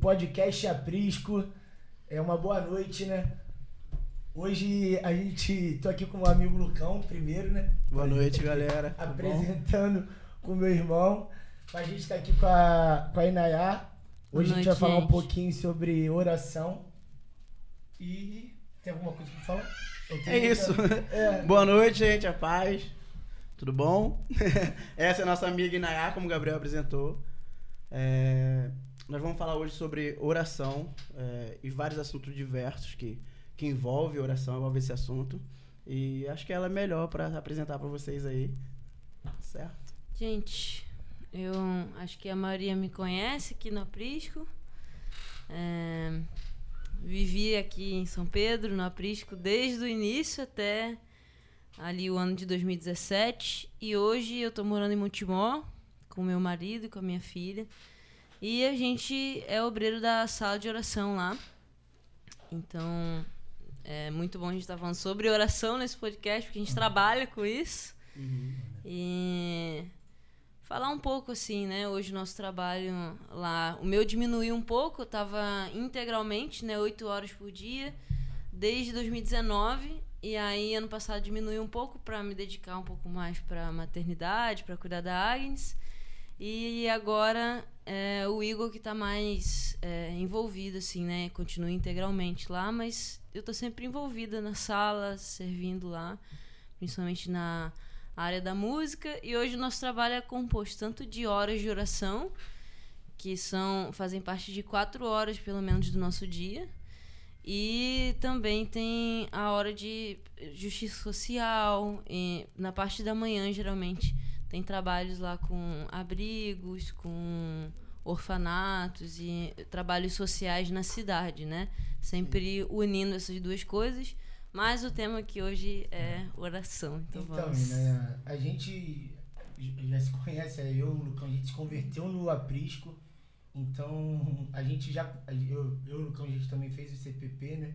podcast Aprisco. É uma boa noite, né? Hoje a gente. tô aqui com o meu amigo Lucão, primeiro, né? Boa noite, galera. Apresentando com o meu irmão. A gente tá aqui com a, com a Inayá. Hoje Boa a gente vai noite, falar um gente. pouquinho sobre oração. E. Tem alguma coisa pra falar? É isso. É. Boa noite, gente. A paz. Tudo bom? Essa é a nossa amiga Inayá, como o Gabriel apresentou. É, Nós vamos falar hoje sobre oração é, e vários assuntos diversos que, que envolvem oração, envolve esse assunto. E acho que ela é melhor para apresentar para vocês aí. Certo? Gente, eu acho que a maioria me conhece aqui no Aprisco. É, vivi aqui em São Pedro, no Aprisco, desde o início até ali o ano de 2017. E hoje eu tô morando em Montemor com meu marido e com a minha filha. E a gente é obreiro da sala de oração lá. Então, é muito bom a gente estar falando sobre oração nesse podcast, porque a gente trabalha com isso. E falar um pouco assim, né? Hoje o nosso trabalho lá, o meu diminuiu um pouco, eu tava integralmente, né, oito horas por dia desde 2019 e aí ano passado diminuiu um pouco para me dedicar um pouco mais para maternidade, para cuidar da Agnes. E agora é o Igor que tá mais é, envolvido, assim, né? Continua integralmente lá, mas eu tô sempre envolvida na sala, servindo lá, principalmente na área da música. E hoje o nosso trabalho é composto tanto de horas de oração, que são fazem parte de quatro horas, pelo menos, do nosso dia. E também tem a hora de justiça social. Na parte da manhã, geralmente, tem trabalhos lá com abrigos, com orfanatos e trabalhos sociais na cidade, né? Sempre unindo essas duas coisas. Mas o tema aqui hoje é oração. Então, Então, vamos. né, a gente já se conhece, é eu, o Lucão, a gente se converteu no Aprisco. Então, a gente já. Eu, eu o Lucão, a gente também fez o CPP, né?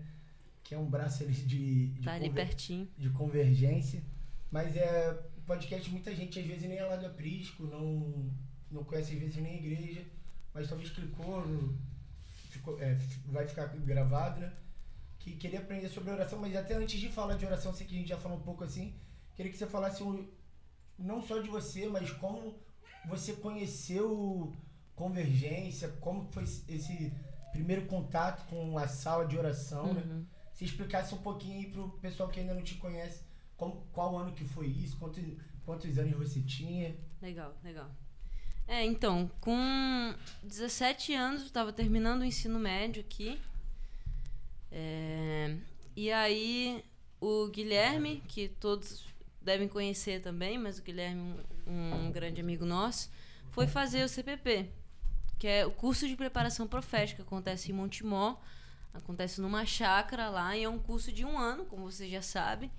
Que é um braço ali de, de, Tá ali pertinho. de convergência. Mas é. Podcast, muita gente às vezes nem lá do Aprisco, não, não conhece às vezes nem a igreja, mas talvez clicou, no- ficou, é, vai ficar gravado, né? Que queria aprender sobre oração, mas até antes de falar de oração, sei que a gente já falou um pouco assim, queria que você falasse um- não só de você, mas como você conheceu Convergência, como foi esse primeiro contato com a sala de oração, né? Uhum. Se explicasse um pouquinho aí pro pessoal que ainda não te conhece, qual ano que foi isso, quantos, quantos anos você tinha. Legal, legal. É, então, com 17 anos, eu tava terminando o ensino médio aqui. É, e aí, o Guilherme, que todos devem conhecer também, mas o Guilherme, um, um grande amigo nosso, foi fazer o CPP, que é o curso de preparação profética, acontece em Montemor, acontece numa chácara lá, e é um curso de um ano, como você já sabe,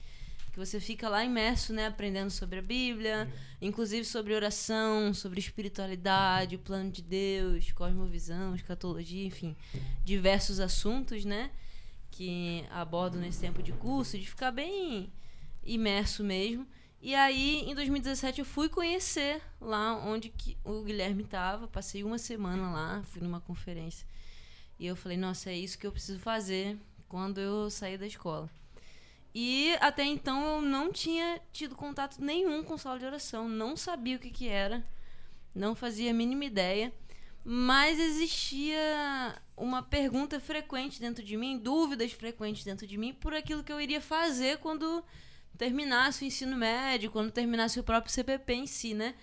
que você fica lá imerso, né, aprendendo sobre a Bíblia, inclusive sobre oração, sobre espiritualidade, o plano de Deus, cosmovisão, escatologia, enfim, diversos assuntos, né, que abordam nesse tempo de curso, de ficar bem imerso mesmo. E aí, em 2017, eu fui conhecer lá onde que o Guilherme estava. Passei uma semana lá, fui numa conferência. E eu falei, nossa, é isso que eu preciso fazer quando eu sair da escola. E até então eu não tinha tido contato nenhum com sala de oração, não sabia o que, que era, não fazia a mínima ideia, mas existia uma pergunta frequente dentro de mim, dúvidas frequentes dentro de mim por aquilo que eu iria fazer quando terminasse o ensino médio, quando terminasse o próprio CPP em si, né?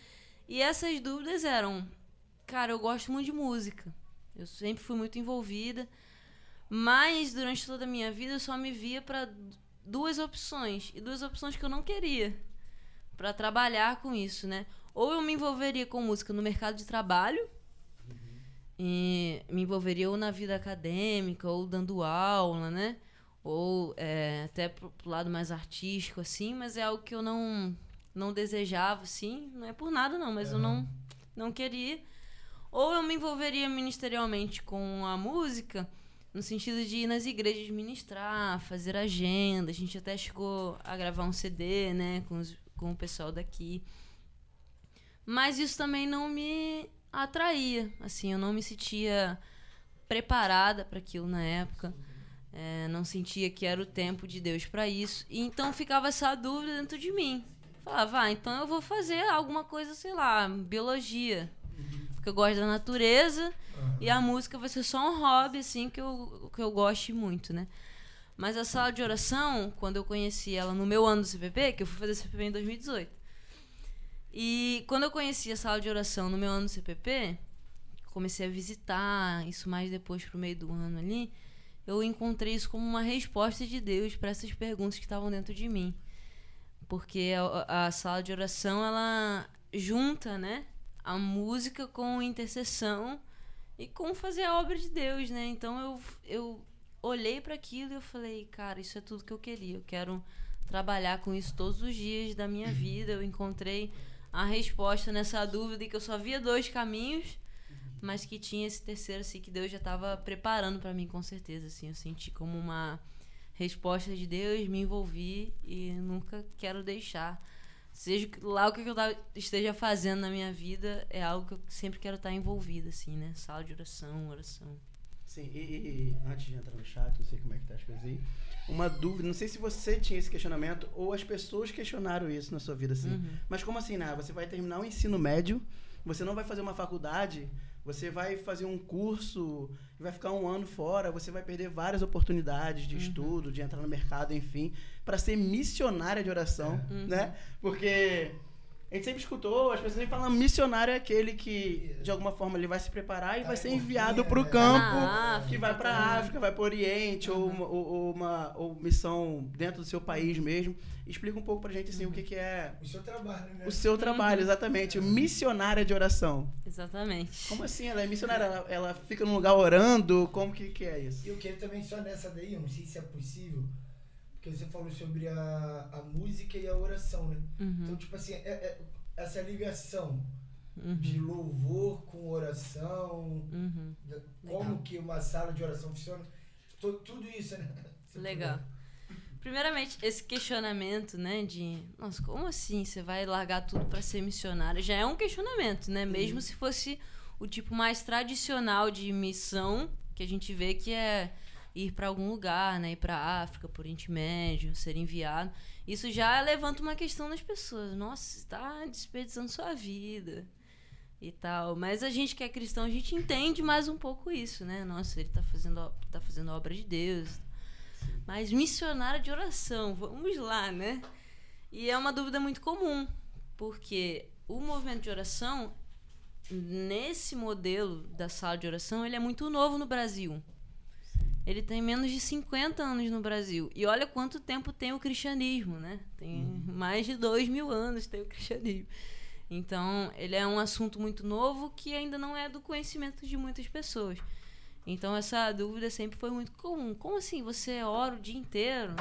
E essas dúvidas eram, cara, eu gosto muito de música, eu sempre fui muito envolvida, mas durante toda a minha vida eu só me via para duas opções e duas opções que eu não queria para trabalhar com isso, né? Ou eu me envolveria com música no mercado de trabalho e me envolveria ou na vida acadêmica ou dando aula, né? Ou é, até pro, pro lado mais artístico assim, mas é algo que eu não não desejava, assim, não é por nada não, mas eu não não queria. Ou eu me envolveria ministerialmente com a música, no sentido de ir nas igrejas ministrar, fazer agenda. A gente até chegou a gravar um CD, né, com, os- com o pessoal daqui. Mas isso também não me atraía, assim, eu não me sentia preparada para aquilo na época. É, não sentia que era o tempo de Deus para isso. E então ficava essa dúvida dentro de mim. Falava, ah, então eu vou fazer alguma coisa, sei lá, biologia. Porque eu gosto da natureza Aham. e a música vai ser só um hobby, assim, que eu, que eu goste muito, né? Mas a sala de oração, quando eu conheci ela no meu ano do CPP, que eu fui fazer CPP em 2018. E quando eu conheci a sala de oração no meu ano do CPP, comecei a visitar, isso mais depois pro meio do ano ali, eu encontrei isso como uma resposta de Deus para essas perguntas que estavam dentro de mim. Porque a, a sala de oração, ela junta, né, a música com intercessão e com fazer a obra de Deus, né? Então eu, eu olhei para aquilo e eu falei, cara, isso é tudo que eu queria. Eu quero trabalhar com isso todos os dias da minha vida. Eu encontrei a resposta nessa dúvida que eu só via dois caminhos, mas que tinha esse terceiro assim que Deus já estava preparando para mim com certeza, assim. Eu senti como uma resposta de Deus, me envolvi e nunca quero deixar. Seja lá o que eu esteja fazendo na minha vida, é algo que eu sempre quero estar envolvida, assim, né? Sala de oração, oração. Sim, e, e- e antes de entrar no chat, não sei como é que tá as coisas aí. Uma dúvida, não sei se você tinha esse questionamento ou as pessoas questionaram isso na sua vida, assim. Uhum. Mas como assim, né? Você vai terminar o ensino médio, você não vai fazer uma faculdade, você vai fazer um curso vai ficar um ano fora, você vai perder várias oportunidades de Uhum. estudo, de entrar no mercado, enfim, para ser missionária de oração, Uhum. né? Porque a gente sempre escutou, as pessoas sempre falam missionário é aquele que de alguma forma ele vai se preparar e Tá vai ser enviado Porquinha, para o né? campo Na que vai para também. África, vai para o Oriente ou, uma, ou, ou uma ou missão dentro do seu país mesmo. Explica um pouco pra gente assim o que, que é O seu trabalho, né? o seu trabalho, exatamente, missionária de oração. Exatamente. Como assim? Ela é missionária? Ela, ela fica num lugar orando? Como que, que é isso? E eu queria também só nessa daí, eu não sei se é possível, porque você falou sobre a, a música e a oração, né? Então, Uhum, tipo assim, é- é- essa ligação uhum, de louvor com oração, uhum. Legal. como que uma sala de oração funciona, to- tudo isso, né? Você Legal. Primeiramente, esse questionamento, né, de, nossa, como assim você vai largar tudo para ser missionário? Já é um questionamento, né? Mesmo se fosse o tipo mais tradicional de missão, que a gente vê que é ir para algum lugar, né, ir para África, por Oriente Médio, ser enviado. Isso já levanta uma questão nas pessoas. Nossa, você está desperdiçando sua vida e tal. Mas a gente que é cristão, a gente entende mais um pouco isso, né? Nossa, ele tá fazendo, tá fazendo a obra de Deus. Mas missionária de oração, vamos lá, né? E é uma dúvida muito comum, porque o movimento de oração, nesse modelo da sala de oração, ele é muito novo no Brasil. Ele tem menos de 50 anos no Brasil. E olha quanto tempo tem o cristianismo, né? Tem mais de dois mil anos tem o cristianismo. Então, ele é um assunto muito novo que ainda não é do conhecimento de muitas pessoas. Então, essa dúvida sempre foi muito comum. Como assim você ora o dia inteiro?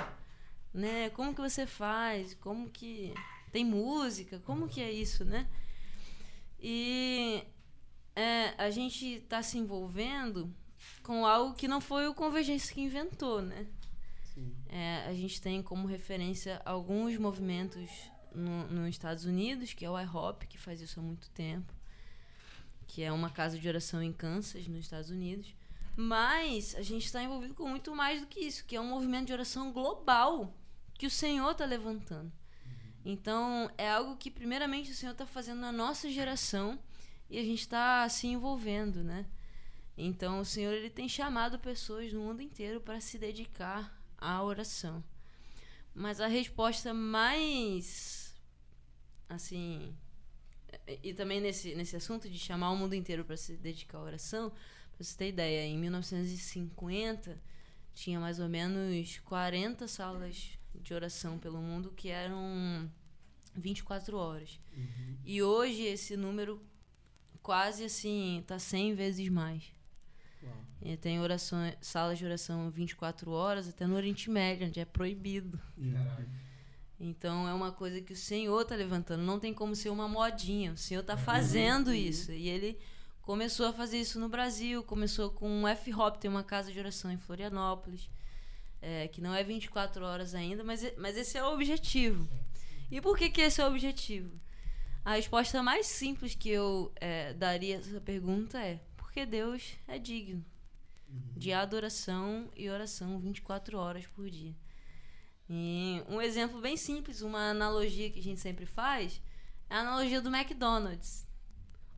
Né? Como que você faz? Como que tem música? Como que é isso, né? E é, a gente está se envolvendo com algo que não foi o Convergência que inventou, né? É, a gente tem como referência alguns movimentos no, nos Estados Unidos, que é o IHOP, que faz isso há muito tempo, que é uma casa de oração em Kansas, nos Estados Unidos. Mas a gente está envolvido com muito mais do que isso, que é um movimento de oração global que o Senhor está levantando. Então, é algo que, primeiramente, o Senhor está fazendo na nossa geração e a gente está se envolvendo, né? Então, o Senhor ele tem chamado pessoas no mundo inteiro para se dedicar à oração. Mas a resposta mais assim e, também nesse nesse assunto de chamar o mundo inteiro para se dedicar à oração, para você ter ideia, em 1950 tinha mais ou menos 40 salas de oração pelo mundo que eram 24 horas. E hoje esse número quase assim tá 100 vezes mais. Uau. E tem oração, salas de oração 24 horas, até no Oriente Médio, onde é proibido. Caralho. Então é uma coisa que o Senhor tá levantando. Não tem como ser uma modinha. O Senhor tá fazendo isso. E ele começou a fazer isso no Brasil. Começou com o F-Hop, tem uma casa de oração em Florianópolis. é, que não é 24 horas ainda, mas, mas esse é o objetivo. E por que, que esse é o objetivo? A resposta mais simples que eu é, daria a essa pergunta é: porque Deus é digno. de adoração e oração 24 horas por dia. E um exemplo bem simples, uma analogia que a gente sempre faz, é a analogia do McDonald's.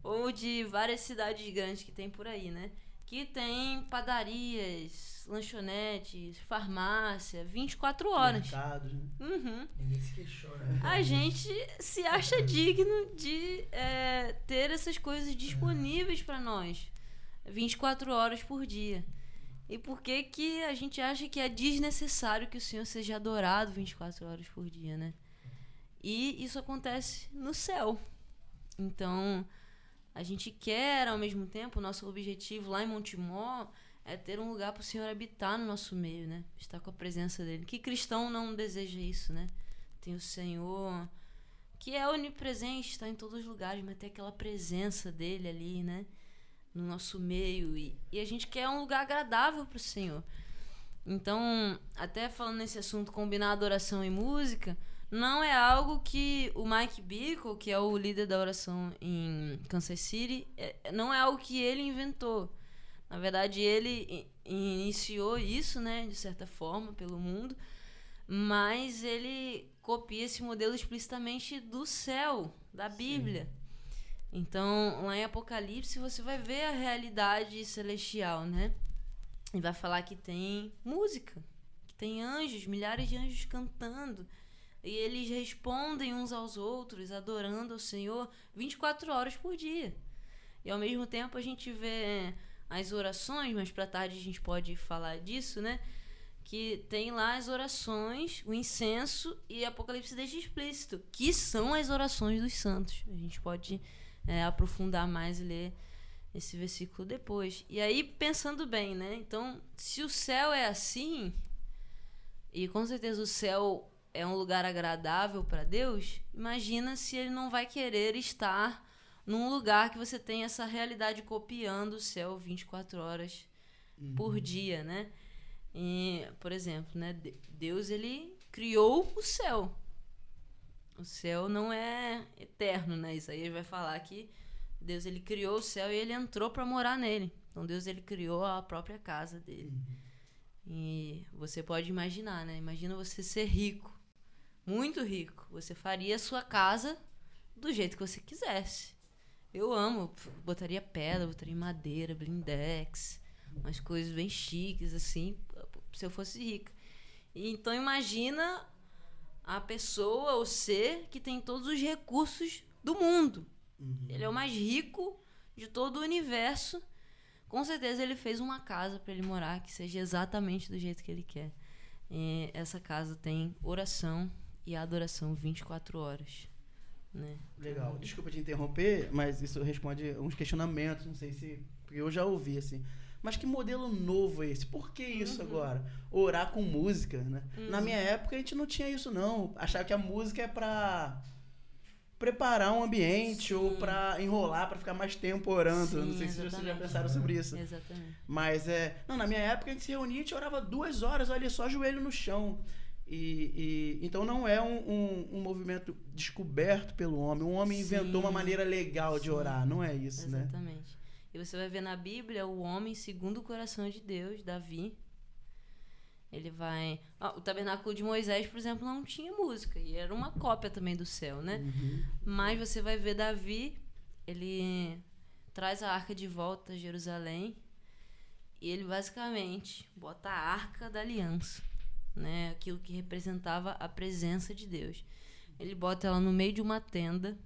Ou de várias cidades grandes que tem por aí, né? Que tem padarias, lanchonetes, farmácia, 24 horas. Mercados, né? Uhum. Ninguém se. A gente se acha digno de é, ter essas coisas disponíveis para nós 24 horas por dia. E por que que a gente acha que é desnecessário que o Senhor seja adorado 24 horas por dia, né? E isso acontece no céu. Então, a gente quer ao mesmo tempo, nosso objetivo lá em Montemor é ter um lugar para o Senhor habitar no nosso meio, né? Estar com a presença dele. Que cristão não deseja isso, né? Tem o Senhor que é onipresente, está em todos os lugares, mas tem aquela presença dele ali, né? No nosso meio. E, e a gente quer um lugar agradável para o Senhor. Então, até falando nesse assunto, combinar adoração e música, não é algo que o Mike Bickle, que é o líder da oração em Kansas City, é, não é algo que ele inventou. Na verdade, ele iniciou isso, né, de certa forma, pelo mundo, mas ele copia esse modelo explicitamente do céu, da Bíblia. Sim. Então, lá em Apocalipse, você vai ver a realidade celestial, né? E vai falar que tem música, que tem anjos, milhares de anjos cantando. E eles respondem uns aos outros, adorando ao Senhor 24 horas por dia. E ao mesmo tempo a gente vê as orações, mas para tarde a gente pode falar disso, né? Que tem lá as orações, o incenso e Apocalipse deixa explícito, que são as orações dos santos. A gente pode é, aprofundar mais e ler esse versículo depois. E aí, pensando bem, né? Então, se o céu é assim, e com certeza o céu é um lugar agradável para Deus, imagina se ele não vai querer estar num lugar que você tem essa realidade copiando o céu 24 horas uhum. por dia, né? E, por exemplo, né, Deus ele criou o céu. O céu não é eterno, né? Isso aí vai falar que Deus ele criou o céu e ele entrou para morar nele. Então Deus ele criou a própria casa dele. Uhum. E você pode imaginar, né? Imagina você ser rico, muito rico. Você faria a sua casa do jeito que você quisesse. Eu amo, botaria pedra, botaria madeira, blindex, umas coisas bem chiques assim, se eu fosse rica. Então imagina a pessoa, o ser que tem todos os recursos do mundo. Uhum. Ele é o mais rico de todo o universo. Com certeza ele fez uma casa para ele morar que seja exatamente do jeito que ele quer. E essa casa tem oração e adoração 24 horas. Né? Legal. Desculpa te interromper, mas isso responde uns questionamentos, não sei se. Porque eu já ouvi assim. Mas que modelo novo é esse? Por que isso uhum. agora? Orar com música, né? Uhum. Na minha época a gente não tinha isso, não. Achava que a música é pra preparar um ambiente Sim. ou para enrolar para ficar mais tempo orando. Sim, não sei se vocês já pensaram sobre isso. Exatamente. Mas é, não, na minha época a gente se reunia, a gente orava duas horas, olha só, joelho no chão. E, e então não é um, um, um, movimento descoberto pelo homem. Um homem Sim. inventou uma maneira legal de orar, não é isso, Exatamente. né? Exatamente. E você vai ver na Bíblia o homem segundo o coração de Deus, Davi, ele vai. o tabernáculo de Moisés, por exemplo, não tinha música. E era uma cópia também do céu, né? Uhum. Mas você vai ver Davi, ele traz a arca de volta a Jerusalém. E ele basicamente bota a arca da aliança, né? Aquilo que representava a presença de Deus. Ele bota ela no meio de uma tenda.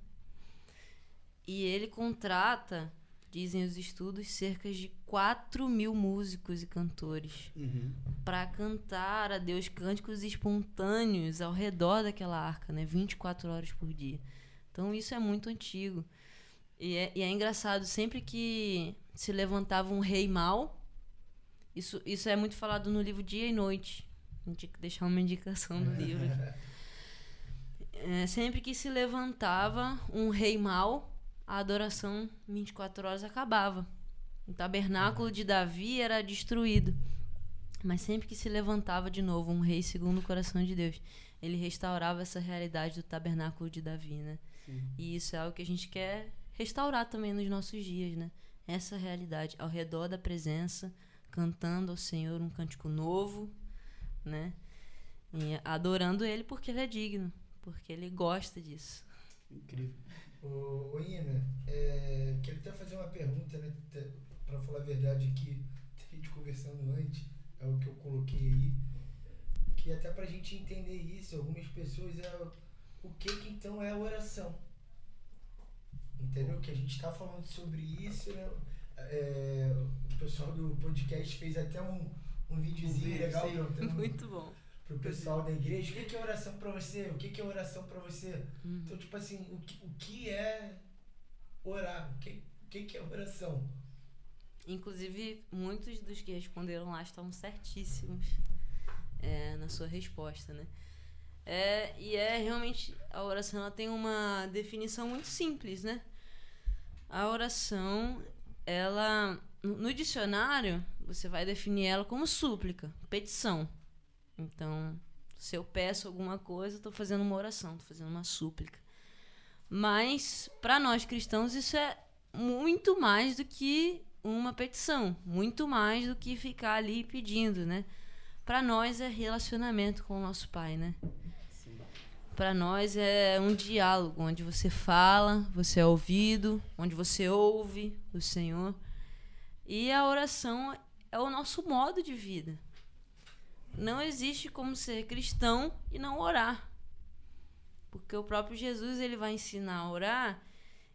E ele contrata dizem os estudos, cerca de 4 mil músicos e cantores uhum. para cantar a Deus cânticos espontâneos ao redor daquela arca, né? 24 horas por dia. Então isso é muito antigo. E é, e é engraçado, sempre que se levantava um rei mau, isso, isso é muito falado no livro Dia e Noite. A gente tem que deixar uma indicação do livro aqui. É, sempre que se levantava um rei mau, a adoração 24 horas acabava. O tabernáculo de Davi era destruído. Mas sempre que se levantava de novo um rei segundo o coração de Deus, ele restaurava essa realidade do tabernáculo de Davi, né? Sim. E isso é algo que a gente quer restaurar também nos nossos dias, né? Essa realidade ao redor da presença, cantando ao Senhor um cântico novo, né? E adorando Ele porque Ele é digno, porque Ele gosta disso. Incrível. Ô, ô Ina, é, queria até fazer uma pergunta, né? Pra falar a verdade aqui, a gente conversando antes, é o que eu coloquei aí. Que até pra gente entender isso, algumas pessoas é o que que então é a oração. Entendeu? Que a gente tá falando sobre isso, né? É, o pessoal do podcast fez até um, um videozinho vídeo, legal sim. Muito bom. Pro pessoal da igreja, o que que é oração pra você? O que que é oração pra você? Uhum. Então, tipo assim, o que, o que é orar? O que, o que, que é oração? Inclusive, muitos dos que responderam lá estão certíssimos é, na sua resposta, né? É, e é realmente, a oração ela tem uma definição muito simples, né? A oração, ela, no dicionário, você vai definir ela como súplica, petição. Então, se eu peço alguma coisa, estou fazendo uma oração, estou fazendo uma súplica. Mas, para nós cristãos, isso é muito mais do que uma petição, muito mais do que ficar ali pedindo, né? Para nós é relacionamento com o nosso Pai, né? Para nós é um diálogo onde você fala, você é ouvido, onde você ouve o Senhor. E a oração é o nosso modo de vida. Não existe como ser cristão e não orar. Porque o próprio Jesus ele vai ensinar a orar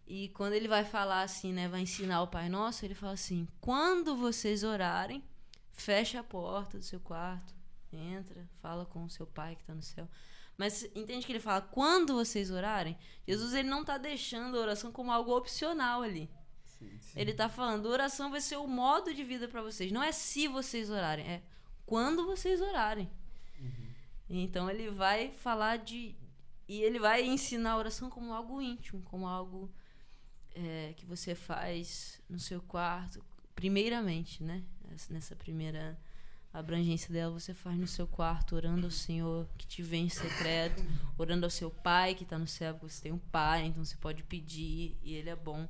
e quando ele vai falar assim, né, vai ensinar o Pai Nosso, ele fala assim: "Quando vocês orarem, fecha a porta do seu quarto, entra, fala com o seu Pai que está no céu". Mas entende que ele fala: "Quando vocês orarem", Jesus ele não está deixando a oração como algo opcional ali. Sim, sim. Ele tá falando, oração vai ser o modo de vida para vocês. Não é se vocês orarem, é quando vocês orarem. Então ele vai falar de. E ele vai ensinar a oração como algo íntimo, como algo é, que você faz no seu quarto, primeiramente, né? Essa- Nessa primeira abrangência dela, você faz no seu quarto, orando ao Senhor que te vê em secreto, orando ao seu pai que está no céu, porque você tem um pai, então você pode pedir e ele é bom.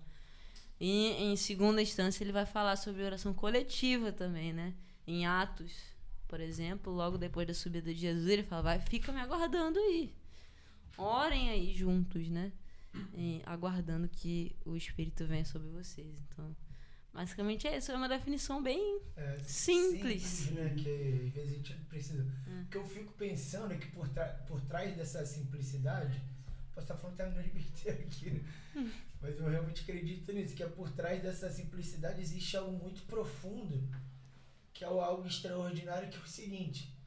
E em segunda instância, ele vai falar sobre oração coletiva também, né? Em Atos, por exemplo, logo depois da subida de Jesus, ele fala: vai, fica me aguardando aí. Orem aí juntos, né? E aguardando que o Espírito venha sobre vocês. Então, basicamente é isso. É uma definição bem. É, Simples. né? Que às vezes a gente precisa. É. O que eu fico pensando é que por, por trás dessa simplicidade, posso estar falando até um grande besteira aqui, né? Mas eu realmente acredito nisso, que é por trás dessa simplicidade existe algo muito profundo, que é algo extraordinário, que é o seguinte,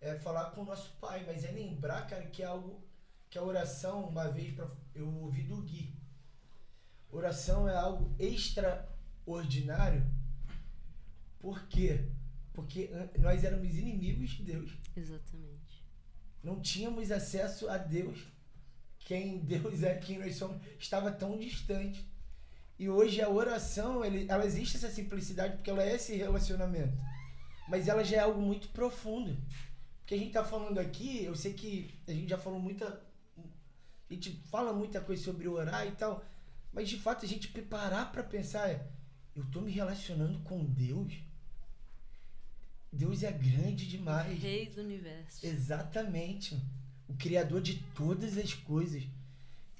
é falar com o nosso pai, mas é lembrar, cara, que é algo, que a oração, uma vez pra, eu ouvi do Gui, oração é algo extraordinário, por quê? Porque nós éramos inimigos de Deus Exatamente. não tínhamos acesso a Deus. Quem Deus é, quem nós somos, estava tão distante. E hoje a oração, ele, ela existe essa simplicidade porque ela é esse relacionamento. Mas ela já é algo muito profundo. Porque a gente está falando aqui, eu sei que a gente já falou muita. A gente fala muita coisa sobre orar e tal. Mas de fato a gente parar para pensar é, eu tô me relacionando com Deus. Deus é grande demais. Rei do universo. Exatamente. O Criador de todas as coisas.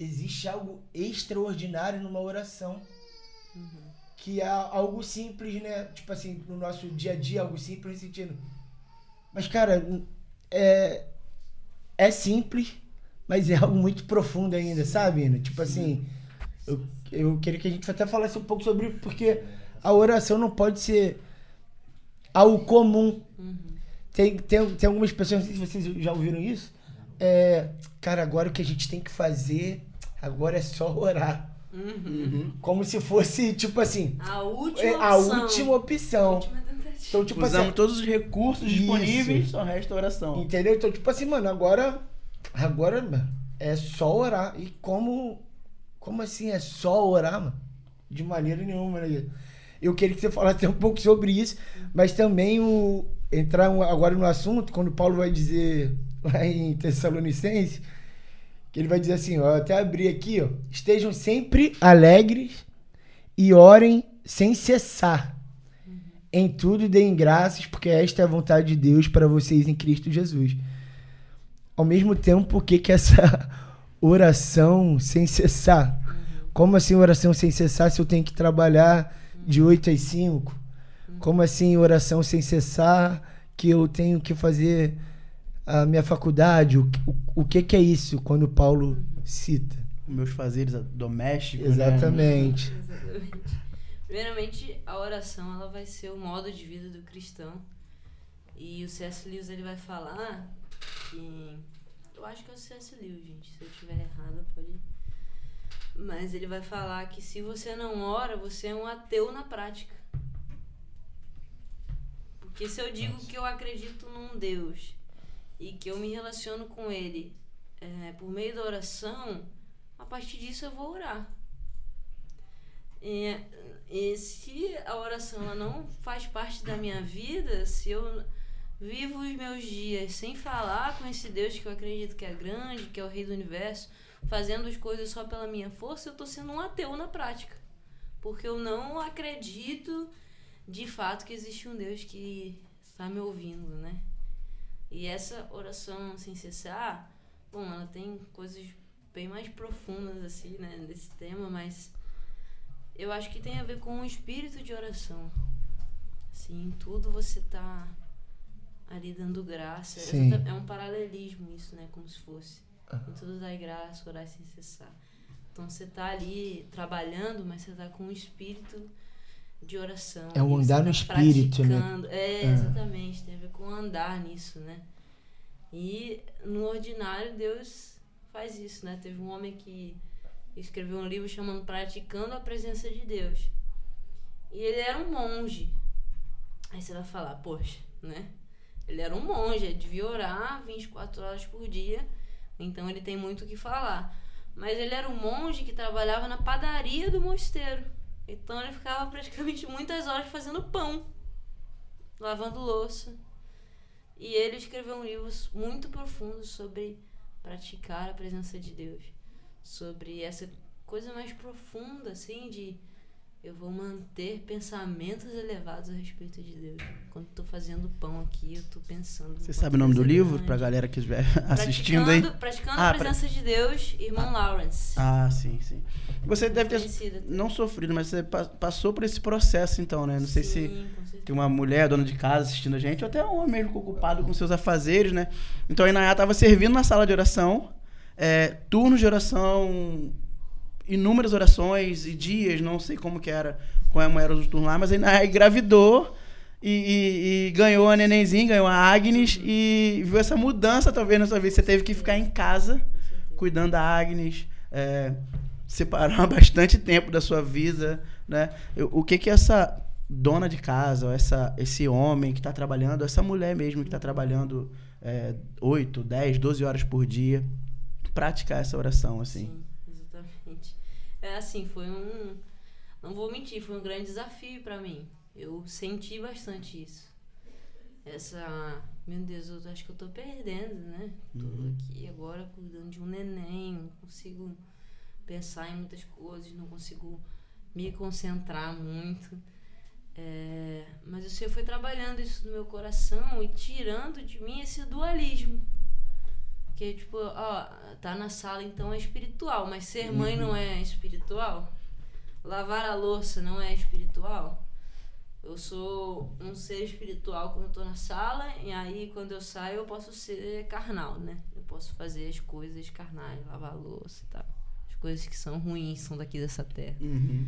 Existe algo extraordinário numa oração. Que é algo simples, né? Tipo assim, no nosso dia a dia, algo simples nesse sentido. Mas, cara, é, é simples, mas é algo muito profundo ainda, sabe, Ina? Tipo assim, eu, eu queria que a gente até falasse um pouco sobre porque a oração não pode ser algo comum. Tem, tem, tem algumas pessoas, não sei se vocês já ouviram isso. É, cara, agora o que a gente tem que fazer agora é só orar. Uhum. Como se fosse, tipo assim, A última é a opção. última opção. Última tentativa. Então, tipo Usamos assim, todos os recursos Isso. disponíveis, só resta oração. entendeu? Então, tipo assim, mano, agora, agora, mano, é só orar. E como, como assim é só orar, mano? De maneira nenhuma, né? Eu queria que você falasse um pouco sobre isso, mas também o entrar agora no assunto, quando Paulo vai dizer lá em Tessalonicenses, que ele vai dizer assim, ó, eu até abri aqui, ó, estejam sempre alegres e orem sem cessar. Em tudo deem graças, porque esta é a vontade de Deus para vocês em Cristo Jesus. Ao mesmo tempo, por que, que essa oração sem cessar? Como assim oração sem cessar se eu tenho que trabalhar de 8 às 5? Como assim oração sem cessar que eu tenho que fazer a minha faculdade? O, o, o que, que é isso quando Paulo cita? Meus fazeres domésticos. Exatamente. Né? Exatamente. Primeiramente, a oração ela vai ser o modo de vida do cristão. E o C.S. Lewis ele vai falar que. Eu acho que é o C.S. Lewis, gente. Se eu estiver errado, pode. Mas ele vai falar que se você não ora, você é um ateu na prática. Porque se eu digo que eu acredito num Deus e que eu me relaciono com Ele é, por meio da oração, a partir disso eu vou orar. E, e se a oração ela não faz parte da minha vida, se eu vivo os meus dias sem falar com esse Deus que eu acredito que é grande, que é o Rei do Universo, fazendo as coisas só pela minha força, eu estou sendo um ateu na prática. Porque eu não acredito de fato que existe um Deus que está me ouvindo, né? E essa oração sem cessar, bom, ela tem coisas bem mais profundas assim, né, desse tema, mas eu acho que tem a ver com o espírito de oração. Assim, em tudo você tá ali dando graça. Sim. É um paralelismo isso, né, como se fosse. Em tudo dai graça, orar sem cessar. Então você tá ali trabalhando, mas você tá com um espírito de oração. É e andar no espírito, né? praticando. É, exatamente. Tem a ver com andar nisso, né? E no ordinário Deus faz isso, né? Teve um homem que escreveu um livro chamando Praticando a Presença de Deus. E ele era um monge. Aí você vai falar, poxa, né? Ele era um monge, ele devia orar 24 horas por dia, então ele tem muito o que falar. Mas ele era um monge que trabalhava na padaria do mosteiro. Então ele ficava praticamente muitas horas fazendo pão, lavando louça. E ele escreveu um livro muito profundo sobre praticar a presença de Deus, sobre essa coisa mais profunda, assim, de eu vou manter pensamentos elevados a respeito de Deus. Quando estou fazendo pão aqui, eu estou pensando. Você sabe o nome do livro pra galera que estiver assistindo aí? Praticando, Ah, a presença de Deus, irmão Lawrence. Ah, sim, sim. Você deve ter Conhecida. não sofrido, mas você pa- passou por esse processo então, né? Não sei se Sim, tem uma mulher, dona de casa, assistindo a gente, ou até um homem mesmo ocupado com seus afazeres, né? Então a Inayá estava servindo na sala de oração, é, turnos de oração, inúmeras orações e dias, não sei como que era, como eram os turnos lá, mas a Inayá engravidou e, e- e ganhou a nenenzinha, ganhou a Agnes e viu essa mudança talvez na sua vida. Você teve que ficar em casa cuidando da Agnes, é, separar bastante tempo da sua vida, né? O que que essa dona de casa, essa, esse homem que está trabalhando, essa mulher mesmo que está trabalhando é, 8, 10, 12 horas por dia, praticar essa oração, assim. Sim. É assim, foi um. Não vou mentir, foi um grande desafio pra mim. Eu senti bastante isso. Essa. Meu Deus, eu acho que eu tô perdendo, né? Tô aqui agora cuidando de um neném, não consigo pensar em muitas coisas, não consigo me concentrar muito. É, mas o Senhor foi trabalhando isso no meu coração e tirando de mim esse dualismo. Que, tipo, ó, tá na sala então é espiritual, mas ser mãe não é espiritual? Lavar a louça não é espiritual? Eu sou um ser espiritual quando eu tô na sala, e aí quando eu saio eu posso ser carnal, né? Eu posso fazer as coisas carnais, lavar a louça e tal. As coisas que são ruins são daqui dessa terra. Uhum.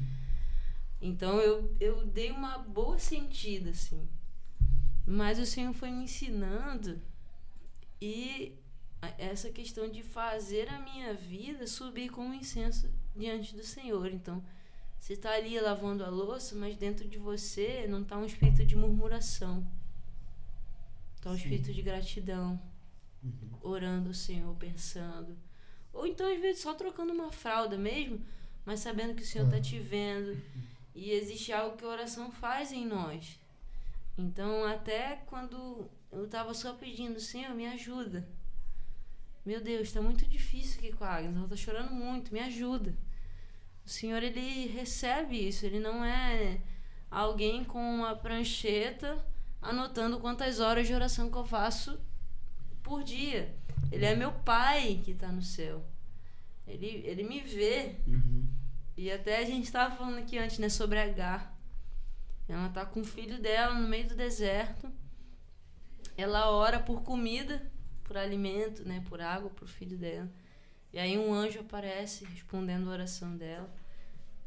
Então eu, eu dei uma boa sentida, assim. Mas o Senhor foi me ensinando e essa questão de fazer a minha vida subir como incenso diante do Senhor. Então, você está ali lavando a louça, mas dentro de você não está um espírito de murmuração. Está um espírito de gratidão. Orando ao Senhor, pensando. Ou então, às vezes, só trocando uma fralda mesmo, mas sabendo que o Senhor está te vendo. E existe algo que a oração faz em nós. Então, até quando eu estava só pedindo, Senhor, me ajuda. Meu Deus, está muito difícil aqui com a Agnes. Ela está chorando muito, me ajuda. O Senhor, ele recebe isso. Ele não é alguém com uma prancheta anotando quantas horas de oração que eu faço por dia. Ele é meu pai que está no céu. Ele, ele me vê. Uhum. E até a gente estava falando aqui antes, né, sobre H. Ela tá com o filho dela no meio do deserto. Ela ora por comida, por alimento, né, por água pro filho dela. E aí um anjo aparece respondendo a oração dela.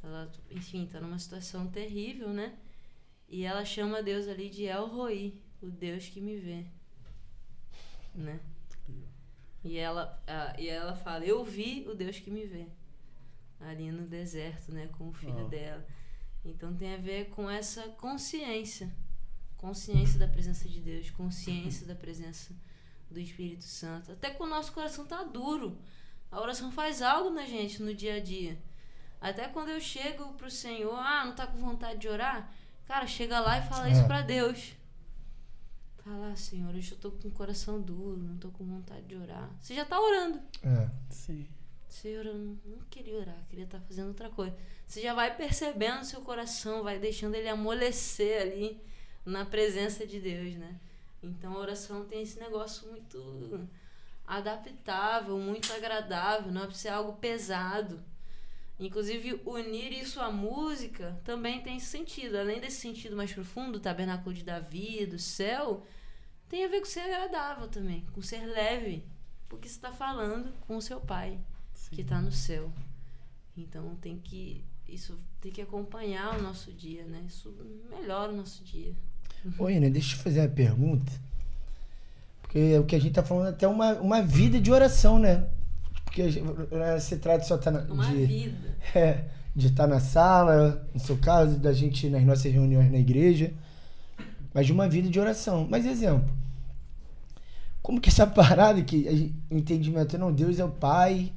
Ela, enfim, tá numa situação terrível, né? E ela chama Deus ali de El Roi, o Deus que me vê. Né? E ela, a, e ela fala: Eu vi o Deus que me vê. Ali no deserto, né? Com o filho dela. Então tem a ver com essa consciência. Consciência da presença de Deus, consciência da presença do Espírito Santo. Até quando o nosso coração tá duro. A oração faz algo na gente no dia a dia. Até quando eu chego pro Senhor, ah, não tá com vontade de orar? Cara, chega lá e fala isso É. pra Deus. Fala, ah, Senhor, hoje eu tô com o coração duro, não tô com vontade de orar. Você já tá orando. É. Sim. Senhor, eu não não queria orar, queria estar fazendo outra coisa. Você já vai percebendo seu coração, vai deixando ele amolecer ali na presença de Deus, né? Então a oração tem esse negócio muito adaptável, muito agradável, não é pra ser algo pesado. Inclusive, unir isso à música também tem esse sentido. Além desse sentido mais profundo, o tabernáculo de Davi, do céu, tem a ver com ser agradável também, com ser leve. Porque você está falando com o seu pai que está no céu. Então tem que isso tem que acompanhar o nosso dia, né? Isso melhora o nosso dia. Ô, Ina, deixa eu te fazer uma pergunta. Porque é o que a gente tá falando é até uma, uma vida de oração, né? Porque eh, se trata só tá na, Uma de vida. é, de estar na sala, no seu caso, da gente nas nossas reuniões na igreja, mas de uma vida de oração. Mas exemplo, como que essa parada que gente- entendimento não, Deus é o Pai,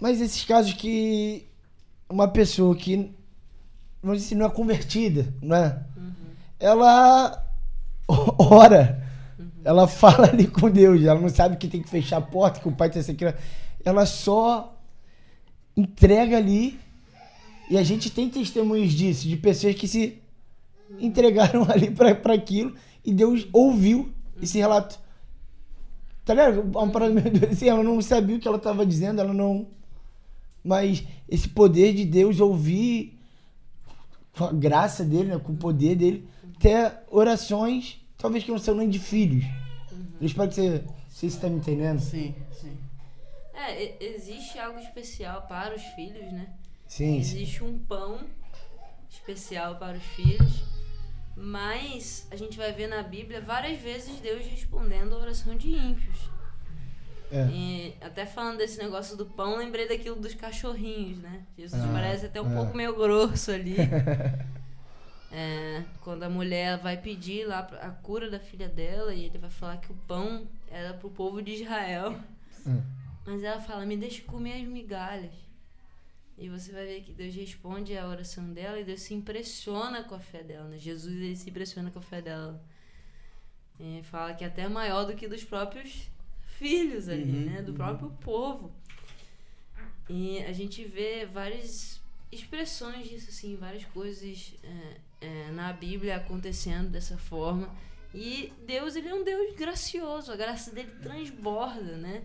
mas esses casos que uma pessoa que vamos dizer, assim, não é convertida, não é? Ela ora, ela fala ali com Deus, ela não sabe que tem que fechar a porta, que o pai tem essa criança. Ela só entrega ali. E a gente tem testemunhos disso, de pessoas que se entregaram ali para aquilo e Deus ouviu esse relato. Tá ligado? Uma parada meio assim, ela não sabia o que ela estava dizendo, ela não. Mas esse poder de Deus ouvir com a graça dele, né, com o poder dele, até orações, talvez que não são nem de filhos. Eu espero que você, você está me entendendo. Sim, sim. É, existe algo especial para os filhos, né? Sim, sim. Existe um pão especial para os filhos, mas a gente vai ver na Bíblia várias vezes Deus respondendo a oração de ímpios. É. E até falando desse negócio do pão, lembrei daquilo dos cachorrinhos, né? Jesus Ah, parece até um é. pouco meio grosso ali. É, quando a mulher vai pedir lá a cura da filha dela e ele vai falar que o pão era pro povo de Israel. Hum. Mas ela fala, me deixa comer as migalhas. E você vai ver que Deus responde a oração dela e Deus se impressiona com a fé dela. Né? Jesus ele se impressiona com a fé dela. E fala que é até maior do que dos próprios filhos ali, Uhum, né? Do uhum. próprio povo. E a gente vê várias expressões disso, assim, várias coisas é, é, na Bíblia acontecendo dessa forma. E Deus, ele é um Deus gracioso, a graça dele transborda, né?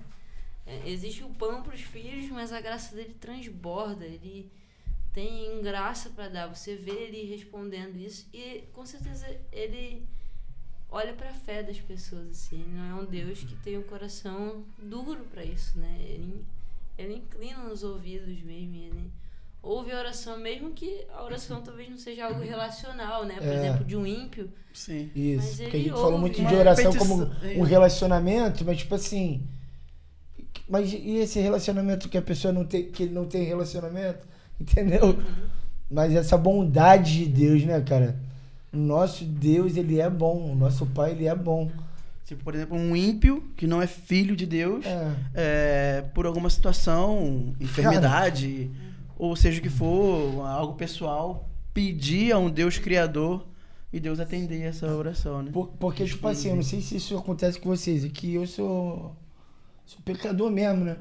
É, existe o pão para os filhos, mas a graça dele transborda. Ele tem graça para dar. Você vê ele respondendo isso e com certeza ele olha para a fé das pessoas assim. Ele não é um Deus que tem um coração duro para isso, né? Ele, ele inclina os ouvidos mesmo. Ele ouve a oração, mesmo que a oração talvez não seja algo relacional, né? Por É. exemplo, de um ímpio. Sim. Isso. Mas Porque a gente falou muito de oração como um é. relacionamento, mas tipo assim. Mas e esse relacionamento que a pessoa não tem, que não tem relacionamento? Entendeu? Mas essa bondade de Deus, né, cara? O nosso Deus, ele é bom. O nosso Pai, ele é bom. Tipo, por exemplo, um ímpio que não é filho de Deus, É. é, por alguma situação, enfermidade, ou seja o que for, algo pessoal, pedir a um Deus criador e Deus atender essa oração, né? Por- porque, tipo assim, eu não sei se isso acontece com vocês, é que eu sou, sou pecador mesmo, né?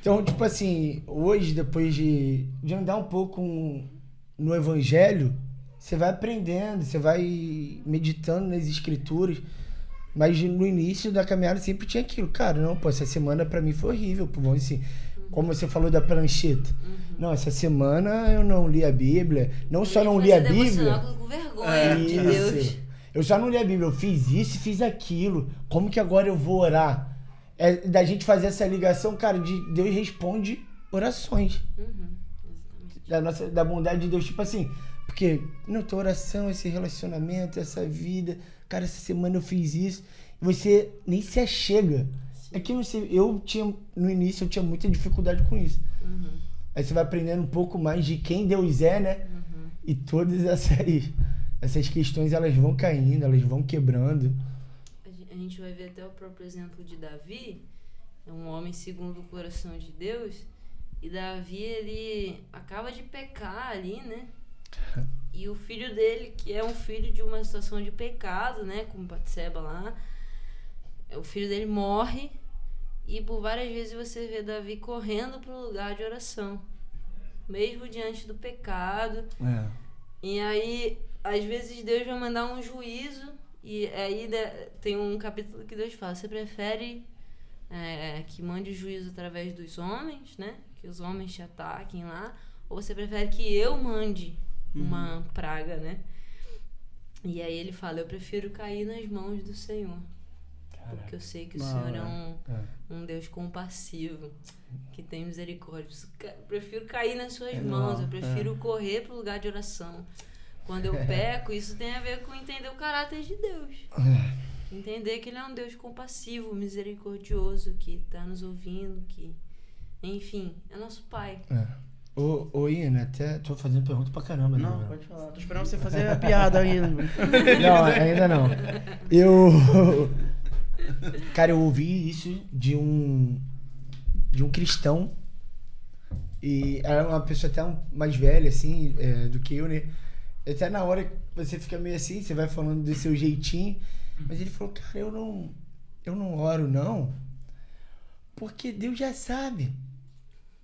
Então, tipo assim, hoje, depois de, de andar um pouco no evangelho, você vai aprendendo, você vai meditando nas escrituras. Mas no início da caminhada sempre tinha aquilo. Cara, não, pô, essa semana pra mim foi horrível. Pô, vamos assim, como você falou da prancheta. Não, essa semana eu não li a Bíblia. Não só não li a Bíblia. Com vergonha É, de Isso. Deus. Eu só não li a Bíblia, eu fiz isso e fiz aquilo. Como que agora eu vou orar? É da gente fazer essa ligação, cara, de Deus responde orações. Uhum. Da, nossa, da bondade de Deus, tipo assim. Porque, não, tua oração, esse relacionamento, essa vida. Cara, essa semana eu fiz isso. Você nem se achega. É que eu não sei, eu tinha, no início, eu tinha muita dificuldade com isso. Uhum, Aí você vai aprendendo um pouco mais de quem Deus é, né? uhum. E todas essas, essas questões elas vão caindo, elas vão quebrando. A gen- a gente vai ver até o próprio exemplo de Davi, é um homem segundo o coração de Deus, e Davi ele acaba de pecar ali, né? E o filho dele, que é um filho de uma situação de pecado, né, com Batseba lá, o filho dele morre e por várias vezes você vê Davi correndo para o lugar de oração, mesmo diante do pecado. É. E aí, às vezes Deus vai mandar um juízo e aí tem um capítulo que Deus fala, você prefere é, que mande o juízo através dos homens, né? Que os homens te ataquem lá, ou você prefere que eu mande uma praga, né? E aí ele fala, eu prefiro cair nas mãos do Senhor. Porque eu sei que o Não, Senhor é é. um, É. um Deus compassivo, que tem misericórdia. Eu prefiro cair nas suas É, mãos, não, eu prefiro correr pro lugar de oração. Quando eu peco, isso tem a ver com entender o caráter de Deus. Entender que Ele é um Deus compassivo, misericordioso, que está nos ouvindo, que. Enfim, é nosso Pai. É. Ô, ô Ian, até tô fazendo pergunta pra caramba, né? Não, meu? pode falar. Tô esperando você fazer a piada ainda. Não, ainda não. Eu. Cara, eu ouvi isso de um. De um cristão. E era uma pessoa até um- mais velha, assim, é, do que eu, né? Até na hora que você fica meio assim, você vai falando do seu jeitinho. Mas ele falou, cara, eu não. Eu não oro, não. Porque Deus já sabe.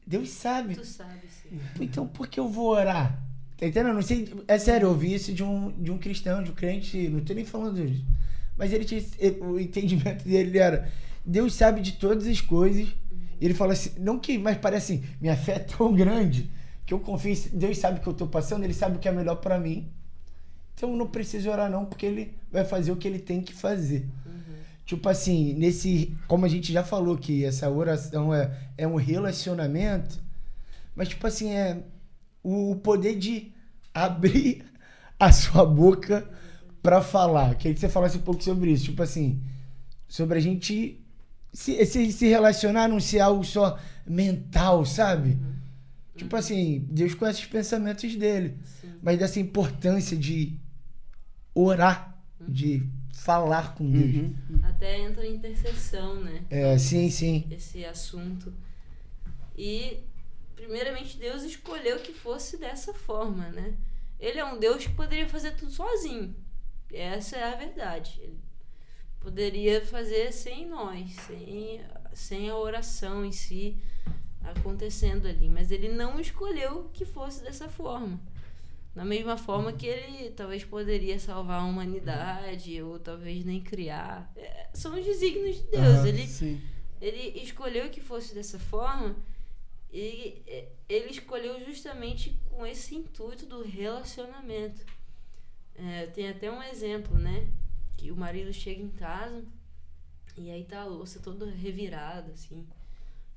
Deus sabe. Tu sabe, sim. Então por que eu vou orar? Tá entendendo? Não sei. É sério, eu ouvi isso de um, de um cristão, de um crente, não tô nem falando disso. Mas ele tinha. O entendimento dele era: Deus sabe de todas as coisas. E ele fala assim, não que, mas parece assim, minha fé é tão grande que eu confio, Deus sabe o que eu tô passando, ele sabe o que é melhor pra mim. Então eu não preciso orar não, porque ele vai fazer o que ele tem que fazer. Tipo assim, nesse, como a gente já falou que essa oração é, é um relacionamento, mas tipo assim, é o poder de abrir a sua boca pra falar. Queria que você falasse um pouco sobre isso, tipo assim, sobre a gente se, se, se relacionar, não ser algo só mental, sabe? Tipo assim, Deus conhece os pensamentos dele, Sim. mas dessa importância de orar, de falar com Deus. Uhum. Até entra a intercessão, né? É, sim, sim. esse assunto. E, primeiramente, Deus escolheu que fosse dessa forma, né? Ele é um Deus que poderia fazer tudo sozinho. Essa é a verdade. Ele poderia fazer sem nós, sem, sem a oração em si acontecendo ali. Mas ele não escolheu que fosse dessa forma. Da mesma forma que ele talvez poderia salvar a humanidade, ou talvez nem criar. É, são os desígnios de Deus. Ele Sim. ele escolheu que fosse dessa forma e ele escolheu justamente com esse intuito do relacionamento. É, tem até um exemplo, né? Que o marido chega em casa e aí tá a louça toda revirada, assim.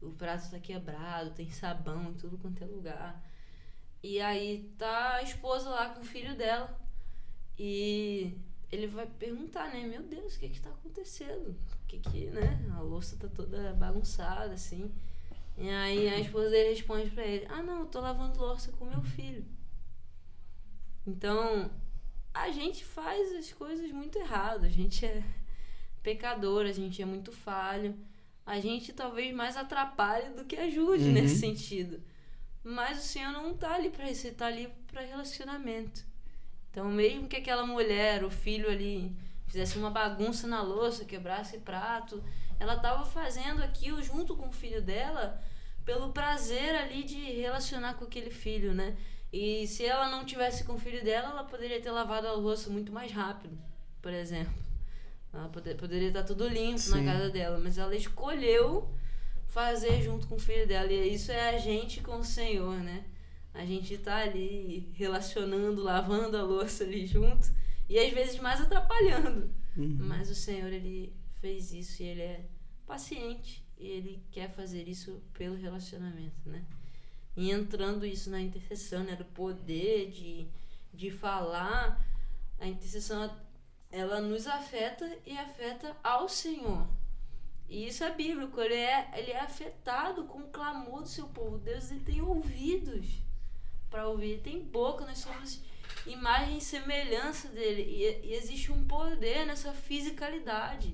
O prato tá quebrado, tem sabão em tudo quanto é lugar. E aí tá a esposa lá com o filho dela. E ele vai perguntar, né? Meu Deus, o que que tá acontecendo? O que que, né? A louça tá toda bagunçada, assim. E aí a esposa dele responde pra ele: Ah, não, eu tô lavando louça com meu filho. Então, a gente faz as coisas muito errado. A gente é pecador, a gente é muito falho. A gente talvez mais atrapalhe do que ajude Uhum. nesse sentido. Mas o Senhor não tá ali pra isso, ele tá ali pra relacionamento. Então, mesmo que aquela mulher, o filho ali, fizesse uma bagunça na louça, quebrasse prato, ela estava fazendo aquilo junto com o filho dela pelo prazer ali de relacionar com aquele filho, né? E se ela não tivesse com o filho dela, ela poderia ter lavado a louça muito mais rápido, por exemplo. Ela poder, poderia estar tudo limpo Sim. na casa dela, mas ela escolheu fazer junto com o filho dela. E isso é a gente com o Senhor, né? A gente tá ali relacionando, lavando a louça ali junto e às vezes mais atrapalhando. Uhum. Mas o Senhor, ele fez isso e ele é paciente e ele quer fazer isso pelo relacionamento, né? E entrando isso na intercessão, né? Do poder de, de falar, a intercessão, ela nos afeta e afeta ao Senhor. E isso é bíblico, ele é, ele é afetado com o clamor do seu povo. Deus ele tem ouvidos para ouvir, ele tem boca, nós somos imagem e semelhança dele. E, e existe um poder nessa fisicalidade.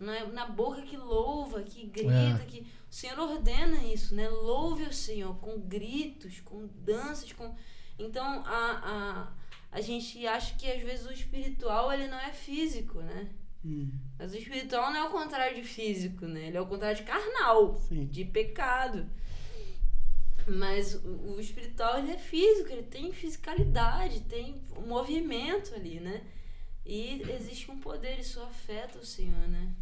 Na, na boca que louva, que grita, É. que o Senhor ordena isso, né? Louve o Senhor com gritos, com danças, com então a, a, a gente acha que às vezes o espiritual ele não é físico, né? Hum, Mas o espiritual não é o contrário de físico, né? Ele é o contrário de carnal, Sim. de pecado. Mas o, o espiritual ele é físico, ele tem fisicalidade, tem um movimento ali, né? E existe um poder, isso afeta o Senhor, né?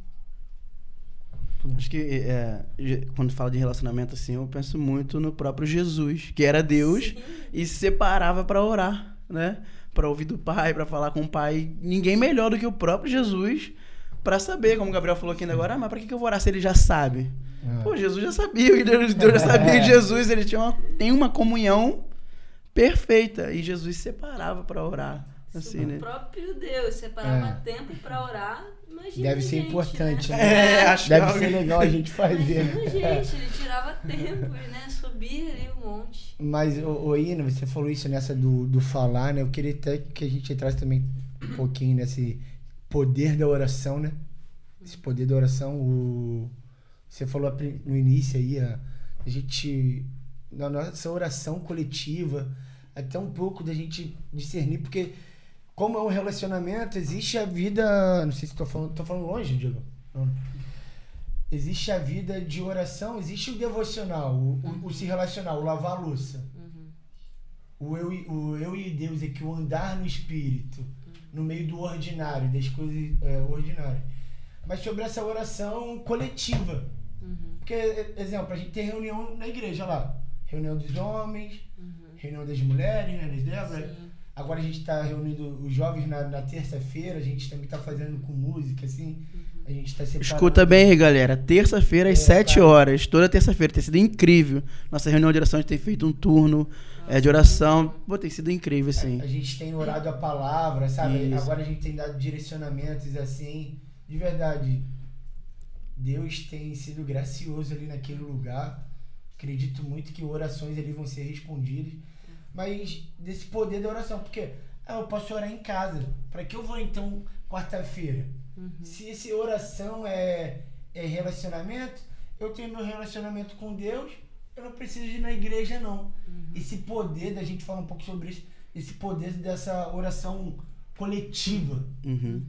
Acho que é, je- quando fala de relacionamento assim, eu penso muito no próprio Jesus, que era Deus Sim. e se separava para orar, né? Para ouvir do Pai, para falar com o Pai. Ninguém melhor do que o próprio Jesus para saber, como o Gabriel falou aqui ainda agora, ah, mas para que eu vou orar se ele já sabe? É. Pô, Jesus já sabia, e Deus, Deus já sabia que Jesus ele tinha uma, tem uma comunhão perfeita e Jesus se separava para orar, assim, o né? próprio Deus separava É. tempo pra orar. Imagina Deve ser gente, importante, né? né? É, acho que Deve alguém- ser legal a gente fazer. Imagina, gente, ele tirava tempo, né? Subia ali um monte. Mas, ô, ô Ina, você falou isso nessa do, do falar, né? Eu queria até que a gente entrasse também um pouquinho nesse poder da oração, né? Esse poder da oração, o... Você falou no início aí, a, a gente... Na nossa oração coletiva, até um pouco da gente discernir, porque como é um relacionamento, existe a vida... Não sei se tô falando, tô falando longe, Diego. Existe a vida de oração, existe o devocional, o, o- o se relacionar, o lavar a louça. Uhum. O eu, o eu e Deus é que o andar no espírito, no meio do ordinário, das coisas é, ordinárias. Mas sobre essa oração coletiva. Uhum. Porque, exemplo, a gente tem reunião na igreja lá. Reunião dos homens, Uhum. reunião das mulheres, né, das Débora. Agora a gente está reunindo os jovens na, na terça-feira, a gente também está fazendo com música, assim. A gente está separando. Escuta bem aí, galera. Terça-feira, às É, 7 cara. horas. Toda terça-feira. Tem sido incrível. Nossa reunião de oração, a gente tem feito um turno é, de oração. Pô, tem sido incrível, assim. A gente tem orado a palavra, sabe? Isso. Agora a gente tem dado direcionamentos assim. De verdade, Deus tem sido gracioso ali naquele lugar. Acredito muito que orações ali vão ser respondidas. Mas desse poder da oração, porque ah, eu posso orar em casa. Para que eu vou então quarta-feira? Uhum. Se esse oração é, é relacionamento, eu tenho meu relacionamento com Deus, eu não preciso ir na igreja não. Esse poder da gente falar um pouco sobre isso, esse poder dessa oração coletiva, Uhum.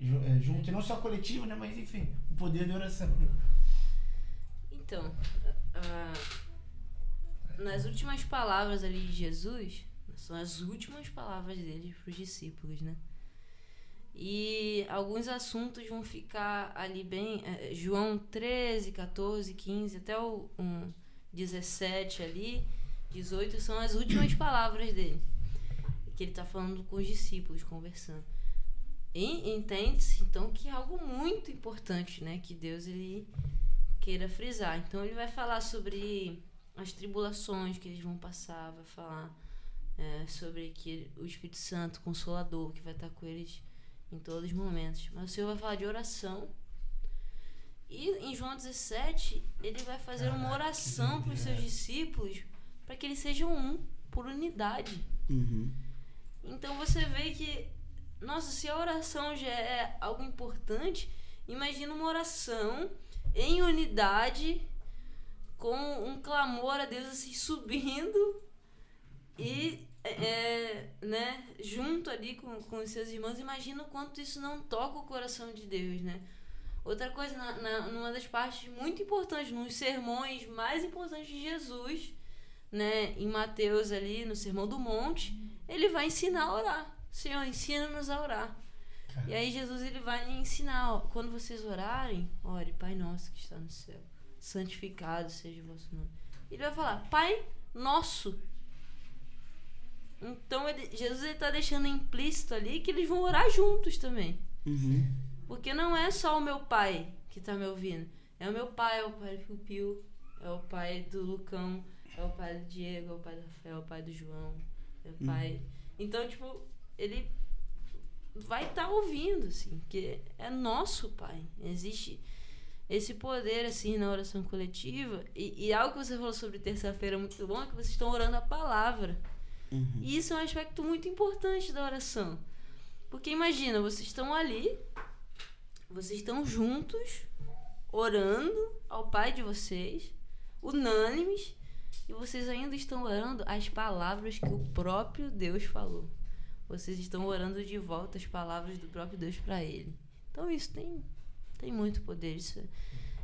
é, junto, e não só coletiva, né, mas enfim, o poder da oração. Então, ah, nas últimas palavras ali de Jesus, são as últimas palavras dele para os discípulos, né? E alguns assuntos vão ficar ali bem. eh, João 13, 14, 15, até o um, 17 ali, 18, são as últimas palavras dele. Que ele está falando com os discípulos, conversando. E entende-se, então, que é algo muito importante, né? Que Deus, ele queira frisar. Então ele vai falar sobre as tribulações que eles vão passar, vai falar é, sobre que o Espírito Santo, Consolador, que vai estar com eles em todos os momentos. Mas o Senhor vai falar de oração. E em João 17, ele vai fazer uma oração para os seus discípulos para que eles sejam um, por unidade. Uhum. Então você vê que, nossa, se a oração já é algo importante, imagina uma oração em unidade, com um clamor a Deus assim subindo e é, né, junto ali com, com os seus irmãos. Imagina o quanto isso não toca o coração de Deus, né? Outra coisa, na, na, numa das partes muito importantes, nos sermões mais importantes de Jesus, né, em Mateus ali, no Sermão do Monte, ele vai ensinar a orar. Senhor, ensina-nos a orar. E aí Jesus ele vai ensinar, ó, quando vocês orarem, ore, Pai nosso que está no céu, santificado seja o vosso nome. Ele vai falar, Pai nosso. Então ele, Jesus está deixando implícito ali que eles vão orar juntos também. Uhum. Porque não é só o meu pai que está me ouvindo. É o meu pai, é o pai do Piu, é o pai do Lucão, é o pai do Diego, é o pai do Rafael, é o pai do João, é o pai. Então, tipo, ele vai estar tá ouvindo, assim, que é nosso pai. Existe esse poder, assim, na oração coletiva. E, e algo que você falou sobre terça-feira muito bom é que vocês estão orando a palavra. Uhum. E isso é um aspecto muito importante da oração. Porque imagina, vocês estão ali, vocês estão juntos, orando ao Pai de vocês, unânimes, e vocês ainda estão orando as palavras que o próprio Deus falou. Vocês estão orando de volta as palavras do próprio Deus para Ele. Então isso tem, tem muito poder. Isso é,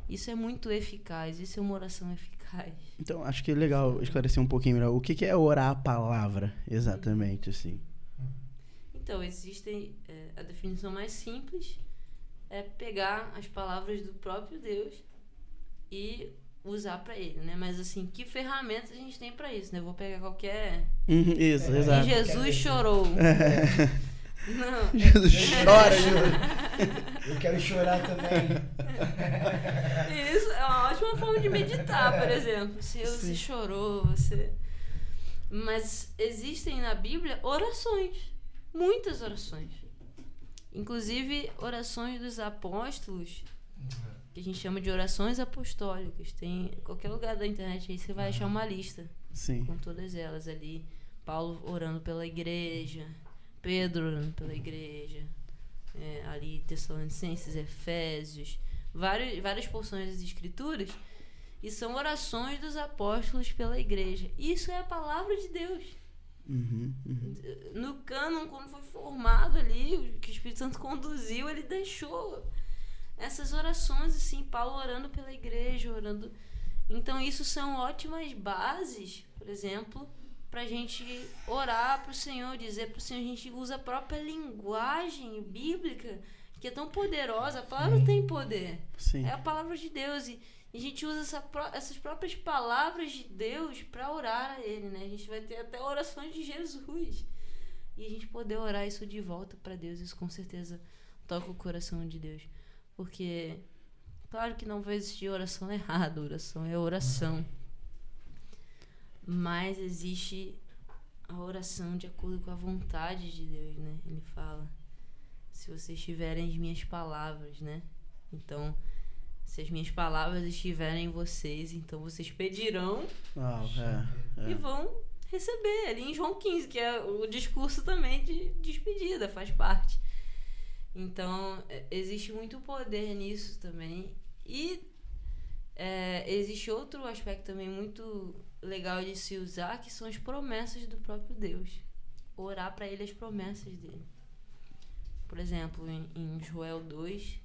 isso é muito eficaz. Isso é uma oração eficaz. Então, acho que é legal esclarecer um pouquinho melhor. O que, que é orar a palavra, exatamente, assim? Então, existem. é, a definição mais simples é pegar as palavras do próprio Deus e usar para ele, né? Mas assim, que ferramentas a gente tem para isso, né? Eu vou pegar qualquer. Uhum, isso, É, E exato. Jesus chorou. Não. Jesus chora, Jesus. Eu quero chorar também. Isso é uma ótima forma de meditar, por exemplo. Se você Sim. chorou, você. Mas existem na Bíblia orações. Muitas orações. Inclusive orações dos apóstolos, que a gente chama de orações apostólicas. Tem em qualquer lugar da internet aí você vai achar uma lista Sim. com todas elas ali. Paulo orando pela igreja, Pedro orando pela igreja, é, ali Tessalonicenses, Efésios, vários, várias porções das escrituras, e são orações dos apóstolos pela igreja. Isso é a palavra de Deus. Uhum, uhum. No cânon, quando foi formado ali, que o Espírito Santo conduziu, ele deixou essas orações, assim, Paulo orando pela igreja, orando. Então, isso são ótimas bases, por exemplo, para a gente orar para o Senhor, dizer para o Senhor, a gente usa a própria linguagem bíblica, que é tão poderosa, a palavra Sim. tem poder. Sim. É a palavra de Deus. E, a gente usa essa essas próprias palavras de Deus para orar a Ele, né? A gente vai ter até orações de Jesus. E a gente poder orar isso de volta para Deus, isso com certeza toca o coração de Deus. Porque, claro que não vai existir oração errada, oração é oração. Mas existe a oração de acordo com a vontade de Deus, né? Ele fala: se vocês tiverem as minhas palavras, né? Então, se as minhas palavras estiverem em vocês, então vocês pedirão Uau, é, e é. vão receber. Ali em João 15, que é o discurso também de despedida, faz parte. Então, é, existe muito poder nisso também. E é, existe outro aspecto também muito legal de se usar, que são as promessas do próprio Deus. Orar para ele as promessas dele. Por exemplo, em, em Joel 2,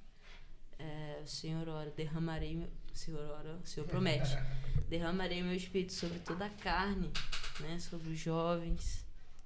é, o Senhor ora, derramarei meu. O Senhor ora, o Senhor promete. Derramarei meu espírito sobre toda a carne, né? Sobre os jovens,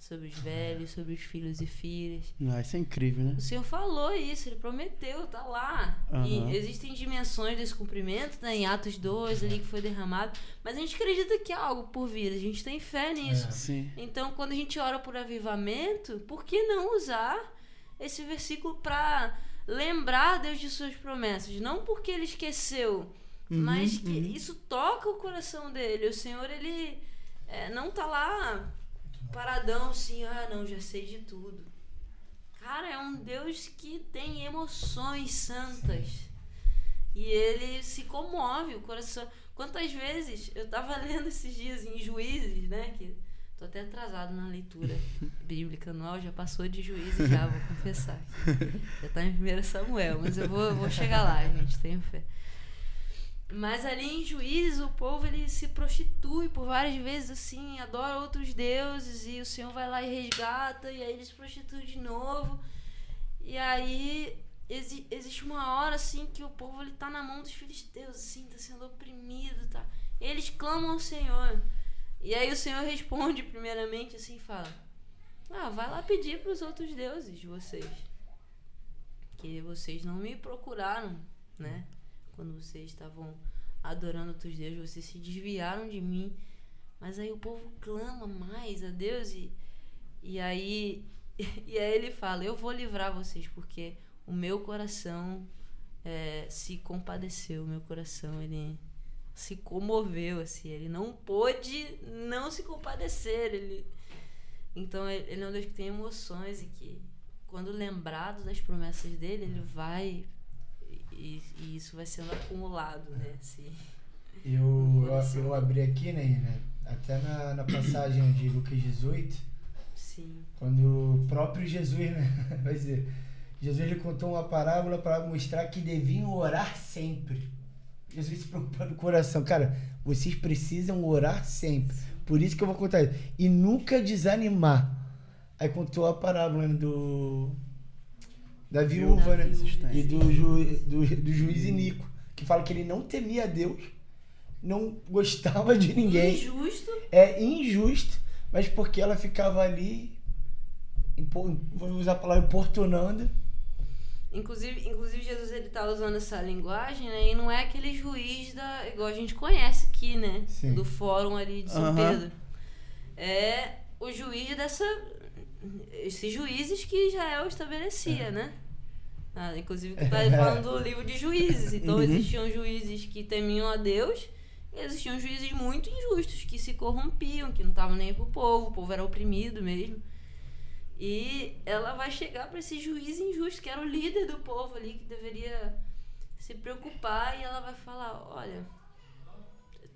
sobre os velhos, sobre os filhos e filhas. Ah, isso é incrível, né? O Senhor falou isso, ele prometeu, tá lá. Aham. E existem dimensões desse cumprimento, né? Em Atos 2 ali que foi derramado. Mas a gente acredita que é algo por vir, a gente tem fé nisso. É. Sim. Então, quando a gente ora por avivamento, por que não usar esse versículo para lembrar Deus de suas promessas? Não porque ele esqueceu, Uhum, mas que uhum. isso toca o coração dele. O Senhor, ele é, não tá lá paradão assim, ah, não, já sei de tudo. Cara, é um Deus que tem emoções santas. E ele se comove o coração. Quantas vezes eu tava lendo esses dias em Juízes, né? Que tô até atrasado na leitura bíblica anual, já passou de Juízes já, vou confessar. Já tá em 1 Samuel, mas eu vou, eu vou chegar lá, gente, tenho fé. Mas ali em Juízes, o povo ele se prostitui por várias vezes, assim, adora outros deuses e o Senhor vai lá e resgata, e aí ele se prostitui de novo. E aí exi- existe uma hora, assim, que o povo ele tá na mão dos filisteus, assim, tá sendo oprimido, tá? Eles clamam ao Senhor. E aí o Senhor responde primeiramente assim, fala: "Ah, vai lá pedir para os outros deuses de vocês, que vocês não me procuraram, né? Quando vocês estavam adorando outros deuses, vocês se desviaram de mim. Mas aí o povo clama mais a Deus e e aí e aí ele fala: "Eu vou livrar vocês porque o meu coração é, se compadeceu, o meu coração ele se comoveu assim, ele não pôde não se compadecer, ele então ele é um Deus que tem emoções e que quando lembrado das promessas dele, ele vai e, e isso vai sendo acumulado, né? Assim, Eu, eu, abri aqui, né, né? Até na, na passagem de Lucas 18, sim. quando o próprio Jesus, né? Vai dizer, Jesus ele contou uma parábola para mostrar que deviam orar sempre. Jesus se preocupando com o coração. Cara, vocês precisam orar sempre. Por isso que eu vou contar isso. E nunca desanimar. Aí contou a parábola né, do. Da viúva, né? E do, ju, do, do juiz Inico. Que fala que ele não temia Deus, não gostava de ninguém. Injusto. É injusto, mas porque ela ficava ali. Vou usar a palavra importunando. Inclusive, inclusive Jesus ele tá usando essa linguagem, né? E não é aquele juiz da igual a gente conhece aqui, né? Sim. Do fórum ali de São. Pedro. É o juiz dessa esses juízes que Israel estabelecia, né? Ah, inclusive que tá falando do livro de juízes. Então Uhum. existiam juízes que temiam a Deus e existiam juízes muito injustos que se corrompiam, que não estavam nem pro povo, o povo era oprimido mesmo. E ela vai chegar para esse juiz injusto, que era o líder do povo ali, que deveria se preocupar, e ela vai falar: Olha,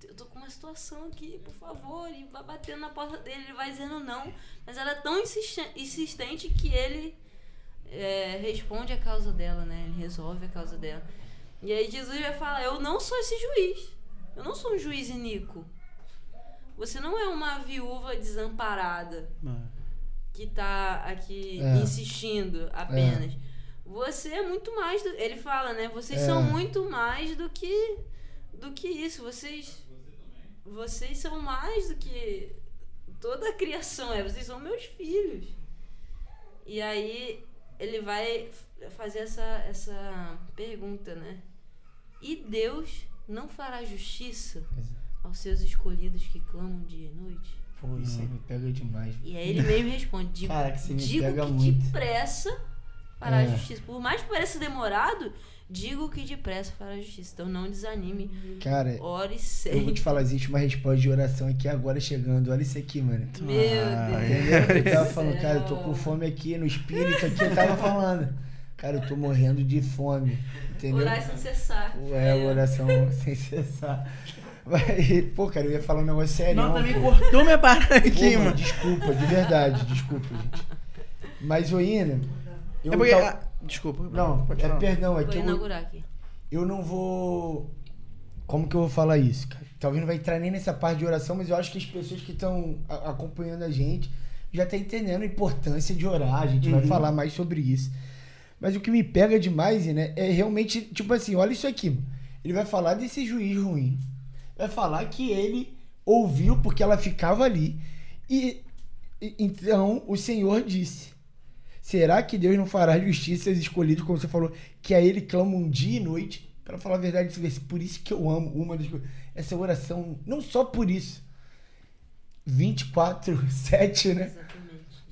eu tô com uma situação aqui, por favor. E vai batendo na porta dele, ele vai dizendo não. Mas ela é tão insiste- insistente que ele é, responde a causa dela, né? Ele resolve a causa dela. E aí Jesus vai falar: Eu não sou esse juiz. Eu não sou um juiz iníquo. Você não é uma viúva desamparada que tá aqui É. insistindo apenas. Você é muito mais do, ele fala, né? Vocês É. são muito mais do que do que isso. Vocês vocês são mais do que toda a criação é. Vocês são meus filhos. E aí ele vai fazer essa essa pergunta, né? E Deus não fará justiça aos seus escolhidos que clamam dia e noite? Pô, isso aí me pega demais. E aí ele mesmo responde: Digo, Cara, que você me digo pega que muito. depressa fará É. justiça. Por mais que pareça demorado, digo que depressa fará justiça. Então não desanime, Cara, ore eu vou sempre. te falar, existe uma resposta de oração aqui agora chegando. Olha isso aqui, mano. Meu Ah, Deus. Entendeu? Eu tava do falando, cara, eu tô com fome aqui no espírito aqui, eu tava falando. Cara, eu tô morrendo de fome. Entendeu? Orar sem cessar. É, oração sem cessar. Mas, pô, cara, eu ia falar um negócio sério. Não, pô. também cortou minha parada aqui, mano, mano. desculpa, de verdade, desculpa, gente. Mas, ô Ina, eu É porque. ah, desculpa. Não, pode é falar. perdão, é Vou que eu, aqui. eu não vou. Como que eu vou falar isso, cara? Talvez não vai entrar nem nessa parte de oração, mas eu acho que as pessoas que estão acompanhando a gente já estão entendendo a importância de orar. A gente vai Uhum. falar mais sobre isso. Mas o que me pega demais, né, é realmente, tipo assim, olha isso aqui. Ele vai falar desse juiz ruim. Vai falar que ele ouviu porque ela ficava ali. E e- então o Senhor disse: Será que Deus não fará justiça aos escolhidos, como você falou, que a ele clamam dia e noite? Para falar a verdade, por isso que eu amo uma das coisas. Essa oração, não só por isso. 24, 7, né? Exatamente.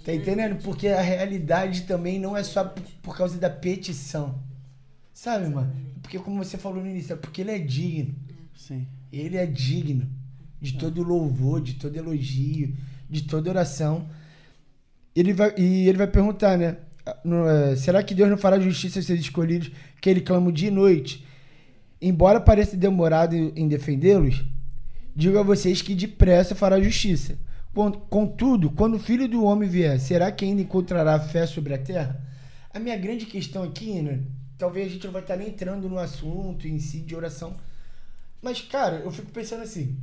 Tá entendendo? Porque a realidade também não é só por causa da petição. Sabe, mano? Porque como você falou no início, é porque ele é digno. Sim. Ele é digno de todo louvor, de todo elogio, de toda oração. Ele vai, e ele vai perguntar, né? é, será que Deus não fará justiça aos seus escolhidos que ele clama dia e noite? Embora pareça demorado em defendê-los, digo a vocês que depressa fará justiça. Con- Contudo, quando o filho do homem vier, será que ainda encontrará fé sobre a terra? A minha grande questão aqui, né? Talvez a gente não vai estar nem entrando no assunto em si de oração. Mas, cara, eu fico pensando assim: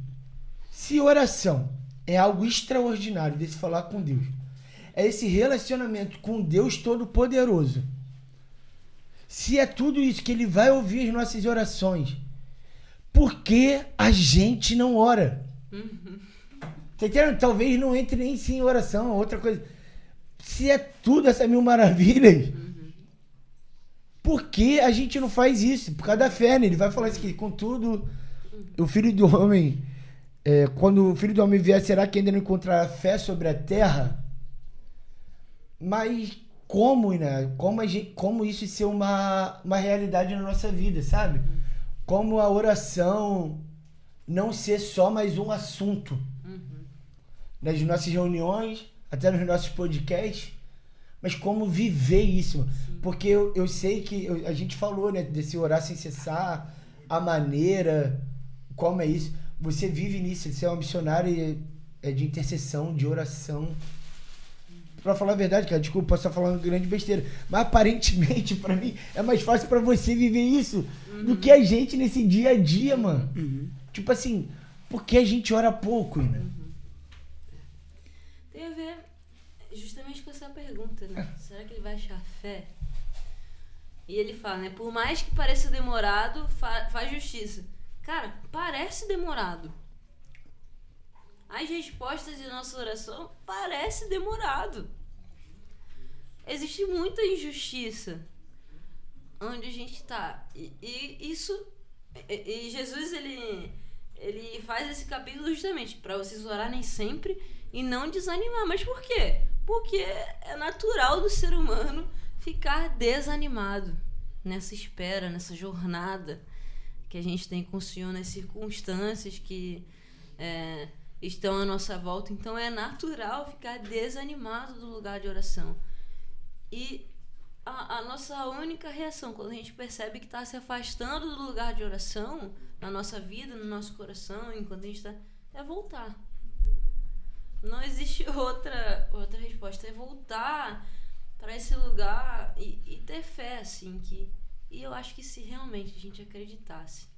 se oração é algo extraordinário de se falar com Deus, é esse relacionamento com Deus Todo-Poderoso. Se é tudo isso que Ele vai ouvir as nossas orações, por que a gente não ora? Tá entendendo? Talvez não entre nem sim em oração, outra coisa. Se é tudo essa mil maravilhas, por que a gente não faz isso? Por causa da fé, né? Ele vai falar isso aqui, contudo, o filho do homem, é, quando o filho do homem vier, será que ainda não encontrará fé sobre a terra? Mas como, né? Como, gente, como isso ser uma, uma realidade na nossa vida, sabe? Como a oração não ser só mais um assunto nas nossas reuniões, até nos nossos podcasts, mas como viver isso. Porque eu, eu sei que eu- a gente falou, né, desse orar sem cessar, a maneira, como é isso. Você vive nisso, você é uma missionária é, de intercessão, de oração. Pra falar a verdade, cara, desculpa, posso estar falando grande besteira, mas aparentemente, pra mim, é mais fácil pra você viver isso do que a gente nesse dia a dia, mano. Tipo assim, porque a gente ora pouco, né? Tem a ver justamente com essa pergunta, né? Será que ele vai achar fé? E ele fala, né? Por mais que pareça demorado, fa- faz justiça. Cara, parece demorado. As respostas de nossa oração parece demorado. Existe muita injustiça onde a gente tá. E, e isso. E, e Jesus, ele. Ele faz esse capítulo justamente para vocês orarem sempre e não desanimar. Mas por quê? Porque é natural do ser humano ficar desanimado nessa espera, nessa jornada que a gente tem com o Senhor, nas circunstâncias que é, estão à nossa volta. Então é natural ficar desanimado do lugar de oração. E a, a nossa única reação, quando a gente percebe que está se afastando do lugar de oração, na nossa vida, no nosso coração, enquanto a gente está, é voltar. Não existe outra, outra resposta. É voltar para esse lugar e, e ter fé, assim, que. E eu acho que se realmente a gente acreditasse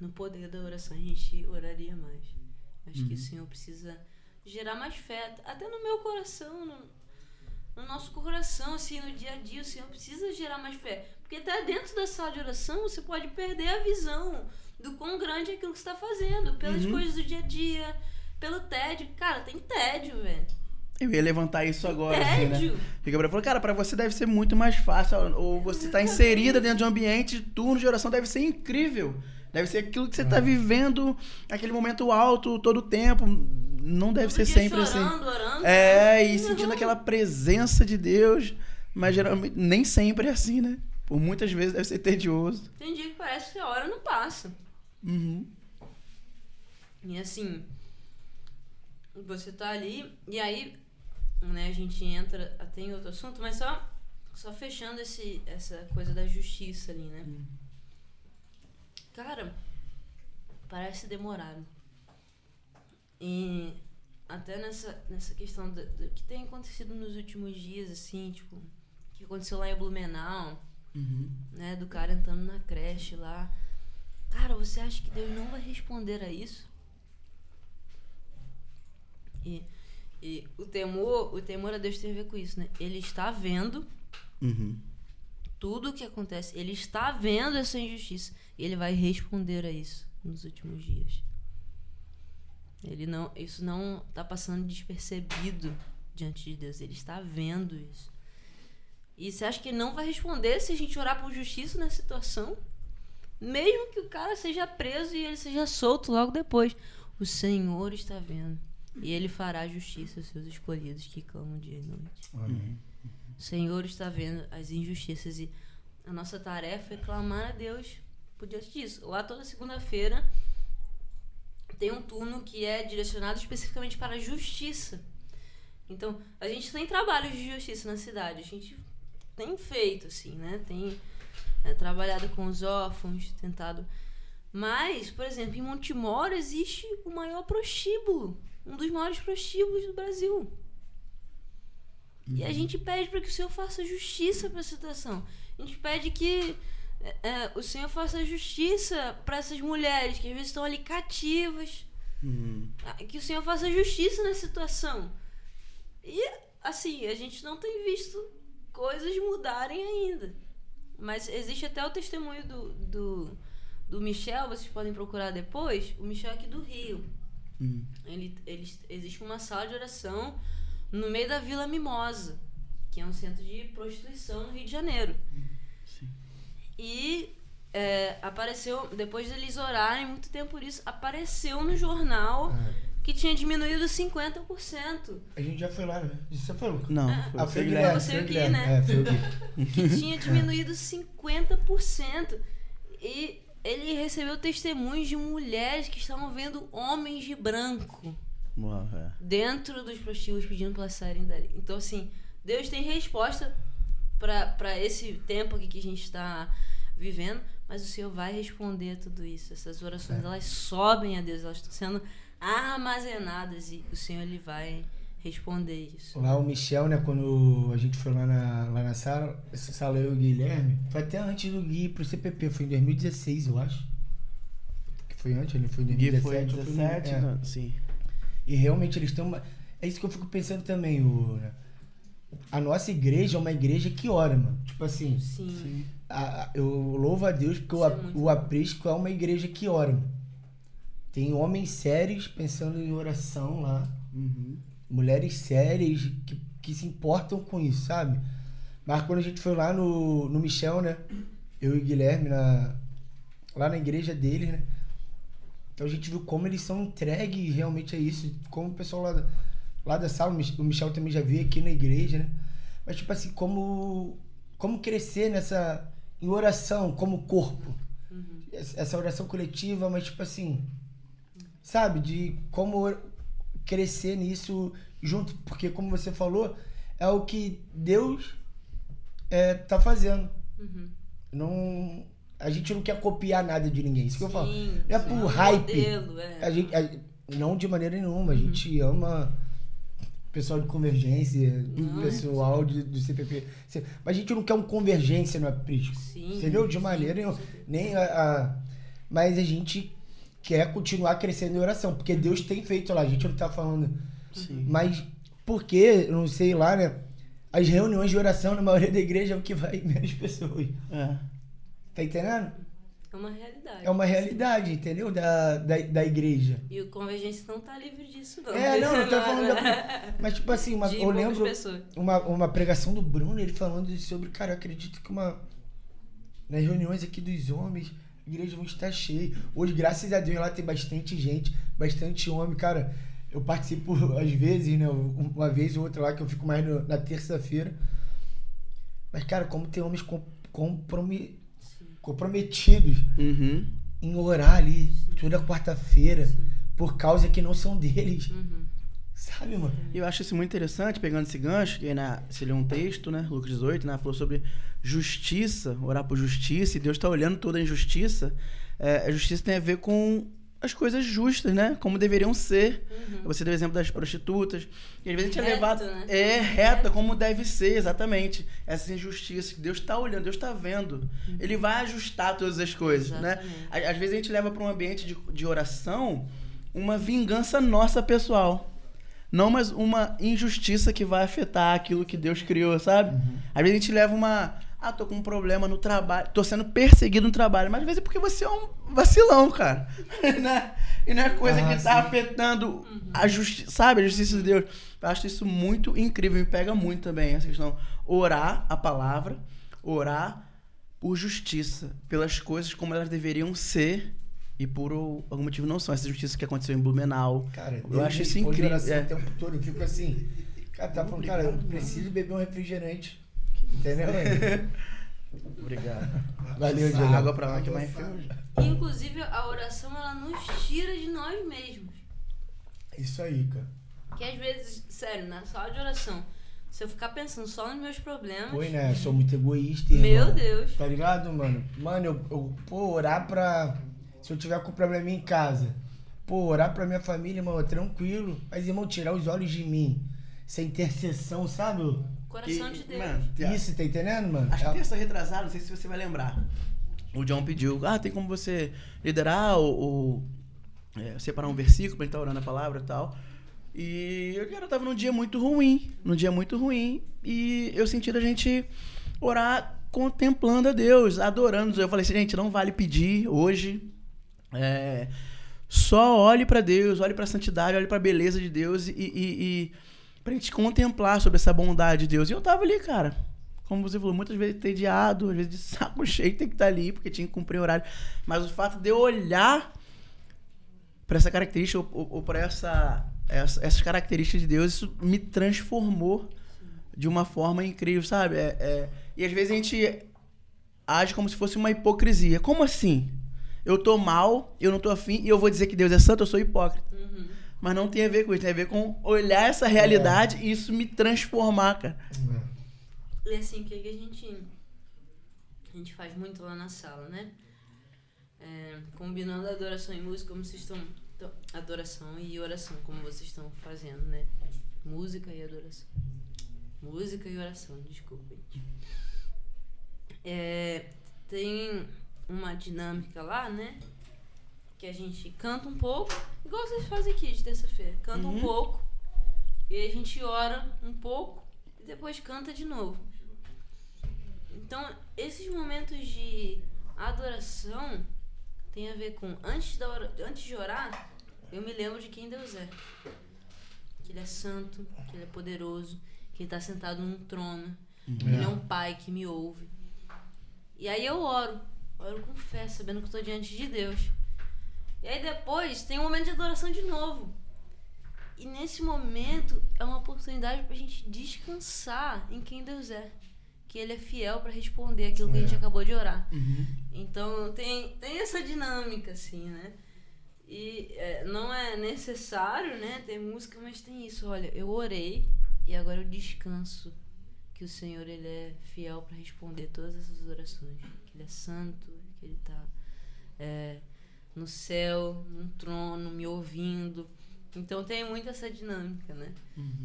no poder da oração, a gente oraria mais. Acho que o Senhor precisa gerar mais fé, até no meu coração, no, no nosso coração, assim, no dia a dia, o Senhor precisa gerar mais fé. Porque até dentro da sala de oração você pode perder a visão do quão grande é aquilo que você está fazendo, pelas coisas do dia a dia, pelo tédio. Cara, tem tédio, velho. Eu ia levantar isso agora, assim, né? Tédio. E Gabriel falou, cara, pra você deve ser muito mais fácil, ou você tá inserida dentro de um ambiente de turno de oração, deve ser incrível. Deve ser aquilo que você tá vivendo, aquele momento alto todo o tempo. Não deve Todo ser dia sempre assim. chorando, orando. É, e sentindo aquela presença de Deus. Mas geralmente nem sempre é assim, né? Por muitas vezes deve ser tedioso. Tem dia que parece que a hora não passa. Uhum. E assim, você tá ali, e aí, né, a gente entra até em outro assunto, mas só, só fechando esse, essa coisa da justiça ali, né? Cara, parece demorado. E até nessa, nessa questão do, do que tem acontecido nos últimos dias, assim, tipo, que aconteceu lá em Blumenau, Uhum. né, do cara entrando na creche lá. Cara, você acha que Deus não vai responder a isso? E, e o temor, o temor a Deus tem a ver com isso, né? Ele está vendo Uhum. tudo o que acontece, ele está vendo essa injustiça ele vai responder a isso nos últimos dias. Ele não, isso não está passando despercebido diante de Deus, ele está vendo isso. E você acha que ele não vai responder se a gente orar por justiça nessa situação? Mesmo que o cara seja preso e ele seja solto logo depois. O Senhor está vendo. E ele fará justiça aos seus escolhidos que clamam dia e noite. Amém. O Senhor está vendo as injustiças e a nossa tarefa é clamar a Deus por diante disso. Lá toda segunda-feira tem um turno que é direcionado especificamente para a justiça. Então, a gente tem trabalhos de justiça na cidade. A gente tem feito, assim, né? Tem né, trabalhado com os órfãos, tentado. Mas, por exemplo, em Montemor existe o maior prostíbulo. Um dos maiores prostíbulos do Brasil. E a gente pede para que o Senhor faça justiça para a situação. A gente pede que é, o Senhor faça justiça para essas mulheres que às vezes estão ali cativas. Uhum. Ah, Que o Senhor faça justiça na situação. E, assim, a gente não tem visto coisas mudarem ainda. Mas existe até o testemunho do, do, do Michel, vocês podem procurar depois. O Michel é aqui do Rio. Hum. Ele, eles, existe uma sala de oração no meio da Vila Mimosa, que é um centro de prostituição no Rio de Janeiro. Sim. E é, apareceu, depois deles orarem muito tempo por isso, apareceu no jornal É. que tinha diminuído 50%. A gente já foi lá, né? Isso você foi, Lucas? Não, Ah, foi Ah, o foi o Guilherme. Foi o Guilherme. né? É, foi o Gui. que tinha diminuído 50%. E ele recebeu testemunhos de mulheres que estavam vendo homens de branco é. dentro dos prostíbulos pedindo pra saírem dali. Então, assim, Deus tem resposta pra- pra esse tempo aqui que a gente está vivendo, mas o Senhor vai responder tudo isso. Essas orações, É. elas sobem a Deus, elas estão sendo armazenadas e o Senhor ele vai responder isso. Lá o Michel, né, quando a gente foi lá na, lá na sala, essa sala eu e o Guilherme, foi até antes do Gui pro CPP, foi em 2016, eu acho. Que foi antes, ele foi em Gui 2017. foi em eu fui no- 17, é. sim. E realmente eles uma. É isso que eu fico pensando também, o, né? A nossa igreja é uma igreja que ora, mano. Tipo assim, Sim. Sim. a- a- eu louvo a Deus porque o, é muito o aprisco é uma igreja que ora, mano. Tem homens sérios pensando em oração lá. Uhum. mulheres sérias que, que se importam com isso, sabe? Mas quando a gente foi lá no, no Michel, né? Eu e o Guilherme, na, lá na igreja deles, né? Então a gente viu como eles são entregues realmente a isso. Como o pessoal lá, da- lá da sala, o Mich- o Michel também já veio aqui na igreja, né? Mas tipo assim, como, como crescer nessa. em oração, como corpo. Uhum. Essa oração coletiva, mas tipo assim, sabe, de como crescer nisso junto, porque como você falou, é o que Deus é, tá fazendo. Uhum. Não, a gente não quer copiar nada de ninguém, isso que eu falo. Sim, Não é sim, por um hype. modelo, é. A gente, a- não de maneira nenhuma, a gente ama pessoal de convergência, Não. pessoal de, do CPP. Mas a gente não quer um convergência no aprisco. Sim, Entendeu? De maneira nenhuma. Nem a, a- Mas a gente quer continuar crescendo em oração, porque Deus tem feito lá. A gente não tá falando. Sim. Mas porque, eu não sei lá, né? As reuniões de oração na maioria da igreja é o que vai menos pessoas. É. Tá entendendo? É uma realidade. É uma realidade, entendeu? Da, da, da igreja. E o Convergência não tá livre disso, não. É, não, eu tô falando da. Mas, tipo assim, uma, eu lembro pessoas. uma, uma pregação do Bruno, ele falando sobre, cara, eu acredito que uma. Nas reuniões aqui dos homens, a igreja vão estar cheia. Hoje, graças a Deus, lá tem bastante gente, bastante homem, cara. Eu participo às vezes, né? Uma vez ou outra lá, que eu fico mais no- na terça-feira. Mas, cara, como tem homens com- comprometidos Uhum. em orar ali toda quarta-feira por causa que não são deles. Uhum. Sabe, mano? E eu acho isso muito interessante, pegando esse gancho, que na, se lê um texto, né? Lucas 18, né? Falou sobre justiça, orar por justiça, e Deus está olhando toda a injustiça. É, a justiça tem a ver com as coisas justas, né? Como deveriam ser. Você deu o exemplo das prostitutas. E às vezes a gente é levado. né? É, reta, como deve ser, exatamente. Essas injustiças que Deus está olhando, Deus está vendo. Ele vai ajustar todas as coisas, né? Exatamente. Às às vezes a gente leva para um ambiente de, de oração uma vingança nossa pessoal. Não mais uma injustiça que vai afetar aquilo que Deus criou, sabe? Às vezes a gente leva uma. Ah, tô com um problema no trabalho, tô sendo perseguido no trabalho, mas às vezes é porque você é um vacilão, cara. né? E não é coisa Ah, que tá sim. afetando a justiça, sabe? A justiça de Deus. Eu acho isso muito incrível, me pega muito também essa questão. Orar a palavra, orar por justiça, pelas coisas como elas deveriam ser e por algum motivo não são. Essa justiça que aconteceu em Blumenau. Cara, eu acho isso incrível. oração É. O tempo todo, eu fico assim. Cara, tá falando, cara, eu preciso beber um refrigerante. Entendeu? Obrigado. Valeu, Essa Diego. água pra lá que mais. Inclusive, a oração, ela nos tira de nós mesmos. Isso aí, cara. Que às vezes, sério, na sala de oração, se eu ficar pensando só nos meus problemas, Foi, né? Eu sou muito egoísta, meu irmão. Deus. Tá ligado, mano? Mano, eu, eu pô, orar pra. Se eu tiver com problema em casa, pô, orar pra minha família, irmão, é tranquilo. Mas, irmão, tirar os olhos de mim. Essa intercessão, sabe? Coração E, de Deus. mano, tem- Isso, tá entendendo, mano? Acho que É- terça retrasada, não sei se você vai lembrar. O John pediu, ah, tem como você liderar ou, separar um versículo pra gente estar orando a palavra e tal. E eu, cara, tava num dia muito ruim, num dia muito ruim, e eu senti da gente orar contemplando a Deus, adorando. Eu falei assim, gente, não vale pedir hoje. É, só olhe para Deus, olhe para a santidade, olhe para a beleza de Deus e, e, e pra gente contemplar sobre essa bondade de Deus. E eu tava ali, cara. Como você falou, muitas vezes entediado, às vezes de saco cheio, tem que estar ali, porque tinha que cumprir horário. Mas o fato de eu olhar para essa característica ou, ou, ou para essa, essa, essas características de Deus, isso me transformou de uma forma incrível, sabe? É, é, e às vezes a gente age como se fosse uma hipocrisia. Como assim? Eu tô mal, eu não tô afim, e eu vou dizer que Deus é santo, eu sou hipócrita. Mas não tem a ver com isso, tem a ver com olhar essa realidade e isso me transformar, cara. E assim, o que, que a gente. A gente faz muito lá na sala, né? É, combinando adoração e música, como vocês estão. Adoração e oração, como vocês estão fazendo, né? Música e adoração. Música e oração, desculpem. É, tem uma dinâmica lá, né? Que a gente canta um pouco, igual vocês fazem aqui de terça-feira. Canta um Uhum. pouco, e a gente ora um pouco, e depois canta de novo. Então, esses momentos de adoração tem a ver com antes, da hora- antes de orar, eu me lembro de quem Deus é. Que ele é santo, que ele é poderoso, que ele está sentado num trono, que ele é um pai que me ouve. E aí eu oro, oro com fé, sabendo que estou diante de Deus. E aí depois tem um momento de adoração de novo. E nesse momento é uma oportunidade pra gente descansar em quem Deus é. Que Ele é fiel pra responder aquilo que a gente É. acabou de orar. Uhum. Então tem, tem essa dinâmica, assim, né? E é, não é necessário, né, ter música, mas tem isso. Olha, eu orei e agora eu descanso. Que o Senhor, Ele é fiel pra responder todas essas orações. Que Ele é santo, que Ele tá é, no céu, no trono, me ouvindo. Então tem muito essa dinâmica, né?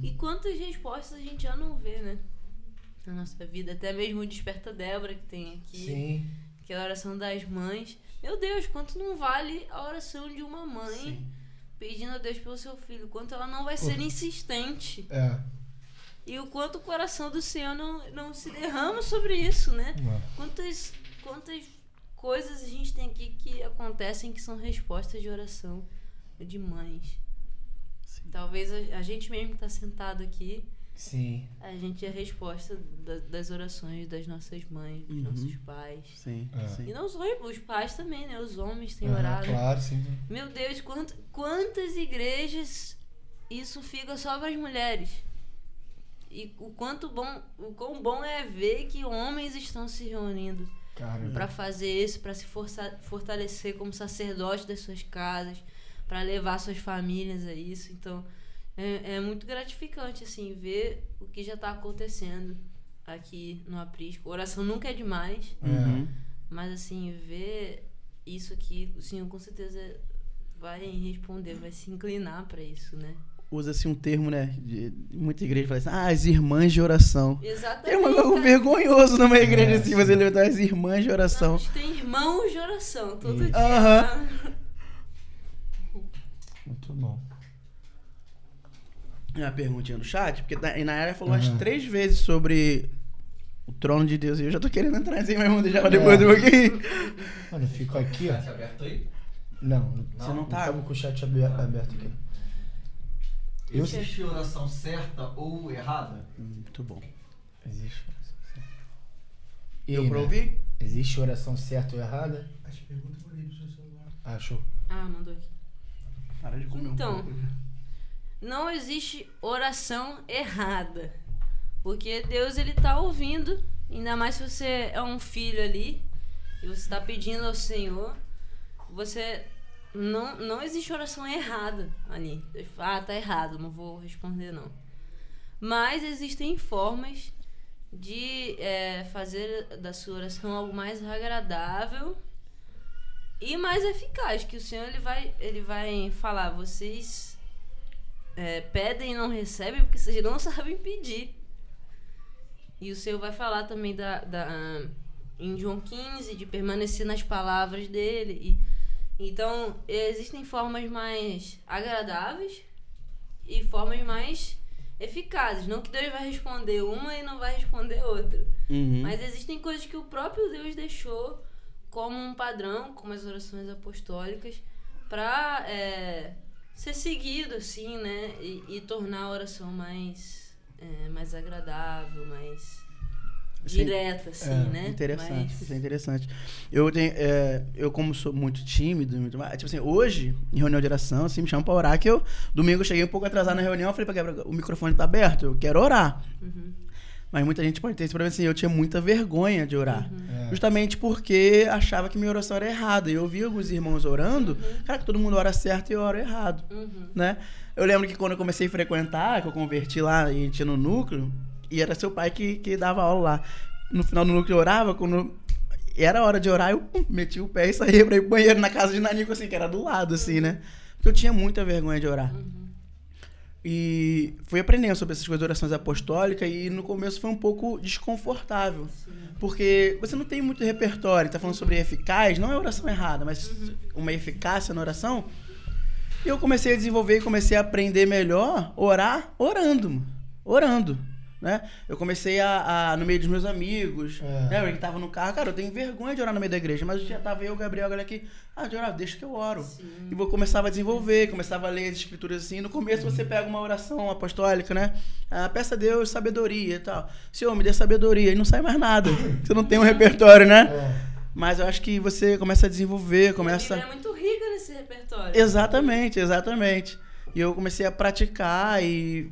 E quantas respostas a gente já não vê, né? Na nossa vida. Até mesmo o Desperta Débora que tem aqui Sim. que é a oração das mães. Meu Deus, quanto não vale a oração de uma mãe Sim. pedindo a Deus pelo seu filho? Quanto ela não vai ser insistente. É. E o quanto o coração do Senhor não, não se derrama sobre isso, né? É. Quantas, quantas coisas a gente tem aqui que acontecem que são respostas de oração de mães. Sim. Talvez a, a gente mesmo que está sentado aqui, Sim. a gente é a resposta da- das orações das nossas mães, dos Uhum. nossos pais. Sim, É. sim. E não só os pais também, né? Os homens têm orado. Claro, sim. Meu Deus, quant- quantas igrejas isso fica só para as mulheres? E o quanto bom, o quão bom é ver que homens estão se reunindo para fazer isso, para se força- fortalecer como sacerdote das suas casas, para levar suas famílias a isso. Então, é, é muito gratificante assim ver o que já está acontecendo aqui no Aprisco. Oração nunca é demais. Uhum. Mas assim, ver isso aqui, o senhor com certeza vai responder, vai se inclinar pra isso, né? Usa-se um termo, né? De, de muita igreja fala assim, ah, as irmãs de oração. Exatamente. É um algo vergonhoso numa igreja É, assim, sim. você levantar as irmãs de Não, a oração. gente tem irmãos de oração todo Isso. dia. Aham. tá? muito bom. Uma perguntinha no chat, porque a Inayara falou umas Aham. três vezes sobre o trono de Deus e eu já tô querendo entrar assim, mas vamos deixar pra depois É. do pouquinho. Mano, eu fico aqui, ó. Chat aberto aí? Não, Você não tá? Estamos com o chat aberto, aberto aqui. Eu Existe oração certa ou errada? Muito bom. Existe oração certa. Deu pra né? ouvir? Existe oração certa ou errada? As perguntas mandei pro seu celular. Ah, show. Ah, mandou aqui. Para de comer Então. um pouco. Não existe oração errada. Porque Deus ele tá ouvindo, ainda mais se você é um filho ali e você está pedindo ao Senhor, você não não existe oração errada ali. Ah, tá errado, não vou responder não. Mas existem formas de é, fazer da sua oração algo mais agradável e mais eficaz, que o Senhor ele vai ele vai falar, vocês é, pedem e não recebem porque vocês não sabem pedir. E o Senhor vai falar também da, da em João 15 de permanecer nas palavras dele. E, então, existem formas mais agradáveis e formas mais eficazes. Não que Deus vai responder uma e não vai responder outra. Uhum. Mas existem coisas que o próprio Deus deixou como um padrão, como as orações apostólicas, pra é, ser seguido, assim, né? E, e tornar a oração mais, é, mais agradável, mais Sim. direta, assim, É, né? Interessante, Mais- isso é interessante. Eu tenho, é, eu como sou muito tímido, muito, mais- tipo assim, hoje, em reunião de oração, assim, me chamam pra orar, que eu, domingo eu cheguei um pouco atrasado na reunião, eu falei pra Gabriel, o microfone tá aberto, eu quero orar. Uhum, Mas muita gente pode ter esse problema assim, eu tinha muita vergonha de orar. uhum. É. Justamente porque achava que minha oração era errada. E eu via alguns irmãos orando, cara, que todo mundo ora certo e eu oro errado, Uhum. né? Eu lembro que quando eu comecei a frequentar, que eu converti lá e a gente ia no núcleo, e era seu pai que, que dava aula lá. No final do núcleo eu orava, quando era hora de orar, eu pum, metia o pé e saía pra ir pro banheiro na casa de Nanico, assim, que era do lado, assim, né? Porque eu tinha muita vergonha de orar. Uhum. E fui aprendendo sobre essas coisas de orações apostólicas e no começo foi um pouco desconfortável. Porque você não tem muito repertório, tá falando sobre eficaz, não é oração errada, mas uma eficácia na oração. E eu comecei a desenvolver e comecei a aprender melhor orar orando, orando. Né? Eu comecei a, a- no meio dos meus amigos, É. né? Eu que tava no carro, cara, eu tenho vergonha de orar no meio da igreja, mas já tava eu, o Gabriel, a galera aqui, ah, de orar, deixa que eu oro. E vou começava a desenvolver, começava a ler as escrituras assim. No começo você pega uma oração apostólica, né? Ah, peça a Deus sabedoria e tal. Senhor, me dê sabedoria. E não sai mais nada. Você não tem um repertório, né? É. Mas eu acho que você começa a desenvolver, A começa. Bíblia é muito rica nesse repertório. Exatamente, exatamente. E eu comecei a praticar e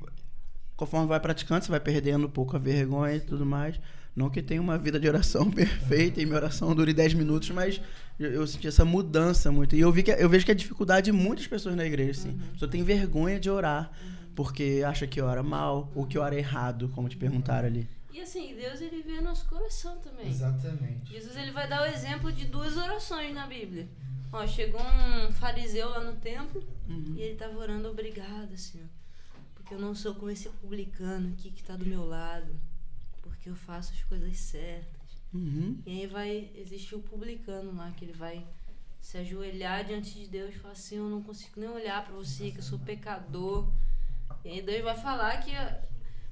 conforme vai praticando, você vai perdendo um pouco a vergonha e tudo mais. Não que tenha uma vida de oração perfeita e minha oração dure 10 minutos, mas eu, eu senti essa mudança muito. E eu, vi que, eu vejo que é dificuldade de muitas pessoas na igreja, assim. A pessoa tem vergonha de orar, porque acha que ora mal ou que ora errado, como te perguntaram ali. E assim, Deus ele vê nosso coração também. Exatamente. Jesus ele vai dar o exemplo de duas orações na Bíblia. Ó, chegou um fariseu lá no templo e ele tava orando obrigado, assim, Porque eu não sou como esse publicano aqui que tá do meu lado. Porque eu faço as coisas certas. Uhum. E aí vai existir o publicano lá, que ele vai se ajoelhar diante de Deus e falar assim, eu não consigo nem olhar pra você, que eu sou pecador. E aí Deus vai falar que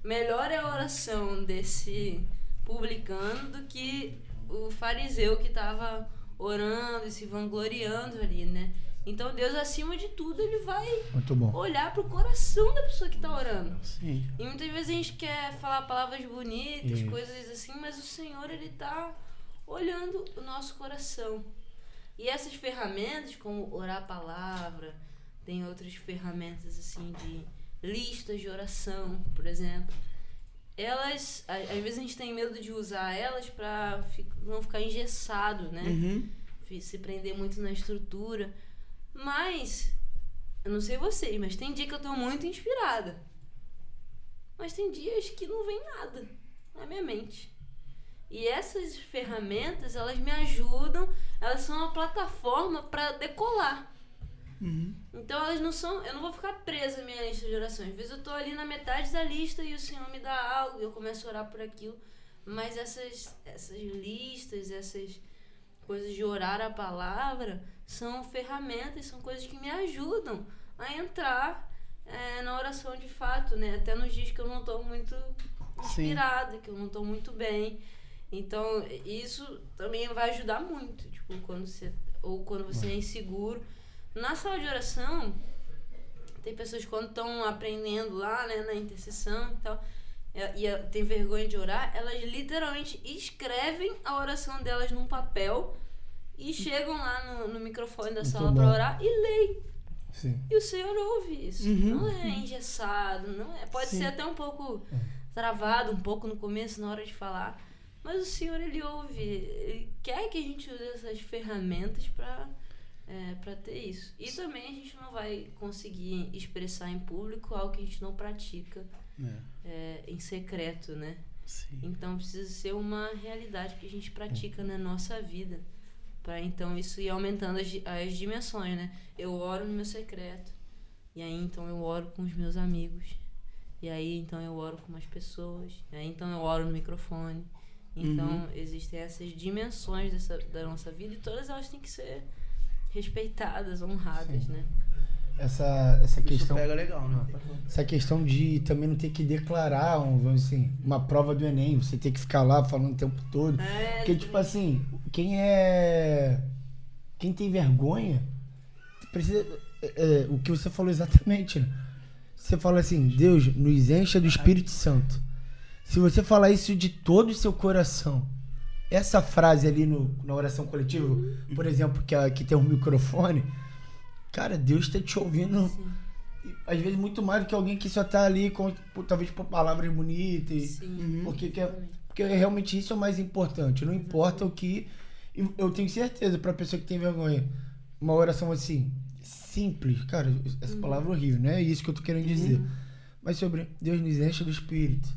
melhor é a oração desse publicano do que o fariseu que estava orando e se vangloriando ali, né? Então Deus, acima de tudo, ele vai Muito bom. olhar pro coração da pessoa que tá orando. Sim. E muitas vezes a gente quer falar palavras bonitas, Isso. coisas assim, mas o Senhor, Ele tá olhando o nosso coração. E essas ferramentas, como orar a palavra, tem outras ferramentas assim de listas de oração, por exemplo. Elas, às vezes a gente tem medo de usar elas para não ficar engessado, né? Uhum. se prender muito na estrutura. Mas, eu não sei vocês, mas tem dia que eu tô muito inspirada. Mas tem dias que não vem nada na minha mente. E essas ferramentas, elas me ajudam, elas são uma plataforma para decolar. Uhum. Então elas não são. Eu não vou ficar presa à minha lista de orações. Às vezes eu tô ali na metade da lista e o Senhor me dá algo e eu começo a orar por aquilo. Mas essas, essas listas, essas coisas de orar a palavra são ferramentas, são coisas que me ajudam a entrar é, na oração de fato, né? Até nos dias que eu não tô muito inspirada, que eu não tô muito bem. Então, isso também vai ajudar muito, tipo, quando você ou quando você é inseguro. Na sala de oração, tem pessoas que quando estão aprendendo lá, né, na intercessão e tal, e, e tem vergonha de orar, elas literalmente escrevem a oração delas num papel e chegam lá no, no microfone da Muito sala para orar e leem. Sim. E o Senhor ouve isso. Uhum. Não é engessado, não é. Pode Sim. ser até um pouco travado, um pouco no começo, na hora de falar. Mas o Senhor, Ele ouve. Ele quer que a gente use essas ferramentas para é, pra ter isso. E também a gente não vai conseguir expressar em público algo que a gente não pratica É. é, em secreto, né? Sim. Então precisa ser uma realidade que a gente pratica na nossa vida. Pra então isso ir aumentando as, as dimensões, né? Eu oro no meu secreto. E aí então eu oro com os meus amigos. E aí então eu oro com mais pessoas. E aí então eu oro no microfone. Então Uhum. existem essas dimensões dessa, da nossa vida e todas elas têm que ser respeitadas, honradas, Sim. né? Essa, essa Isso questão. pega legal, né? Essa questão de também não ter que declarar, um, vamos assim, uma prova do Enem, você ter que ficar lá falando o tempo todo. É, Porque, tipo assim, quem é. Quem tem vergonha. precisa. é, é, o que você falou exatamente, né? Você fala assim, Deus nos encha do Espírito Santo. Se você falar isso de todo o seu coração, essa frase ali no, na oração coletiva, por exemplo, que, a- que tem um microfone, cara, Deus tá te ouvindo. Às vezes muito mais do que alguém que só tá ali com, talvez por palavras bonitas. Sim. Porque, que porque realmente isso é o mais importante. Não importa o que. Eu tenho certeza, pra pessoa que tem vergonha, uma oração assim, simples, cara, essa palavra é horrível, não é isso que eu tô querendo dizer. Mas sobre Deus nos enche do Espírito.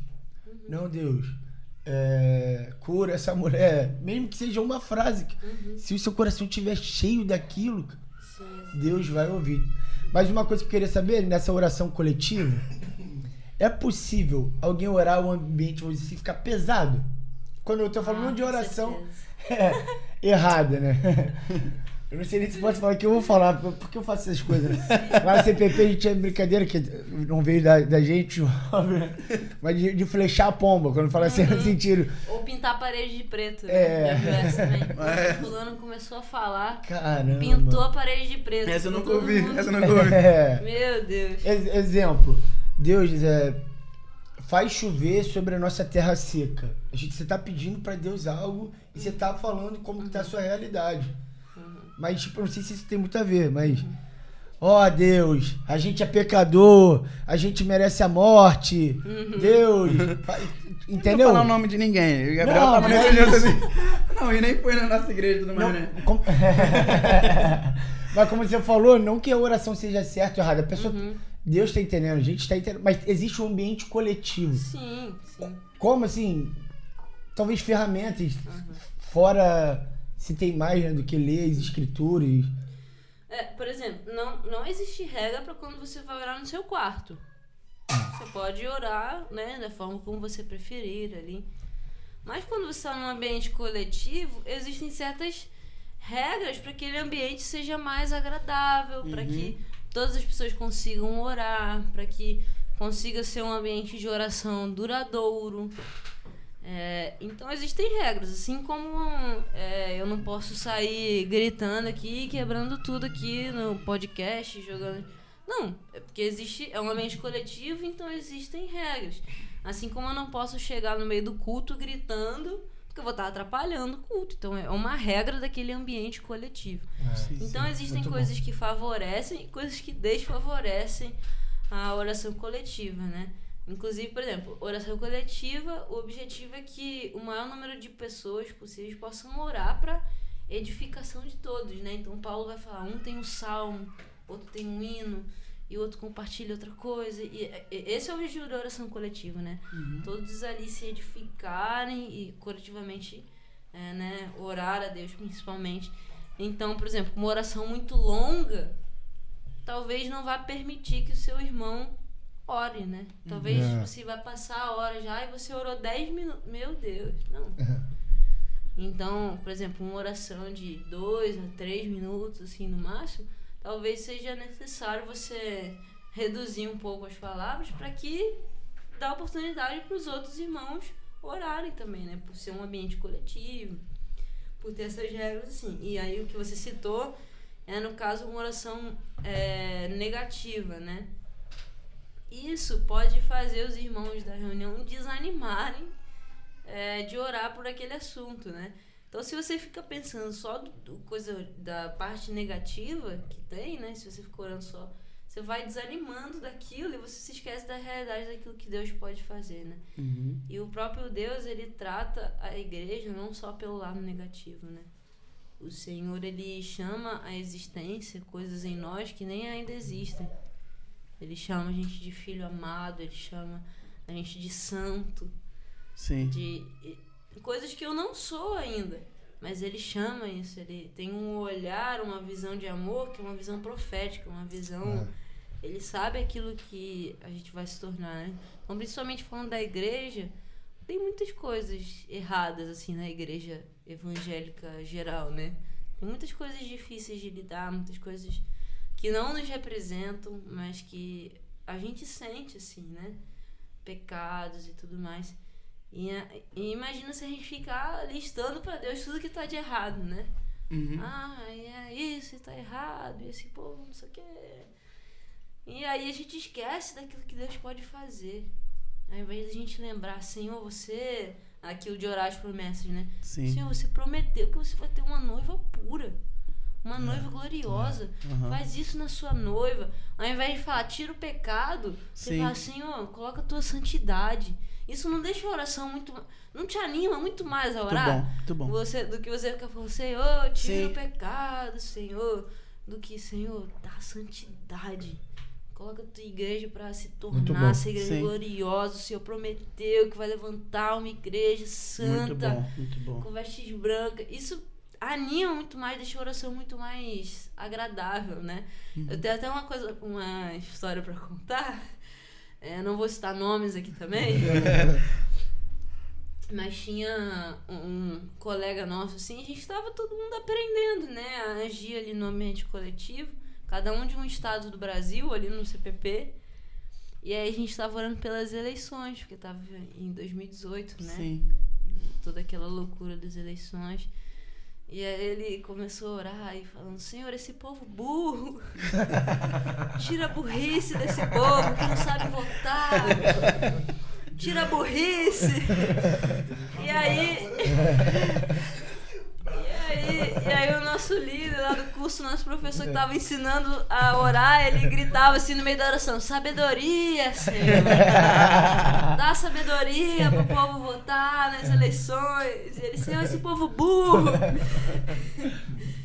Não, Deus. é, cura essa mulher. Mesmo que seja uma frase. Se o seu coração estiver cheio daquilo, Sim. Deus vai ouvir. Mas uma coisa que eu queria saber, nessa oração coletiva, é possível alguém orar o ambiente, dizer assim, ficar pesado? Quando eu tô falando Ah, de oração é, errada, né? Eu não sei nem se pode falar o que eu vou falar, porque eu faço essas coisas, né? Lá no CPP a gente tinha brincadeira que não veio da, da gente, né? mas de, de flechar a pomba, quando fala assim, no sentido. Ou pintar a parede de preto. né? É. Já viu essa também? É. O fulano começou a falar, Caramba. pintou a parede de preto. Essa eu nunca ouvi, mundo- essa eu nunca ouvi. É. Meu Deus. Ex- exemplo, Deus é, faz chover sobre a nossa terra seca. A gente, você tá pedindo pra Deus algo e você tá falando como que tá a sua realidade. Mas, tipo, eu não sei se isso tem muito a ver, mas. Ó Deus, a gente é pecador, a gente merece a morte. Deus. fa- Não Entendeu? vou falar o nome de ninguém. O Gabriel Não, tava não é nesse jeito assim. Não, e nem foi na nossa igreja tudo mais, Não, né? como- Mas como você falou, não que a oração seja certa ou errada. A pessoa. Deus tá entendendo, a gente tá entendendo. Mas existe um ambiente coletivo. Sim, sim. Como assim? Talvez ferramentas. Fora se tem mais né, do que ler as escrituras. É, por exemplo, não, não existe regra pra quando você vai orar no seu quarto. Você pode orar, né, da forma como você preferir ali. Mas quando você está num ambiente coletivo, existem certas regras para que aquele ambiente seja mais agradável, para que todas as pessoas consigam orar, para que consiga ser um ambiente de oração duradouro. É, então existem regras, assim como é, eu não posso sair gritando aqui, quebrando tudo aqui no podcast, jogando. Não, é porque existe. É um ambiente coletivo, então existem regras. Assim como eu não posso chegar no meio do culto gritando, porque eu vou estar atrapalhando o culto. Então é uma regra daquele ambiente coletivo. Então existem muito coisas que favorecem e coisas que desfavorecem a oração coletiva, né? Inclusive, por exemplo, oração coletiva, o objetivo é que o maior número de pessoas possíveis possam orar para edificação de todos, né? Então Paulo vai falar, um tem um salmo, outro tem um hino e outro compartilha outra coisa. E esse é o objetivo da oração coletiva, né? Todos ali se edificarem e coletivamente, é, né, orar a Deus principalmente. Então, por exemplo, uma oração muito longa talvez não vá permitir que o seu irmão ore, né? Talvez É. você vai passar a hora já e você orou 10 minutos. Meu Deus, não. Então, por exemplo, uma oração de 2 a 3 minutos, assim, no máximo, talvez seja necessário você reduzir um pouco as palavras para que dá oportunidade para os outros irmãos orarem também, né? Por ser um ambiente coletivo, por ter essas regras assim. E aí o que você citou é, no caso, uma oração é, negativa, né? Isso pode fazer os irmãos da reunião desanimarem é, de orar por aquele assunto, né? Então, se você fica pensando só do, do coisa da parte negativa que tem, né? Se você fica orando só, você vai desanimando daquilo e você se esquece da realidade daquilo que Deus pode fazer, né? Uhum. E o próprio Deus, ele trata a igreja não só pelo lado negativo, né? O Senhor, ele chama a existência coisas em nós que nem ainda existem. Ele chama a gente de filho amado, ele chama a gente de santo, Sim. de coisas que eu não sou ainda. Mas ele chama isso, ele tem um olhar, uma visão de amor que é uma visão profética, uma visão. Ele sabe aquilo que a gente vai se tornar, né? Então, principalmente falando da igreja, tem muitas coisas erradas, assim, na igreja evangélica geral, né? Tem muitas coisas difíceis de lidar, muitas coisas que não nos representam, mas que a gente sente, assim, né? Pecados e tudo mais. E, e imagina se a gente ficar listando pra Deus tudo que tá de errado, né? Uhum. Ah, é isso, e tá errado, e esse povo não sei o quê. E aí a gente esquece daquilo que Deus pode fazer. Ao invés de a gente lembrar, Senhor, você. Aquilo de orar as promessas, né? Sim. Senhor, você prometeu que você vai ter uma noiva pura. Uma noiva gloriosa. Aham. Faz isso na sua noiva. Ao invés de falar, tira o pecado, você Sim. fala, Senhor, coloca a tua santidade. Isso não deixa a oração muito. Não te anima muito mais a Muito orar? bom, muito bom. Você, do que você ficar falando, Senhor, tira o pecado, Senhor. Do que, Senhor, dá santidade. Coloca a tua igreja para se Muito tornar essa igreja Sim. gloriosa. O Senhor prometeu que vai levantar uma igreja Muito santa, bom, muito bom. com vestes brancas. Isso anima muito mais, deixa a oração muito mais agradável, né? Uhum. Eu tenho até uma coisa, uma história para contar. É, não vou citar nomes aqui também. Mas tinha um, colega nosso, assim, a gente estava todo mundo aprendendo, né? A agir ali no ambiente coletivo, cada um de um estado do Brasil, ali no CPP. E aí a gente estava orando pelas eleições, porque estava em 2018, né? Sim. Toda aquela loucura das eleições. E aí ele começou a orar e falando, Senhor, esse povo burro, tira a burrice desse povo que não sabe votar. Tira a burrice. E aí. E aí, e aí o nosso líder lá do curso, nosso professor que tava ensinando a orar, ele gritava assim no meio da oração, sabedoria, Senhor. Dá sabedoria pro povo votar nas eleições. E ele, Senhor, esse povo burro.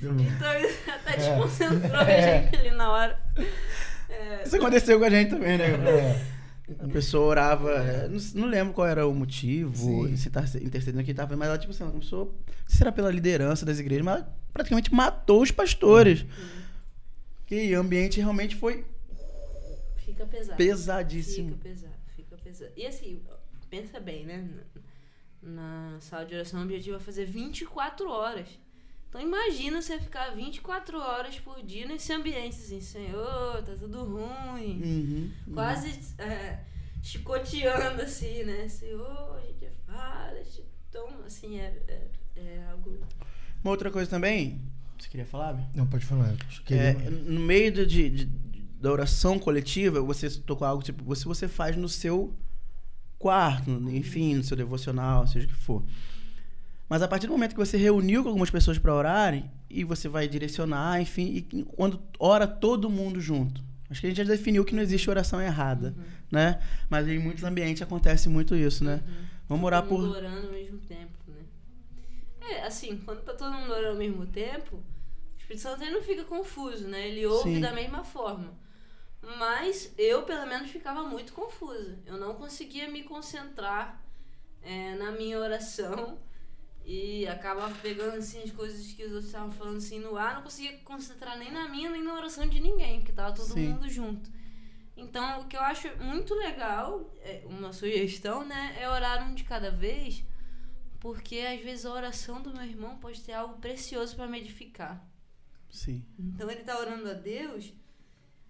Então ele até desconcentrou a gente ali na hora. É, Isso aconteceu com a gente também, né? É. A pessoa orava, é, não, não lembro qual era o motivo, Sim. se tá intercedendo aqui, tava, mas ela, tipo assim, ela começou, se era pela liderança das igrejas, mas ela praticamente matou os pastores. Que o ambiente realmente foi fica pesado. pesadíssimo. Fica pesado, fica pesado. E assim, pensa bem, né? Na sala de oração, o objetivo é fazer 24 horas. Então imagina você ficar 24 horas por dia nesse ambiente, assim, Senhor, tá tudo ruim. Uhum. Quase é, chicoteando, assim, né? Senhor, a gente é falha. Então, assim, é, é, é algo. Uma outra coisa também, você queria falar? Não, pode falar. É, no meio de, de- de- da oração coletiva, você tocou algo tipo, você, você faz no seu quarto, enfim, no seu devocional, seja o que for. Mas a partir do momento que você reuniu com algumas pessoas para orarem, e você vai direcionar, enfim, e quando ora todo mundo junto. Acho que a gente já definiu que não existe oração errada, né? Mas em muitos ambientes acontece muito isso, né? Vamos orar todo mundo por. orando ao mesmo tempo, né? É, assim, quando tá todo mundo orando ao mesmo tempo, o Espírito Santo ele não fica confuso, né? Ele ouve Sim. da mesma forma. Mas eu, pelo menos, ficava muito confusa. Eu não conseguia me concentrar é, na minha oração e acabava pegando assim as coisas que os outros estavam falando assim no ar, não conseguia concentrar nem na minha nem na oração de ninguém, porque tava todo Sim. mundo junto. Então, o que eu acho muito legal, é uma sugestão, né, é orar um de cada vez, porque às vezes a oração do meu irmão pode ter algo precioso para me edificar. Sim. Então ele tá orando a Deus,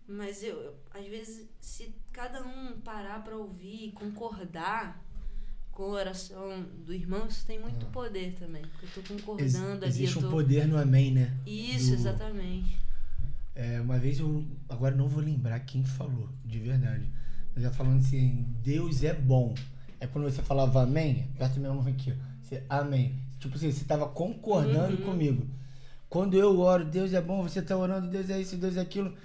mas eu, eu- às vezes se cada um parar para ouvir, concordar com a oração do irmão, isso tem muito poder também. Porque eu tô Ex- concordando ali, existe tô um poder no amém, né? Isso, do- exatamente. É, uma vez eu. Agora não vou lembrar quem falou, de verdade. Mas já falando assim, Deus é bom. É quando você falava amém, aperta meu nome aqui. ó. Você, amém. Tipo assim, você tava concordando Uhum. comigo. Quando eu oro, Deus é bom, você tá orando, Deus é isso, Deus é aquilo.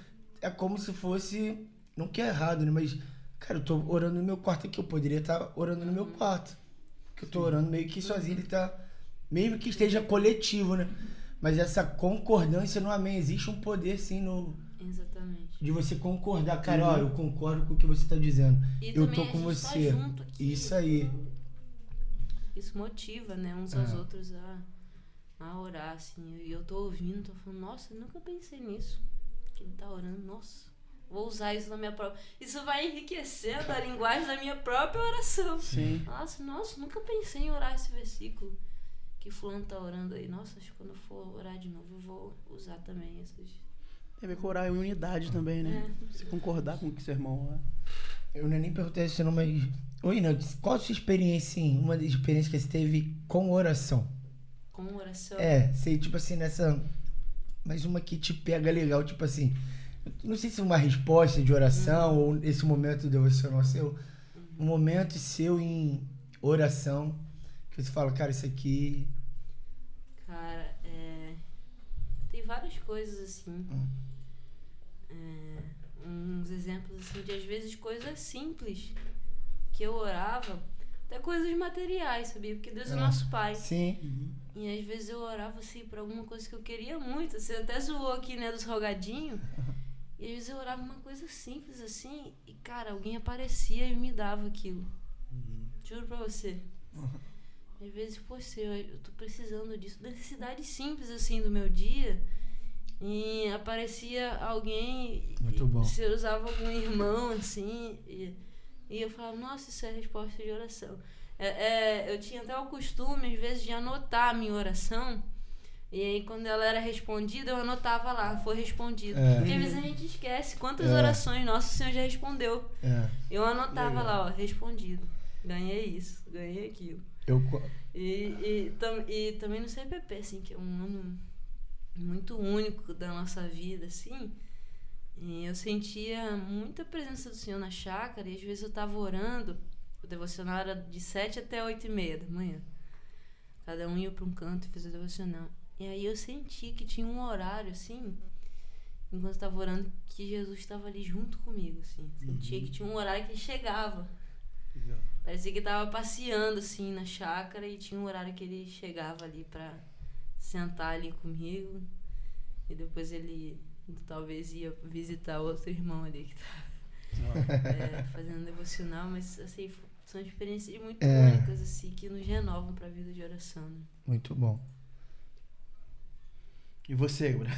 É como se fosse. Não que é errado, né? Mas, cara, eu tô orando no meu quarto aqui. Eu poderia estar orando no meu quarto. Que eu tô orando meio que sozinho, ele tá. Mesmo que esteja coletivo, né? Mas essa concordância no amém. Existe um poder, sim, no, Exatamente. de você concordar. Cara, ó, eu concordo com o que você tá dizendo. E eu tô a com gente tá você. junto aqui, Isso aí. Isso motiva, né, uns aos É. outros a, a orar, assim. E eu tô ouvindo, tô falando, nossa, eu nunca pensei nisso. Que ele tá orando, nossa, vou usar isso na minha própria. Isso vai enriquecendo a linguagem da minha própria oração. Sim. Nossa, nossa, nunca pensei em orar esse versículo que fulano tá orando aí. Nossa, acho que quando eu for orar de novo, eu vou usar também essas. Tem a ver com orar em unidade também, né? É. Se concordar com o que seu irmão ora. Eu não nem perguntei isso, não, mas. Oi, Nel, qual a sua experiência, sim? Uma das experiências que você teve com oração? Com oração. É, você, tipo assim, nessa. mas uma que te pega legal, tipo assim. Não sei se é uma resposta de oração ou esse momento devocional seu. Um momento seu em oração que você fala, cara, isso aqui. Cara, é... tem várias coisas assim. Hum. É, Uns exemplos assim de às vezes coisas simples que eu orava, até coisas materiais, sabia? Porque Deus é Ah, nosso Pai. Sim. E às vezes eu orava assim pra alguma coisa que eu queria muito. Você até zoou aqui, né, dos rogadinhos. E às vezes eu orava uma coisa simples assim, e cara, alguém aparecia e me dava aquilo. Juro pra você. Às vezes, poxa, eu, eu tô precisando disso. Necessidades simples assim do meu dia. E aparecia alguém. Muito bom. Você usava algum irmão assim. E, e eu falava, nossa, isso é resposta de oração. É, é, eu tinha até o costume, às vezes, de anotar a minha oração. E aí, quando ela era respondida, eu anotava lá, foi respondido. É. Porque às vezes a gente esquece quantas É. orações nosso Senhor já respondeu. É. Eu anotava lá, ó, respondido. Ganhei isso, ganhei aquilo. Eu, E, e, tam- e também no CPP, assim, que é um ano muito único da nossa vida, assim. E eu sentia muita presença do Senhor na chácara e às vezes eu tava orando, o devocional era de 7 até 8 e meia da manhã. Cada um ia para um canto e fazia o devocional. E aí eu senti que tinha um horário, assim, enquanto eu tava orando, que Jesus estava ali junto comigo, assim. Sentia que tinha um horário que ele chegava. Parecia que tava passeando assim na chácara e tinha um horário que ele chegava ali pra sentar ali comigo. E depois ele talvez ia visitar outro irmão ali que tava é, fazendo devocional, mas assim, são experiências muito É. únicas assim que nos renovam pra vida de oração. Né? muito bom. E você, Gabriel?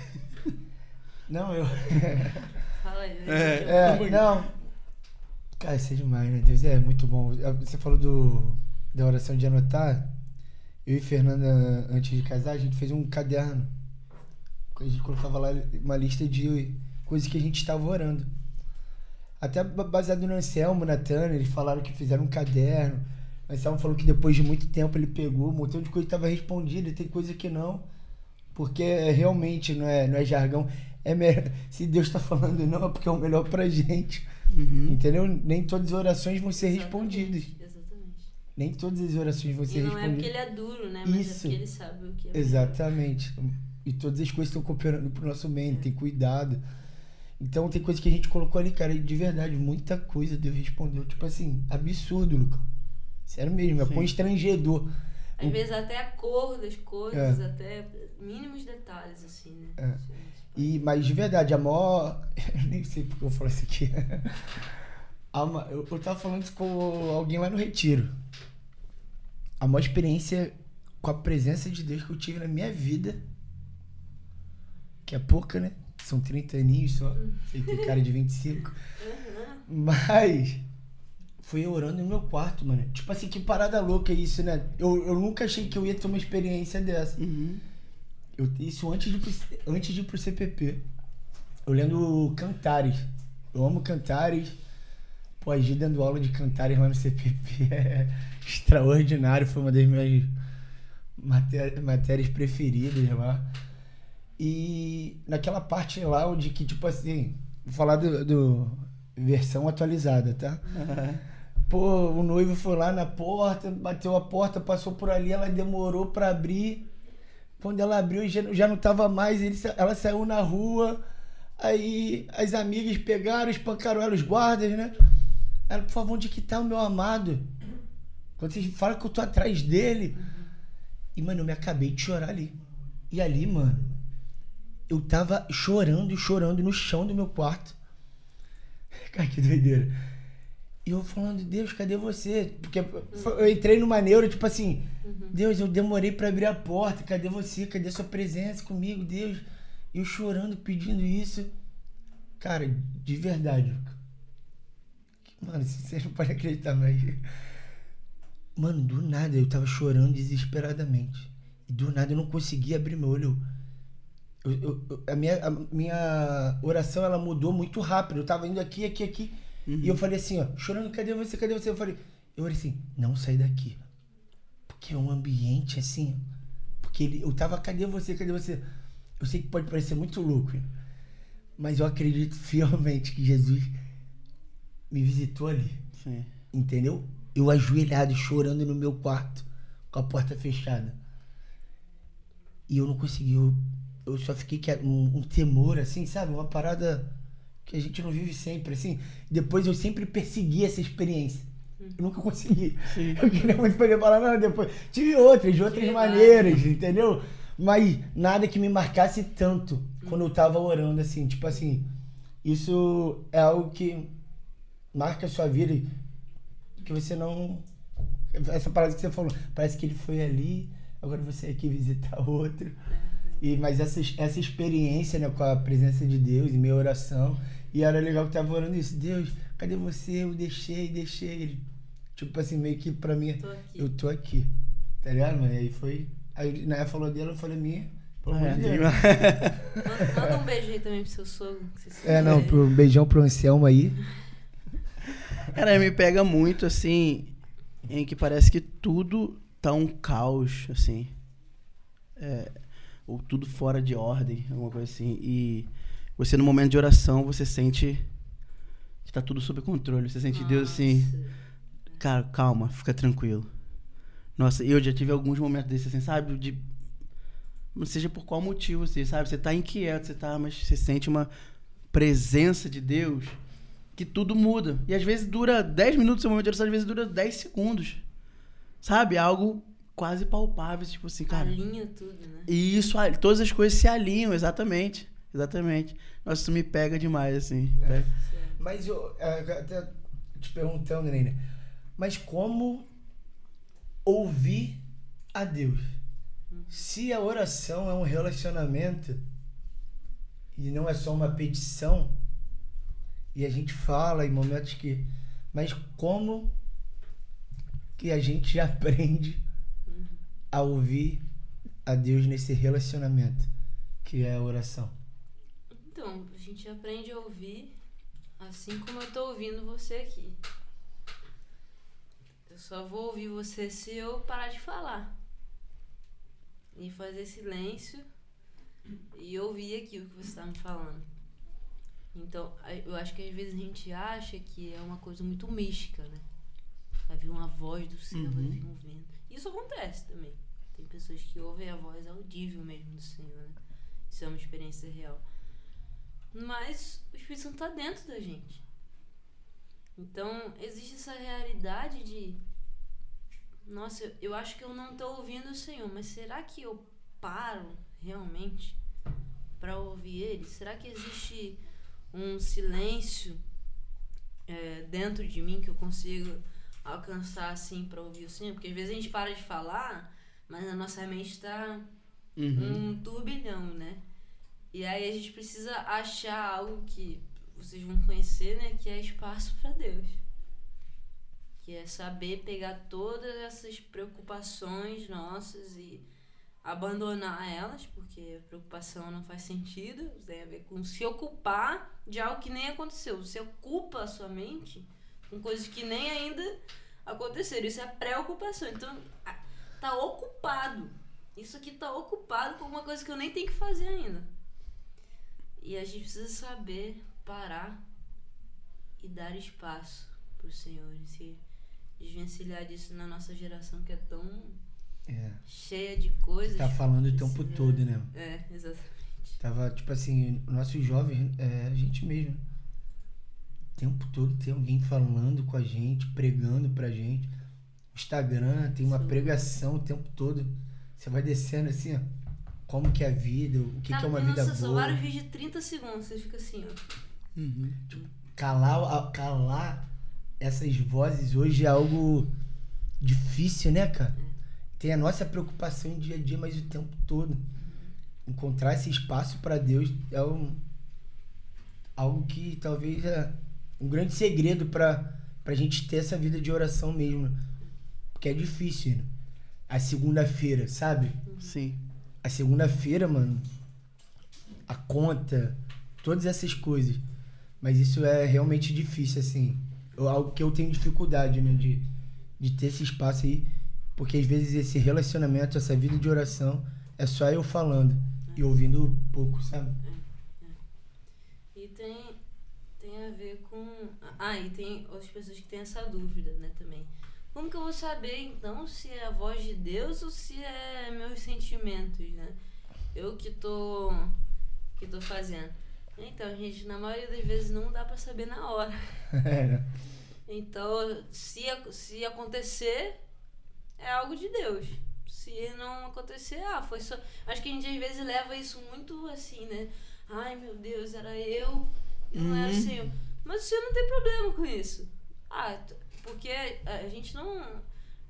Não, eu. Fala aí. É. É, não. Cara, isso é demais, né? Deus é muito bom. Você falou do, da oração de anotar. Eu e Fernanda, antes de casar, a gente fez um caderno. A gente colocava lá uma lista de coisas que a gente estava orando. Até ba- baseado no Anselmo, na Tânia, eles falaram que fizeram um caderno. O Anselmo falou que depois de muito tempo ele pegou, um montão de coisa estava respondida e tem coisa que não. Porque é, realmente não é, não é jargão. É me- Se Deus está falando não, é porque é o melhor pra gente. Uhum. Entendeu? Nem todas as orações vão ser respondidas. Exatamente, Exatamente. Nem todas as orações vão E ser não é porque respondidas. ele é duro, né? Mas Isso. é porque ele sabe o que é melhor. Exatamente. E todas as coisas estão cooperando pro nosso bem, tem cuidado. Então tem coisa que a gente colocou ali, cara, e de verdade, muita coisa Deus respondeu. Tipo assim, absurdo, Lucão. Sério mesmo, é constrangedor. Às O- vezes até a cor das coisas, É. até mínimos detalhes, assim, né? É. E, mas de verdade, a maior. Eu nem sei porque eu falo isso aqui. Eu, eu tava falando isso com alguém lá no retiro. A maior experiência com a presença de Deus que eu tive na minha vida. Que é pouca, né? São 30 aninhos só. Sei que tem cara de 25. Mas. Fui orando no meu quarto, mano. Tipo assim, que parada louca isso, né? Eu, eu nunca achei que eu ia ter uma experiência dessa. Uhum. Eu, isso antes de, ir pro- antes de ir pro CPP. Eu lendo Cantares. Eu amo Cantares. Pô, a Gi dando aula de Cantares lá no CPP é extraordinário. Foi uma das minhas maté- matérias preferidas lá. E naquela parte lá onde que, tipo assim, vou falar do, do versão atualizada, tá? Pô, o noivo foi lá na porta, bateu a porta, passou por ali, ela demorou pra abrir. Quando ela abriu, já, já não tava mais, ele, ela saiu na rua. Aí as amigas pegaram, espancaram ela, os guardas, né? Ela, por favor, onde que tá o meu amado? Quando vocês falam que eu tô atrás dele. E, mano, eu me acabei de chorar ali. E ali, mano, eu tava chorando chorando no chão do meu quarto. Cara, que doideira. E eu falando, Deus, cadê você? Porque eu entrei numa neura, tipo assim, Deus, eu demorei pra abrir a porta, cadê você? Cadê sua presença comigo, Deus? Eu chorando, pedindo isso. Cara, de verdade. Mano, vocês não podem acreditar, mas. Mano, do nada eu tava chorando desesperadamente. E do nada eu não conseguia abrir meu olho. Eu- eu- eu- a, minha, a minha oração ela mudou muito rápido. Eu tava indo aqui, aqui, aqui. E eu falei assim, ó, chorando, cadê você? Cadê você? Eu falei, eu falei assim, não sai daqui. Porque é um ambiente assim. Porque ele, eu tava, cadê você? Cadê você? Eu sei que pode parecer muito louco, mas eu acredito fielmente que Jesus me visitou ali. Sim. Entendeu? Eu ajoelhado, chorando no meu quarto, com a porta fechada. E eu não consegui. Eu, eu só fiquei que um, um temor, assim, sabe? Uma parada que a gente não vive sempre, assim. Depois eu sempre persegui essa experiência. Eu nunca consegui. Sim. Eu queria muito poder falar, não, depois. Tive outras, de outras maneiras, entendeu? Mas nada que me marcasse tanto quando eu tava orando, assim. Tipo assim, isso é algo que marca a sua vida que você não. Essa parada que você falou, parece que ele foi ali, agora você é aqui visitar outro. E, mas essa, essa experiência né, com a presença de Deus e minha oração. E era legal que tava orando isso. Deus, cadê você? Eu deixei, deixei. Ele, tipo assim, meio que pra mim, Tô aqui. eu tô aqui. Tá ligado, mano? E aí foi. Aí na falou dela, eu falei minha. Pelo amor É, de Deus. Manda, um beijo aí também pro seu sogro. se É, não, pro, um beijão pro Anselmo aí. Cara, me pega muito, assim, em que parece que tudo tá um caos, assim. É, ou tudo fora de ordem, alguma coisa assim. E você, no momento de oração, você sente que tá tudo sob controle. Você sente Deus assim, Nossa. cara, calma, fica tranquilo. Nossa, eu já tive alguns momentos desses, assim, sabe? De. Não seja por qual motivo, assim, sabe? Você tá inquieto, você tá, mas você sente uma presença de Deus que tudo muda. E às vezes dura 10 minutos, seu momento de oração, às vezes dura 10 segundos. Sabe? Algo quase palpável, tipo assim, cara. Alinha tudo, né? E isso, todas as coisas se alinham, exatamente. Exatamente. Nossa, isso me pega demais, assim. É. Mas eu é, até te perguntando, Nene, mas como ouvir a Deus? Se a oração é um relacionamento e não é só uma petição, e a gente fala em momentos que. Mas como que a gente aprende a ouvir a Deus nesse relacionamento que é a oração? Então, a gente aprende a ouvir assim como eu tô ouvindo você aqui. Eu só vou ouvir você se eu parar de falar. E fazer silêncio e ouvir aquilo que você está me falando. Então, eu acho que às vezes a gente acha que é uma coisa muito mística, né? Vai vir uma voz do céu, vai Uhum. vir um vento. Isso acontece também. Tem pessoas que ouvem a voz audível mesmo do Senhor, né? Isso é uma experiência real. Mas o Espírito Santo está dentro da gente. Então, existe essa realidade de. Nossa, eu, acho que eu não estou ouvindo o Senhor, mas será que eu paro realmente para ouvir Ele? Será que existe um silêncio é, dentro de mim que eu consigo alcançar assim para ouvir o Senhor? Porque às vezes a gente para de falar, mas a nossa mente está Uhum. um turbilhão, né? E aí a gente precisa achar algo que vocês vão conhecer, né? Que é espaço para Deus. Que é saber pegar todas essas preocupações nossas e abandonar elas, porque preocupação não faz sentido, tem a ver com se ocupar de algo que nem aconteceu. Você ocupa a sua mente com coisas que nem ainda aconteceram. Isso é preocupação. Então, tá ocupado. Isso aqui tá ocupado com uma coisa que eu nem tenho que fazer ainda. E a gente precisa saber parar e dar espaço pro Senhor e se desvencilhar disso na nossa geração que é tão É. cheia de coisas. Tá falando o tempo Esse- todo, né? É, exatamente. Tava, tipo assim, nossos jovens, é, a gente mesmo. O tempo todo tem alguém falando com a gente, pregando pra gente. Instagram tem uma Sim. pregação o tempo todo. Você vai descendo assim, ó. Como que é a vida, o que, que é uma vida nossa, são boa. vários vídeos de 30 segundos, você fica assim, ó. Uhum. Calar, a- calar essas vozes hoje é algo difícil, né, cara? Tem a nossa preocupação em dia a dia, mas o tempo todo. Encontrar esse espaço para Deus é um, algo que talvez é um grande segredo para a gente ter essa vida de oração mesmo. Porque é difícil. né? A segunda-feira, sabe? Sim. A segunda-feira, mano, a conta, todas essas coisas. Mas isso é realmente difícil, assim. Eu- algo que eu tenho dificuldade, né? De, de ter esse espaço aí. Porque às vezes esse relacionamento, essa vida de oração, é só eu falando e ouvindo pouco, sabe? E tem, tem a ver com. Ah, e tem outras pessoas que têm essa dúvida, né, também. Como que eu vou saber, então, se é a voz de Deus ou se é meus sentimentos, né? Eu que tô. que tô fazendo. Então, gente, na maioria das vezes não dá pra saber na hora. É. Então, se, se acontecer, é algo de Deus. Se não acontecer, ah, foi só. Acho que a gente às vezes leva isso muito assim, né? Ai meu Deus, era eu e não era o Uhum. Senhor. Mas o Senhor não tem problema com isso. Ah, porque a gente não,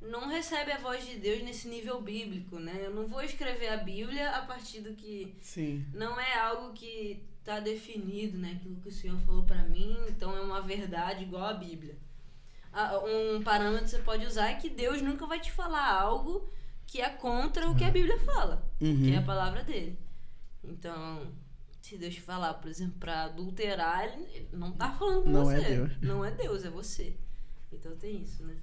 não recebe a voz de Deus nesse nível bíblico, né? Eu não vou escrever a Bíblia a partir do que Sim. não é algo que está definido, né? Aquilo que o Senhor falou para mim, então é uma verdade igual a Bíblia. Ah, Um parâmetro que você pode usar é que Deus nunca vai te falar algo que é contra o que a Bíblia fala, Uhum. que é a palavra dele. Então, se Deus te falar, por exemplo, para adulterar, ele ele não tá falando com Não você. é Deus. Não é Deus, é você. Então tem isso, né?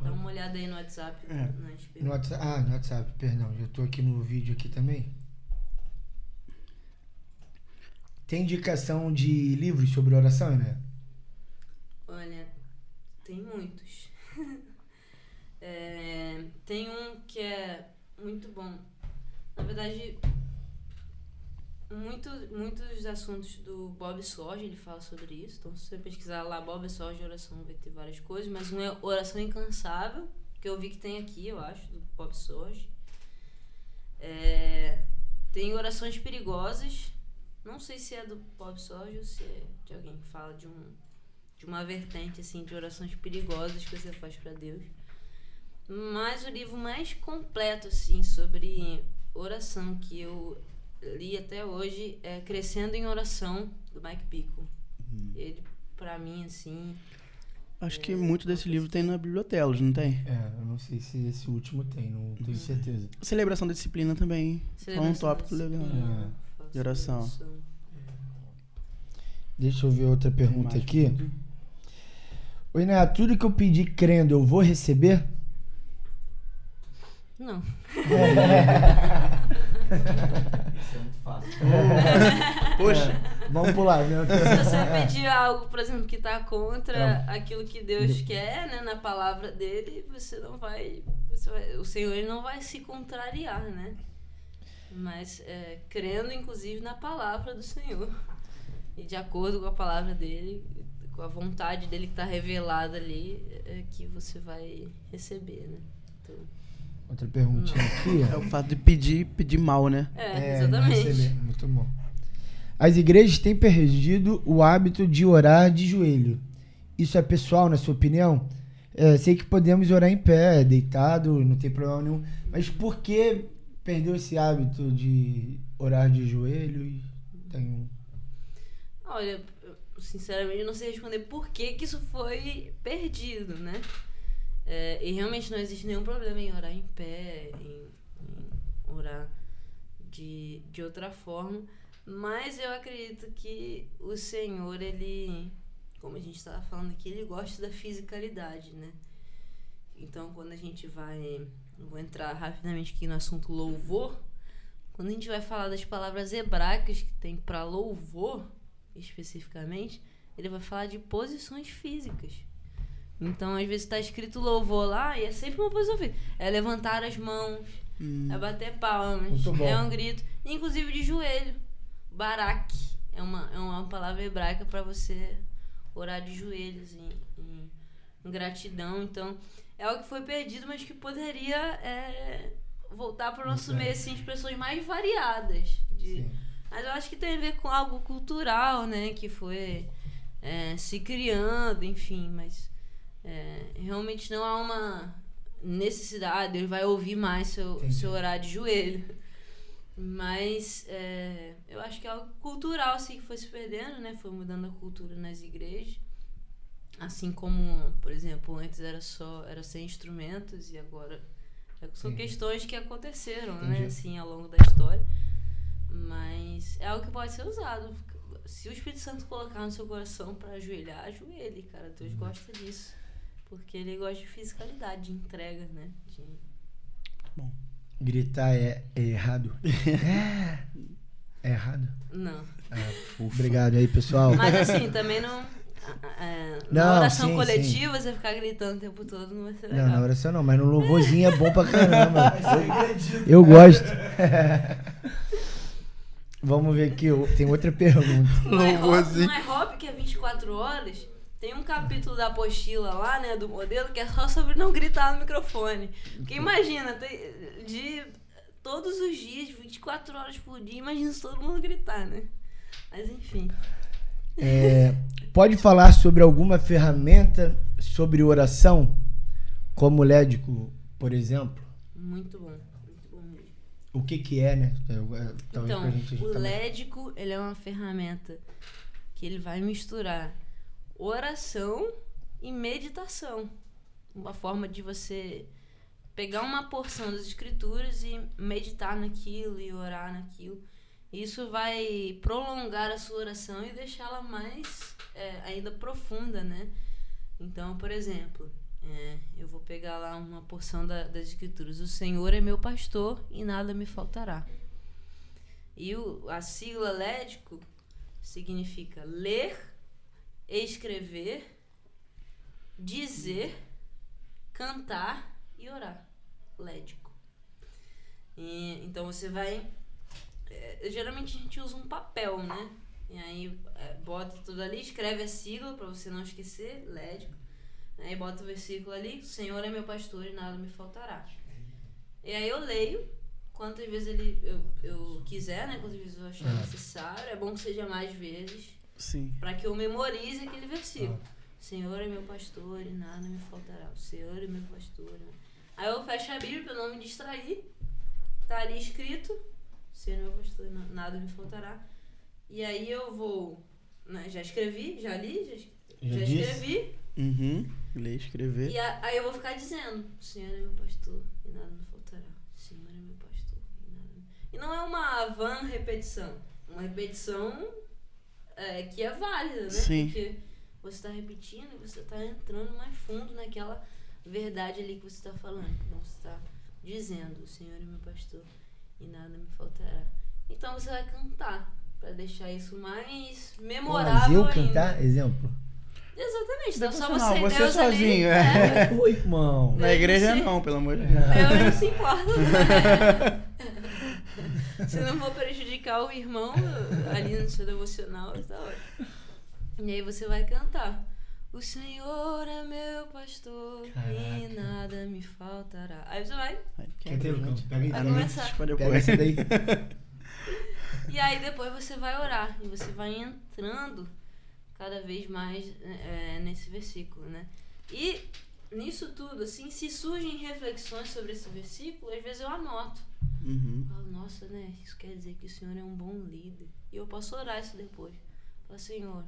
Dá uma olhada aí no WhatsApp. É. No. WhatsApp, ah, no WhatsApp, perdão. Eu tô aqui no vídeo aqui também. Tem indicação de livros sobre oração, né? Olha, tem muitos. É, tem um que é muito bom. Na verdade, muito, muitos assuntos do Bob Sorge, ele fala sobre isso. Então, se você pesquisar lá Bob Sorge oração, vai ter várias coisas. Mas um é Oração Incansável, que eu vi que tem aqui, eu acho, do Bob Sorge. É, tem Orações Perigosas. Não sei se é do Bob Sorge ou se é de alguém que fala de um de uma vertente assim de orações perigosas que você faz para Deus. Mas o livro mais completo assim sobre oração que eu li até hoje é Crescendo em Oração do Mike Pico. Ele para mim assim, Acho que muito desse livro tem na Bibliotelos, não tem? É, eu não sei se esse último tem, não tenho certeza. Celebração da disciplina também. É um celebração tópico legal. É. De oração. Deixa eu ver outra pergunta aqui. pergunta? Oi, Né, tudo que eu pedir crendo, eu vou receber? Não. Isso é muito fácil. Poxa, É, vamos pular, né? Se você pedir algo, por exemplo, que tá contra É. aquilo que Deus quer, né, na palavra dele, você não vai, você vai- o Senhor não vai se contrariar, né? Mas é, crendo inclusive na palavra do Senhor e de acordo com a palavra dele, com a vontade dele que está revelada ali, é que você vai receber, né? Então, Outra perguntinha aqui. é o fato de pedir, pedir mal, né? é, não exatamente. receber. Muito bom. As igrejas têm perdido o hábito de orar de joelho. Isso é pessoal, na sua opinião? É, sei que podemos orar em pé, deitado, não tem problema nenhum. Mas por que perdeu esse hábito de orar de joelho? E tem um... Olha, eu, sinceramente eu não sei responder por que, que isso foi perdido, né? É, e realmente não existe nenhum problema em orar em pé, em, em orar de, de outra forma. Mas eu acredito que o Senhor, ele, como a gente estava falando aqui, ele gosta da fisicalidade, né? Então quando a gente vai. Vou entrar rapidamente aqui no assunto louvor. Quando a gente vai falar das palavras hebraicas que tem para louvor, especificamente, ele vai falar de posições físicas. Então, às vezes está escrito louvor lá e é sempre uma posição física. É levantar as mãos, Hum. é bater palmas, é um grito, inclusive de joelho. Barak é uma, é uma palavra hebraica para você orar de joelhos em, em- em gratidão. Então, é algo que foi perdido, mas que poderia é, voltar para o nosso é. meio assim, expressões mais variadas. De, Sim. mas eu acho que tem a ver com algo cultural, né? Que foi é, se criando, enfim, mas é, realmente não há uma necessidade, ele vai ouvir mais seu, Entendi. seu orar de joelho. Mas é, eu acho que é algo cultural assim que foi se perdendo, né? Foi mudando a cultura nas igrejas. Assim como, por exemplo, antes era só era sem instrumentos e agora é- são Entendi. questões que aconteceram, Entendi. né? Assim, ao longo da história. Mas é algo que pode ser usado. Se o Espírito Santo colocar no seu coração para ajoelhar, ajoelhe, cara. Deus gosta disso. Porque ele gosta de fisicalidade, de entrega, né? De... Gritar é, é errado. é. É errado. Não. Obrigado aí, pessoal. Mas assim, também não. é, na Não, oração sim, coletiva, você ficar gritando o tempo todo não vai ser Não, legal. na oração não, mas no louvorzinho é bom pra caramba. Eu, eu gosto. Vamos ver aqui, tem outra pergunta. Não é, não é hobby que é 24 horas? Tem um capítulo da apostila lá, né, do modelo, que é só sobre não gritar no microfone. Porque imagina, de todos os dias, 24 horas por dia, imagina se todo mundo gritar, né? Mas enfim. É, pode falar sobre alguma ferramenta sobre oração? Como o Lédico, por exemplo? Muito bom. Muito bom mesmo. O que que é, né? É, é, talvez Então, o tá- lédico, ele é uma ferramenta que ele vai misturar oração e meditação. Uma forma de você pegar uma porção das escrituras e meditar naquilo e orar naquilo. Isso vai prolongar a sua oração e deixá-la mais é, ainda profunda, né? Então, por exemplo, é, eu vou pegar lá uma porção da- das escrituras. O Senhor é meu pastor e nada me faltará. E o, a sigla lédico significa ler, escrever, dizer, cantar e orar. Lédico. E, então você vai. é, geralmente a gente usa um papel, né? E aí é, bota tudo ali, escreve a sigla pra você não esquecer, lédico. Aí bota o versículo ali, o Senhor é meu pastor e nada me faltará. E aí eu leio quantas vezes ele, eu, eu quiser, né? Quantas vezes eu achar necessário. É bom que seja mais vezes, Sim. para que eu memorize aquele versículo. O Senhor é meu pastor e nada me faltará. O Senhor é meu pastor. né? Aí eu fecho a Bíblia para não me distrair. Tá ali escrito: Senhor é meu pastor e na- nada me faltará. E aí eu vou. né, já escrevi, já li, já, Já já escrevi. Uhum. Ler, escrever. E a- aí eu vou ficar dizendo: Senhor é meu pastor e nada me faltará. Senhor é meu pastor e nada me... E não é uma van repetição. Uma repetição é, que é válida, né? Sim. Porque você está repetindo e você está entrando mais fundo naquela verdade ali que você está falando. Então você está dizendo: O Senhor é meu pastor e nada me faltará. Então você vai cantar. Pra deixar isso mais memorável Mas eu ainda. cantar, exemplo? Exatamente, então só você e você Deus ali. sozinho, é. é. Ô, irmão. Na igreja Sim. não, pelo amor de Deus. Eu não se importa. Se não for prejudicar o irmão ali no seu devocional, tá ótimo. E aí você vai cantar. O Senhor é meu pastor e Caraca. nada me faltará. Aí você vai. Quer ter, Lucão? Pega aí Vai começar. Pega daí. E aí depois você vai orar. E você vai entrando cada vez mais é, nesse versículo, né? E nisso tudo, assim, se surgem reflexões sobre esse versículo, às vezes eu anoto. Uhum. Falo, nossa, né? Isso quer dizer que o Senhor é um bom líder. E eu posso orar isso depois. Falo, Senhor,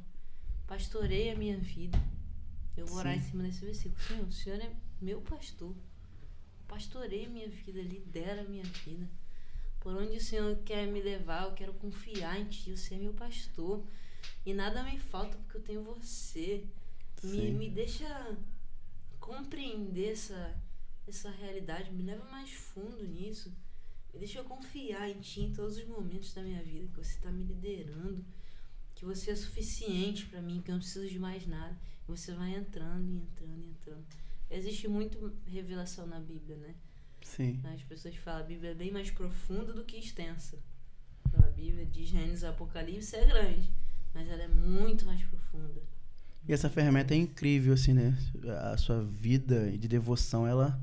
pastorei a minha vida. Eu vou orar em cima desse versículo. Senhor, o Senhor é meu pastor. Pastorei a minha vida, lidera a minha vida. Por onde o Senhor quer me levar, eu quero confiar em Ti. Você é meu pastor. E nada me falta porque eu tenho você. Me, me deixa compreender essa, essa realidade. Me leva mais fundo nisso. Me deixa confiar em Ti em todos os momentos da minha vida. Que você está me liderando. Que você é suficiente para mim. Que eu não preciso de mais nada. E você vai entrando e entrando e entrando. Existe muito revelação na Bíblia, né? Sim. As pessoas falam a Bíblia é bem mais profunda do que extensa. Então, a Bíblia de Gênesis a Apocalipse é grande, mas ela é muito mais profunda. E essa ferramenta é incrível, assim, né? A sua vida de devoção, ela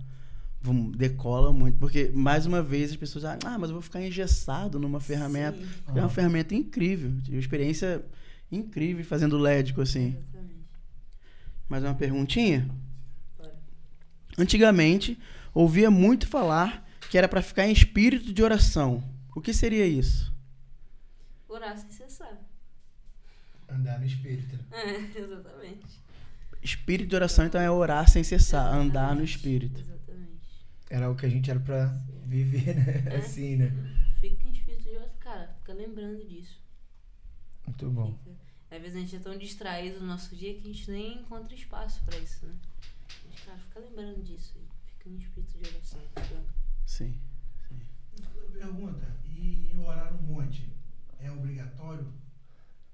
decola muito. Porque, mais uma vez, as pessoas ah, ah, mas eu vou ficar engessado numa ferramenta. Sim, É uma ferramenta incrível. Tive uma experiência incrível fazendo lédico, assim. exatamente. Mais uma perguntinha? Bora. Antigamente, ouvia muito falar que era pra ficar em espírito de oração. O que seria isso? Orar sem. Andar no espírito. né? É, exatamente. Espírito de oração, então, é orar sem cessar, andar no Exatamente. espírito. Exatamente. Era o que a gente era pra viver, né? É. Assim, né? Fica em espírito de oração. Cara, fica lembrando disso. Muito bom. Fica- Às vezes a gente é tão distraído no nosso dia que a gente nem encontra espaço pra isso, né? Mas, cara, fica lembrando disso. Fica em espírito de oração. Fica Sim. Pergunta, e orar no monte é obrigatório?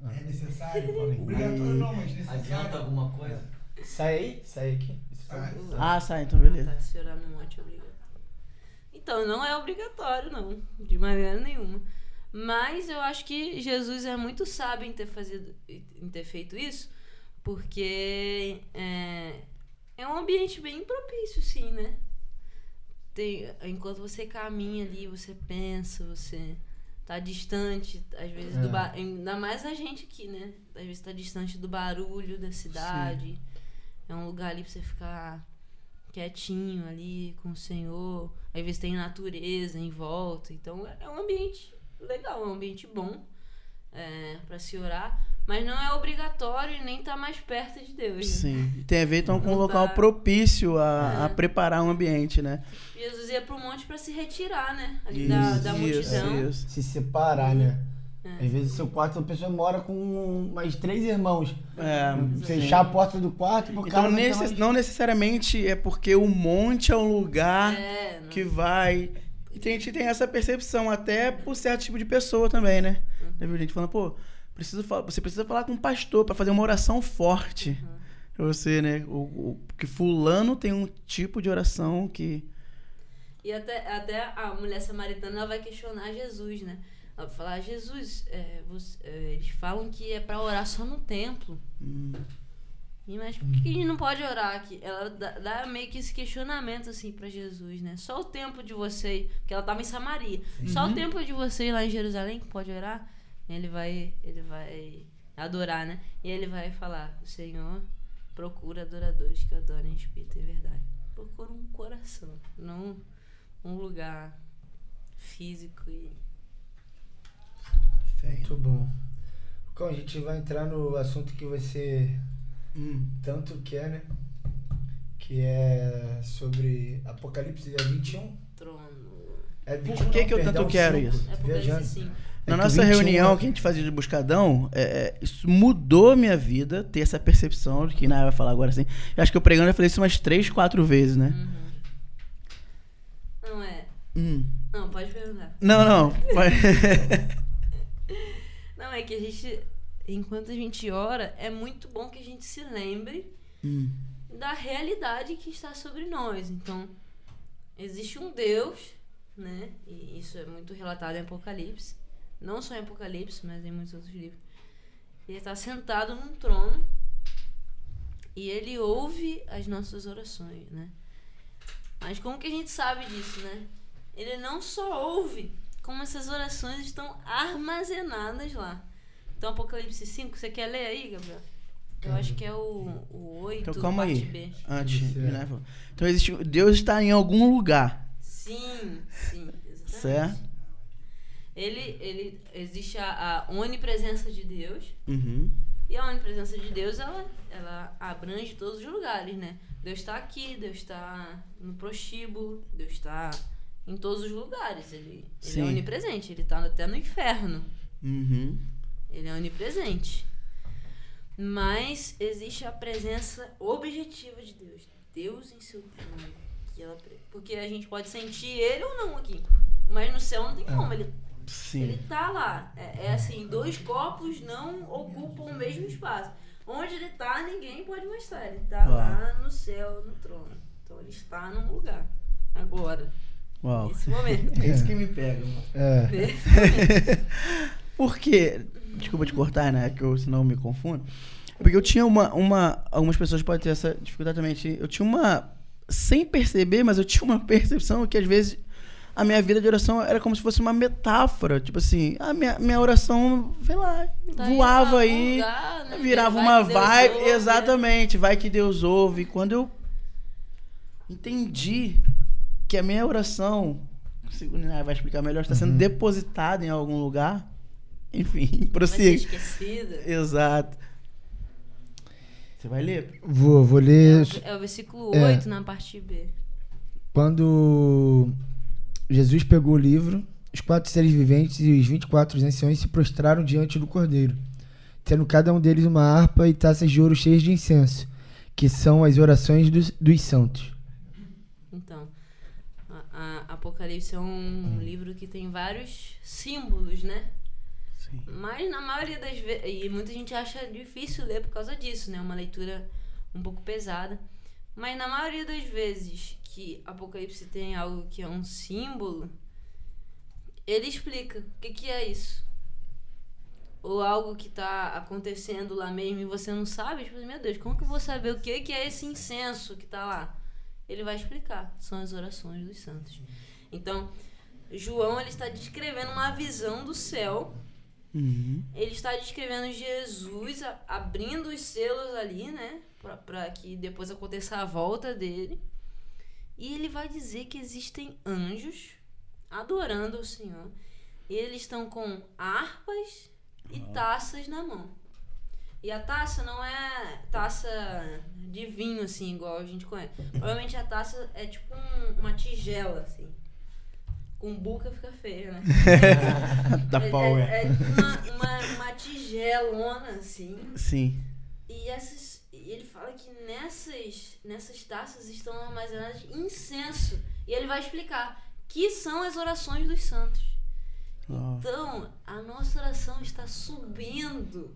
É necessário? Falei. Obrigatório não, mas Adianta necessário. alguma coisa? Sai aí, sai aqui. Sai. Ah, sai, então beleza. Tá, se orar no monte é obrigatório. Então, não é obrigatório, não. De maneira nenhuma. Mas eu acho que Jesus é muito sábio em ter, fazido, em ter feito isso, porque é, é um ambiente bem propício, sim, né? Tem, enquanto você caminha ali, você pensa, você tá distante, às vezes, do É. ba- ainda mais a gente aqui, né? Às vezes tá distante do barulho da cidade. É um lugar ali pra você ficar quietinho ali com o Senhor. Às vezes tem natureza em volta. Então é- é um ambiente legal, é um ambiente bom é, para se orar. Mas não é obrigatório e nem tá mais perto de Deus. né? Sim. Tem a ver então com um local dá. propício a, É. a preparar um ambiente, né? Jesus ia pro monte para se retirar, né? Ali da, da multidão. isso. Se separar, né? É. Às vezes seu quarto, a pessoa mora com mais três irmãos. É, Fechar a porta do quarto pro cara Então, não ter necess- mais- não necessariamente é porque o monte é um lugar É, não- que vai. E tem, a gente tem essa percepção, até por certo tipo de pessoa também, né? Uhum. Viu gente falando, pô, preciso fa- você precisa falar com um pastor pra fazer uma oração forte. Uhum. Você, né? O, o- que fulano tem um tipo de oração que. E até, até a mulher samaritana ela vai questionar Jesus, né? Ela vai falar, Jesus, é, você- é, eles falam que é pra orar só no templo. hum, Mas por que a gente não pode orar aqui? Ela dá, dá meio que esse questionamento assim pra Jesus, né? Só o tempo de você, porque ela tava em Samaria. Só o tempo de você ir lá em Jerusalém que pode orar. Ele vai, ele vai adorar, né? E ele vai falar: "O Senhor procura adoradores que adorem em espírito e em verdade. Procura um coração, não um lugar físico e Muito bom. Bom, a gente vai entrar no assunto que você hum. tanto quer, né? Que é sobre Apocalipse dia 21. trono. É Por 21 que não, que eu tanto perdão, quero cinco. isso? É Apocalipse Viajando. 5. É Na que nossa 21 reunião é- que a gente fazia de buscadão, é, é, isso mudou minha vida, ter essa percepção, que Naya vai falar agora assim. Eu acho que eu pregando eu falei isso umas três, quatro vezes, né? Uhum. Não é. Hum. Não, pode perguntar. Não, não. Vai- Não, é que a gente, enquanto a gente ora, é muito bom que a gente se lembre Hum. da realidade que está sobre nós. Então, existe um Deus, né? E isso é muito relatado em Apocalipse. Não só em Apocalipse, mas em muitos outros livros. Ele está sentado num trono e ele ouve as nossas orações, né? Mas como que a gente sabe disso, né? Ele não só ouve, como essas orações estão armazenadas lá. Então, Apocalipse 5, você quer ler aí, Gabriel? Eu acho que é o, o 8, Então calma parte aí. B. Antes, é. né? Então existe, Deus está em algum lugar, Sim, sim, exatamente. certo? Ele, ele existe a, a onipresença de Deus Uhum. e a onipresença de Deus ela, ela abrange todos os lugares, né? Deus está aqui, Deus está no prostíbulo, Deus está em todos os lugares. Ele, ele é onipresente, ele está até no inferno. Uhum. Ele é onipresente. Mas existe a presença objetiva de Deus. Deus em seu trono. Porque a gente pode sentir ele ou não aqui. Mas no céu não tem como. Ele, Sim. ele tá lá. É, é assim, dois corpos não ocupam o mesmo espaço. Onde ele tá, ninguém pode estar. Ele tá Uau. lá no céu, no trono. Então ele está num lugar. Agora. Uau. Nesse momento. É isso que me pega, mano. É. Nesse momento. Por quê? Desculpa te cortar, né? Que eu senão eu me confundo. Porque eu tinha uma, uma. Algumas pessoas podem ter essa dificuldade também. Eu tinha uma. Sem perceber, mas eu tinha uma percepção que às vezes a minha vida de oração era como se fosse uma metáfora. Tipo assim, a minha, minha oração, sei lá, Tá voava aí. lugar, né? Virava Vai uma vibe. ouve, né? Exatamente, vai que Deus ouve. Quando eu entendi que a minha oração, segundo Nai vai explicar melhor, está sendo Uhum. depositada em algum lugar. Enfim, prossiga. esquecida. Exato. Você vai ler? Vou, vou ler É o versículo É. 8 na parte B. Quando Jesus pegou o livro, os quatro seres viventes e os 24 anciões se prostraram diante do cordeiro, tendo cada um deles uma harpa e taças de ouro cheias de incenso, que são as orações dos, dos santos. Então, a, a, Apocalipse é um livro que tem vários símbolos, né? Sim. Mas na maioria das vezes. E muita gente acha difícil ler por causa disso, né? Uma leitura um pouco pesada. Mas na maioria das vezes que Apocalipse tem algo que é um símbolo, ele explica o que, que é isso. Ou algo que tá acontecendo lá mesmo e você não sabe, tipo, meu Deus, como que eu vou saber o que, que é esse incenso que tá lá? Ele vai explicar. São as orações dos santos. Então, João ele está descrevendo uma visão do céu Uhum. ele está descrevendo Jesus abrindo os selos ali, né? Para que depois aconteça a volta dele. E ele vai dizer que existem anjos adorando o Senhor. E eles estão com harpas e taças na mão. E a taça não é taça de vinho, assim, igual a gente conhece. Provavelmente a taça é tipo um- uma tigela, assim. Com buca fica feia, né? Da É- Power. É, é uma, uma, uma tigelona, assim. Sim. E essas. E Ele fala que nessas, nessas taças estão armazenadas incenso. E ele vai explicar que são as orações dos santos. Ó, Então, a nossa oração está subindo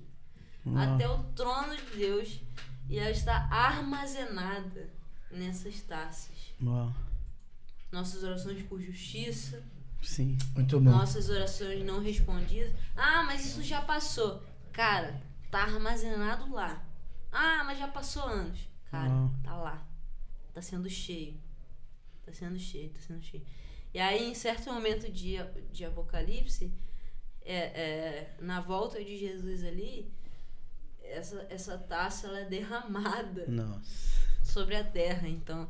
ó. até o trono de Deus e ela está armazenada nessas taças. Ó, Nossas orações por justiça, Sim. Muito bom. nossas orações não respondidas. Ah, mas isso já passou. Cara, tá armazenado lá. Ah, mas já passou anos. Cara, Uau. tá lá. Tá sendo cheio. Tá sendo cheio, tá sendo cheio. E aí, em certo momento de, de Apocalipse, é, é, na volta de Jesus ali, essa, essa taça ela é derramada Nossa. sobre a terra. Então,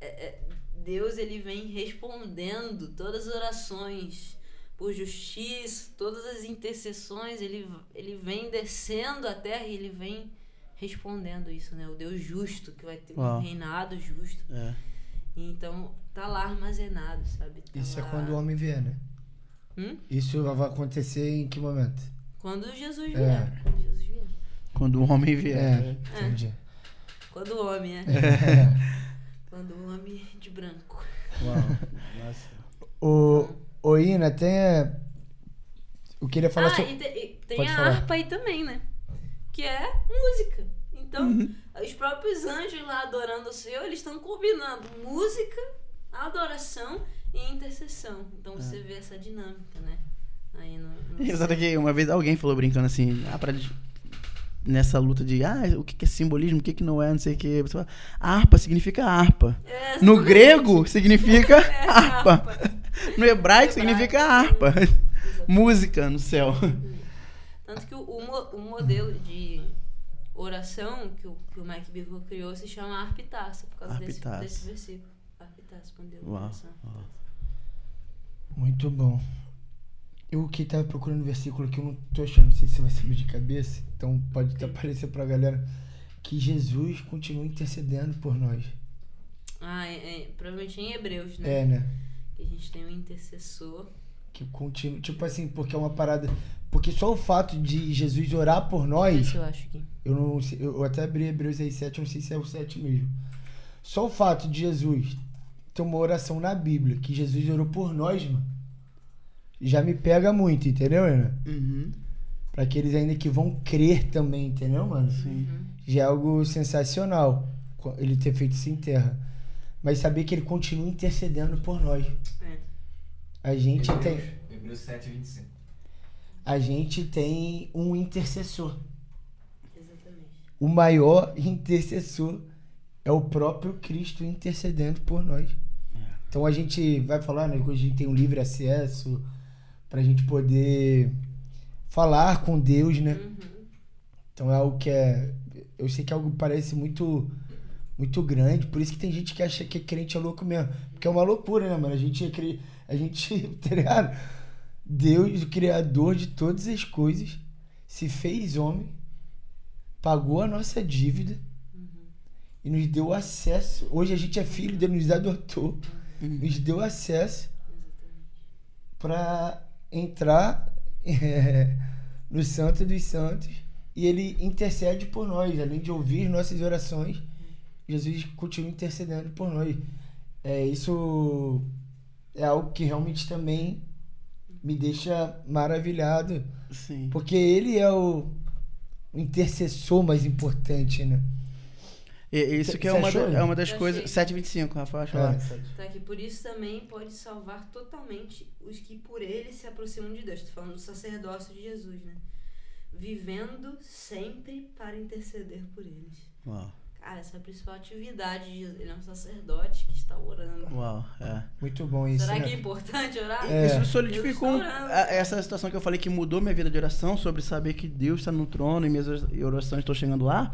é- é, Deus ele vem respondendo todas as orações por justiça, todas as intercessões, ele, ele vem descendo a terra e ele vem respondendo isso, né? O Deus justo, que vai ter um Uau. reinado justo. É. Então, tá lá armazenado, sabe? Tá Isso é lá- quando o homem vier, né? Hum? Isso vai acontecer em que momento? Quando Jesus É. vier. Quando Jesus vier. Quando o homem vier. É, né? entendi. Quando o homem, né? É. Quando o homem de branco. Uau. Nossa. O, o Ina, tem. é, Eu queria falar ah, sobre. te- tem Pode a falar. harpa aí também, né? Que é música. Então, Uhum. os próprios anjos lá adorando o Senhor, eles estão combinando música, adoração e intercessão. Então você vê essa dinâmica, né? Aí no, no que uma vez alguém falou brincando assim, ah, pra, nessa luta de ah, o que é simbolismo, o que que não é, não sei o que. Você fala, harpa significa harpa. É, No grego significa É, harpa. harpa. No hebraico significa harpa. Música no céu. Tanto que o, o, o modelo de oração que o, que o Mike Bickle criou se chama arpitaça, por causa desse, Arpitaça. desse versículo. Arpitaça, modelo de Uau. oração. Muito bom. Eu que tava procurando um versículo que eu não tô achando, não sei se vai saber de cabeça, então pode até aparecer pra galera. Que Jesus continua intercedendo por nós. Ah, é, é, provavelmente em Hebreus, né? É, né? Que a gente tem um intercessor. Que continua. Tipo assim, porque é uma parada. Porque só o fato de Jesus orar por nós. Deixa eu acho aqui. Eu não sei, eu até abri Hebreus aí 7, eu não sei se é o 7 mesmo. Só o fato de Jesus ter uma oração na Bíblia, que Jesus orou por nós, mano, já me pega muito, entendeu, Ana? Uhum. Pra aqueles ainda que vão crer também, entendeu, mano? Sim. Já é algo sensacional ele ter feito isso em terra. Mas saber que ele continua intercedendo por nós. É. A gente tem, Hebreus, Hebreus 7, 25. a gente tem um intercessor. Exatamente. O maior intercessor é o próprio Cristo intercedendo por nós. Então a gente vai falar, né? Que hoje a gente tem um livre acesso pra gente poder falar com Deus, né? Uhum. Então é algo que é. Eu sei que é algo que parece muito. Muito grande, por isso que tem gente que acha que crente é louco mesmo. Porque é uma loucura, né, mano? A gente é cri... A gente, tá ligado? Deus, o Criador de todas as coisas, se fez homem, pagou a nossa dívida e nos deu acesso. Hoje a gente é filho dele, nos adotou, nos deu acesso para entrar é, no Santo dos Santos e ele intercede por nós, além de ouvir nossas orações, Jesus continua intercedendo por nós. É, isso é algo que realmente também me deixa maravilhado. Sim. Porque ele é o intercessor mais importante, né? E, isso que é uma, achou, da- é uma das coisas. achei. 725, Rafael, acho lá. Tá aqui, por isso também pode salvar totalmente os que por ele se aproximam de Deus. Tô falando do sacerdócio de Jesus, né? Vivendo sempre para interceder por eles. Uau. Cara, essa é a principal atividade de Jesus. Ele é um sacerdote que está orando. Uau, é. Muito bom isso. Será né? que é importante orar? É. Isso solidificou Jesus orando. a- essa situação que eu falei que mudou minha vida de oração, sobre saber que Deus está no trono e minhas orações estão chegando lá.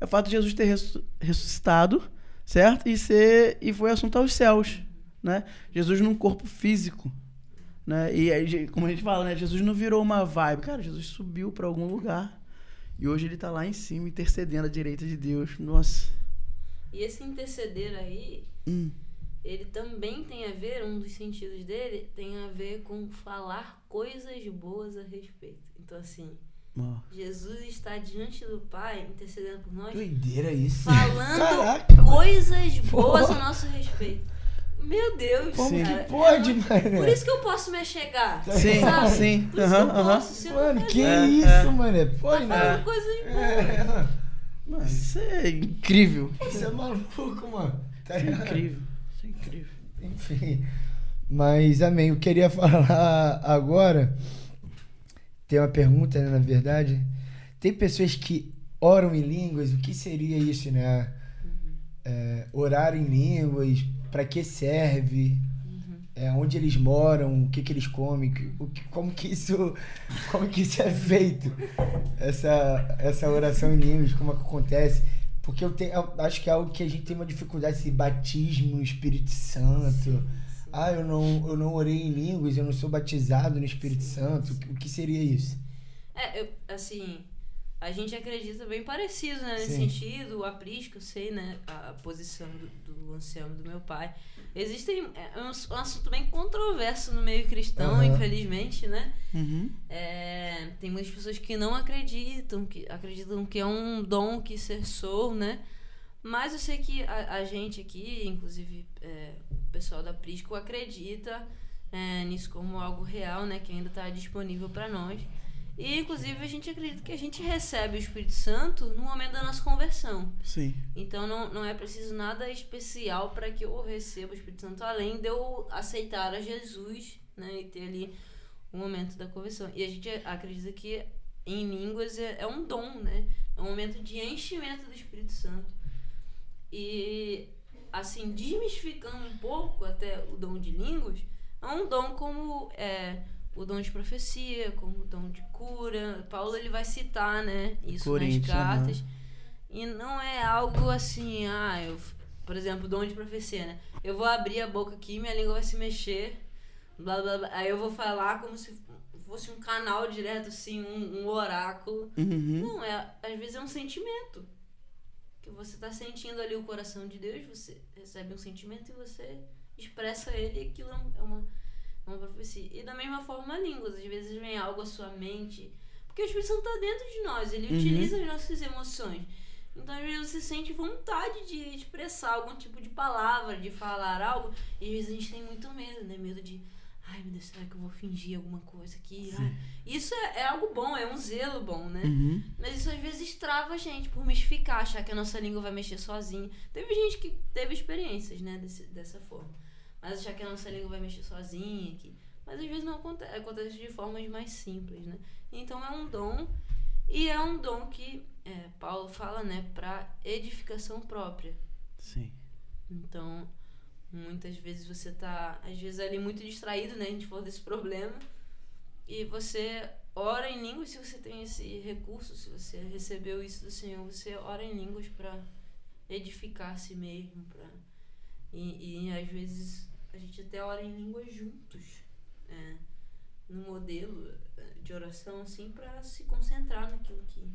É o fato de Jesus ter ressu- ressuscitado, certo? E ser e foi assunto aos céus, né? Jesus num corpo físico, né? E aí, como a gente fala, né? Jesus não virou uma vibe, cara. Jesus subiu para algum lugar e hoje ele tá lá em cima intercedendo à direita de Deus. Nossa. E esse interceder aí, Hum. ele também tem a ver, um dos sentidos dele, tem a ver com falar coisas boas a respeito. Então, assim, Uau. Jesus está diante do Pai, intercedendo por nós, Doideira isso. falando Caraca, coisas boas a nosso respeito. Meu Deus, como Sim. cara. que pode, é muito- mano? Por isso que eu posso me achegar. Sim, sabe? sim. Por isso Aham, que eu aham. posso. Mano, que É, isso, é. mano? Pode, falando né? coisas boas. É, Mano, isso é incrível. Você é maluco, mano. Tá Isso é incrível. Isso é incrível. Enfim. Mas, amém. Eu queria falar agora. Tem uma pergunta, né, na verdade. Tem pessoas que oram em línguas. O que seria isso, né? É, orar em línguas. Para que serve? É, onde eles moram? O que, que eles comem? O que, como que isso, como que isso é feito? Essa, essa oração em línguas, como é que acontece? Porque eu, tenho, eu acho que é algo que a gente tem uma dificuldade, esse batismo no Espírito Santo. Ah, eu não, eu não orei em línguas, eu não sou batizado no Espírito Santo. O que seria isso? É, eu, assim, a gente acredita bem parecido, né? Nesse Sim. sentido, o aprisco, eu sei, né? A, posição do, do Anselmo, do meu pai. Existem, é um, um assunto bem controverso no meio cristão, Aham. infelizmente, né? Uhum. É, tem muitas pessoas que não acreditam, que acreditam que é um dom que cessou, né? Mas eu sei que a, a gente aqui, inclusive é, o pessoal da Prisco, acredita é, nisso como algo real, né? Que ainda está disponível para nós. E, inclusive, a gente acredita que a gente recebe o Espírito Santo no momento da nossa conversão. Sim. Então não, não é preciso nada especial para que eu receba o Espírito Santo, além de eu aceitar a Jesus, né? E ter ali o momento da conversão. E a gente acredita que em línguas é, é um dom, né? É um momento de enchimento do Espírito Santo. E assim, desmistificando um pouco até o dom de línguas, é um dom como é, o dom de profecia, como o dom de cura. Paulo ele vai citar, né? Isso nas cartas. E não é algo assim, ah, eu, por exemplo, dom de profecia, né? Eu vou abrir a boca aqui, minha língua vai se mexer, blá blá blá. Aí eu vou falar como se fosse um canal direto, assim, um, um oráculo. Uhum. Não, é, às vezes é um sentimento. Que você tá sentindo ali o coração de Deus, você recebe um sentimento e você expressa ele e aquilo é uma, é uma profecia. E da mesma forma, línguas. Às vezes vem algo à sua mente. Porque o Espírito Santo tá dentro de nós, ele Uhum. utiliza as nossas emoções. Então, às vezes, você sente vontade de expressar algum tipo de palavra, de falar algo. E às vezes a gente tem muito medo, né? Medo de. Ai, meu Deus, será que eu vou fingir alguma coisa aqui? Ai, isso é, é algo bom, é um zelo bom, né? Uhum. Mas isso às vezes trava a gente por mistificar, achar que a nossa língua vai mexer sozinha. Teve gente que teve experiências, né, desse, dessa forma. Mas achar que a nossa língua vai mexer sozinha. Que... Mas às vezes não acontece, acontece de formas mais simples, né? Então é um dom, e é um dom que é, Paulo fala, né, para edificação própria. Sim. Então, muitas vezes você tá, às vezes, ali muito distraído, né? A gente falou desse problema. E você ora em línguas, se você tem esse recurso, se você recebeu isso do Senhor, você ora em línguas para edificar a si mesmo. Pra... E, e às vezes a gente até ora em línguas juntos. É, no modelo é, de oração, assim, para se concentrar naquilo que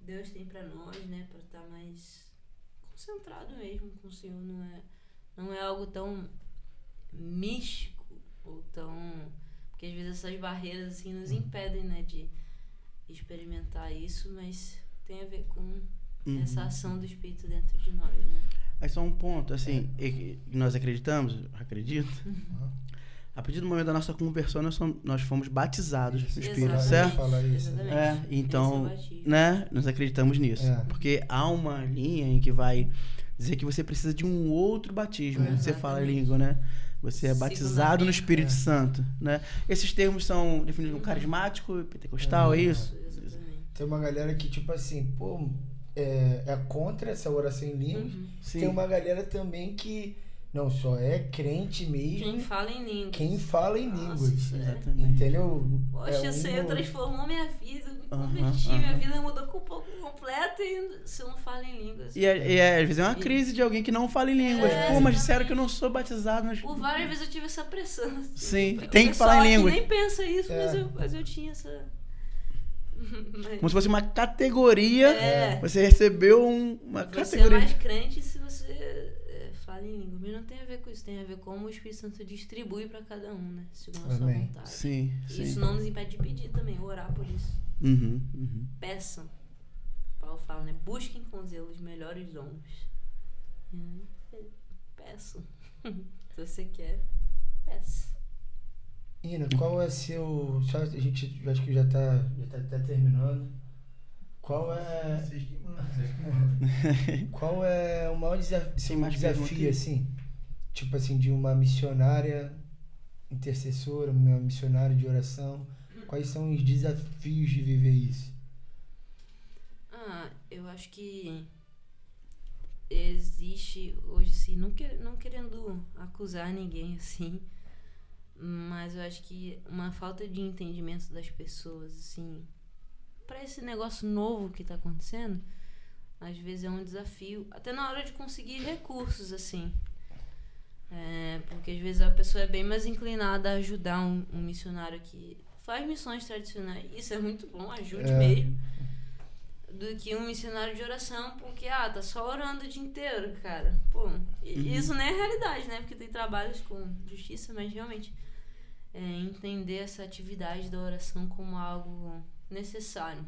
Deus tem para nós, né? Para estar mais concentrado mesmo com o Senhor, não é, não é algo tão místico ou tão. Porque às vezes essas barreiras assim nos impedem, né, de experimentar isso, mas tem a ver com Uhum. essa ação do Espírito dentro de nós, né? É só um ponto, assim, e nós acreditamos, acredito. A partir do momento da nossa conversão, nós, somos- nós fomos batizados no Espírito, Exatamente. certo? Falar isso. Exatamente. É, então, é o batismo. né, nós acreditamos nisso. É. Porque há uma linha em que vai dizer que você precisa de um outro batismo. É. Você fala língua, né? Você é batizado no. Espírito É. Santo, né? Esses termos são definidos como Uhum. carismático, pentecostal, é isso? Exatamente. Tem uma galera que, tipo assim, pô, é, é contra essa oração em línguas. Uhum. Tem uma galera também que não só é crente mesmo Quem fala em línguas. quem fala em Nossa, línguas. isso é- Exatamente. Entendeu? Poxa, É um- transformou minha vida, eu me converti, minha vida mudou com um pouco completo e se eu não falo em línguas. E, é- e é, às vezes é uma E- crise de alguém que não fala em línguas. É, Pô, mas disseram que eu não sou batizado. Mas... Por várias vezes eu tive essa pressão. assim. Sim, tem que falar em línguas. nem pensa isso, É. mas, eu, mas eu tinha essa. Mas Como se fosse uma categoria. É. Você recebeu um- uma Você é categoria. mais crente se você é, fala em língua. Mas não tem a ver com isso, tem a ver como o Espírito Santo distribui pra cada um, né? Segundo a sua vontade. Sim, sim. Isso não nos impede de pedir também, orar por isso. Uhum, uhum. Peçam. Paulo fala, né? Busquem com zelo os melhores dons. Peçam. se você quer, peça. Ina, qual é seu. Só, a gente acho que já tá, já tá até terminando. Qual é. Vocês que mandam, vocês que mandam. Qual é o maior desa- seu mais desafio, assim? Tipo assim, de uma missionária intercessora, uma missionária de oração. Quais são os desafios de viver isso? Ah, eu acho que existe hoje sim, não, que, não querendo acusar ninguém assim, mas eu acho que uma falta de entendimento das pessoas, assim, para esse negócio novo que tá acontecendo, às vezes é um desafio, até na hora de conseguir recursos, assim. É, porque às vezes a pessoa é bem mais inclinada a ajudar um, um missionário que faz missões tradicionais. Isso é muito bom, ajude É. mesmo. Do que um missionário de oração, porque, ah, tá só orando o dia inteiro, cara. Pô, Uhum. isso não é realidade, né? Porque tem trabalhos com justiça, mas realmente é, entender essa atividade da oração como algo necessário.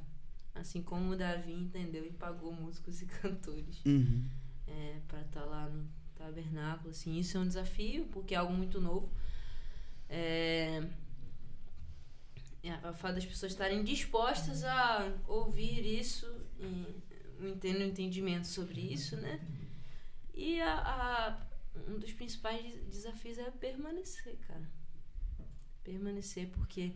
Assim como o Davi entendeu e pagou músicos e cantores Uhum. é, para estar lá no tabernáculo, assim, isso é um desafio, porque é algo muito novo. É, é, a fato das pessoas estarem dispostas a ouvir isso e um enten- entendimento sobre isso, né? E a, a- um dos principais des- desafios é permanecer, cara. Permanecer, porque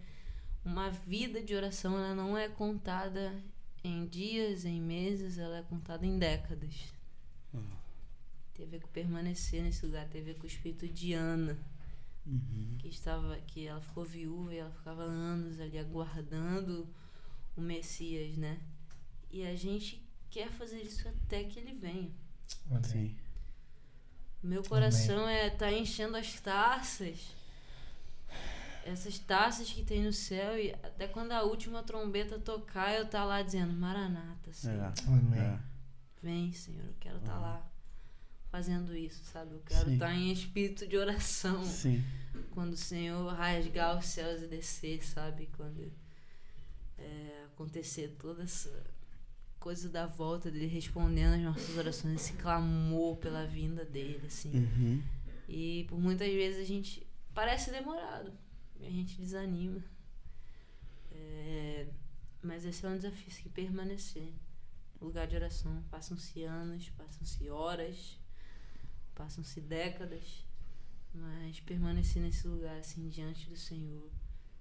uma vida de oração ela não é contada em dias, em meses, ela é contada em décadas. Tem a ver com permanecer nesse lugar, tem a ver com o espírito de Ana, Uhum. que estava, que ela ficou viúva e ela ficava anos ali aguardando o Messias, né? E a gente quer fazer isso até que ele venha. Sim. Meu coração é tá enchendo as taças. Essas taças que tem no céu e até quando a última trombeta tocar, eu tá lá dizendo Maranata, Senhor. É. Amém. É. Vem, Senhor, eu quero estar lá fazendo isso, sabe? Eu quero estar em espírito de oração. Sim. Quando o Senhor rasgar os céus e descer, sabe? Quando é, acontecer toda essa coisa da volta dele respondendo às nossas orações, esse clamor pela vinda dele, assim. Uhum. E por muitas vezes a gente parece demorado. A gente desanima. É, mas esse é um desafio, que permanecer. Lugar de oração. Passam-se anos, passam-se horas, passam-se décadas. Mas permanecer nesse lugar, assim, diante do Senhor,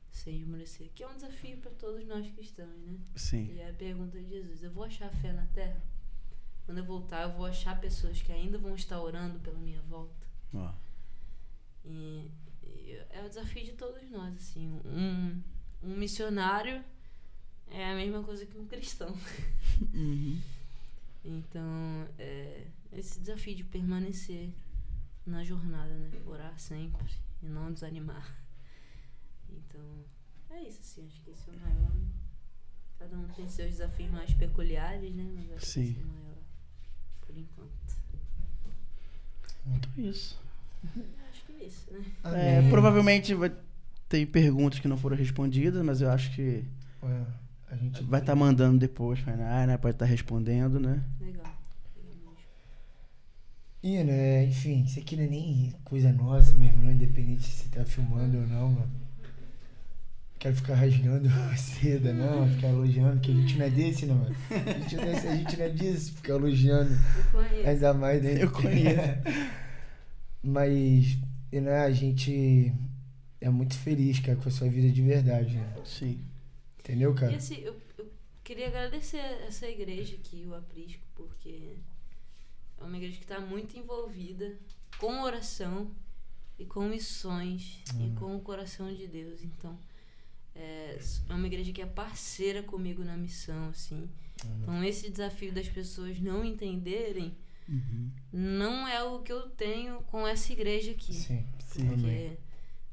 sem esmorecer. Que é um desafio para todos nós cristãos, né? Sim. E é a pergunta de Jesus: eu vou achar fé na terra? Quando eu voltar, eu vou achar pessoas que ainda vão estar orando pela minha volta? Ó. E, e é o desafio de todos nós, assim. Um, um missionário é a mesma coisa que um cristão. Uhum. Então, é, esse desafio de permanecer na jornada, né? Orar sempre e não desanimar. Então, é isso, assim. Acho que esse é o maior. Cada um tem seus desafios mais peculiares, né? Mas acho Sim. que esse é o maior, por enquanto. Então é isso. É isso, né? É, Amém. provavelmente vai ter perguntas que não foram respondidas, mas eu acho que É, a gente vai estar mandando depois, vai, né? Pode estar respondendo, né? Legal. E, né, enfim, isso aqui não é nem coisa nossa mesmo, não, independente se tá filmando ou não, mano. Quero ficar rasgando seda, não, ficar elogiando, que a gente não é desse, não, mano. A gente não é, a gente não é disso, ficar elogiando. Eu conheço. Ainda mais, né? Eu conheço. Mas, e, né, a gente é muito feliz, cara, com a sua vida de verdade, né? Sim. Entendeu, cara? E assim, eu, eu queria agradecer essa igreja aqui, o Aprisco, porque é uma igreja que está muito envolvida com oração e com missões e com o coração de Deus. Então, é, é uma igreja que é parceira comigo na missão, assim. Então, esse desafio das pessoas não entenderem Uhum. não é o que eu tenho com essa igreja aqui. Sim. Sim. Porque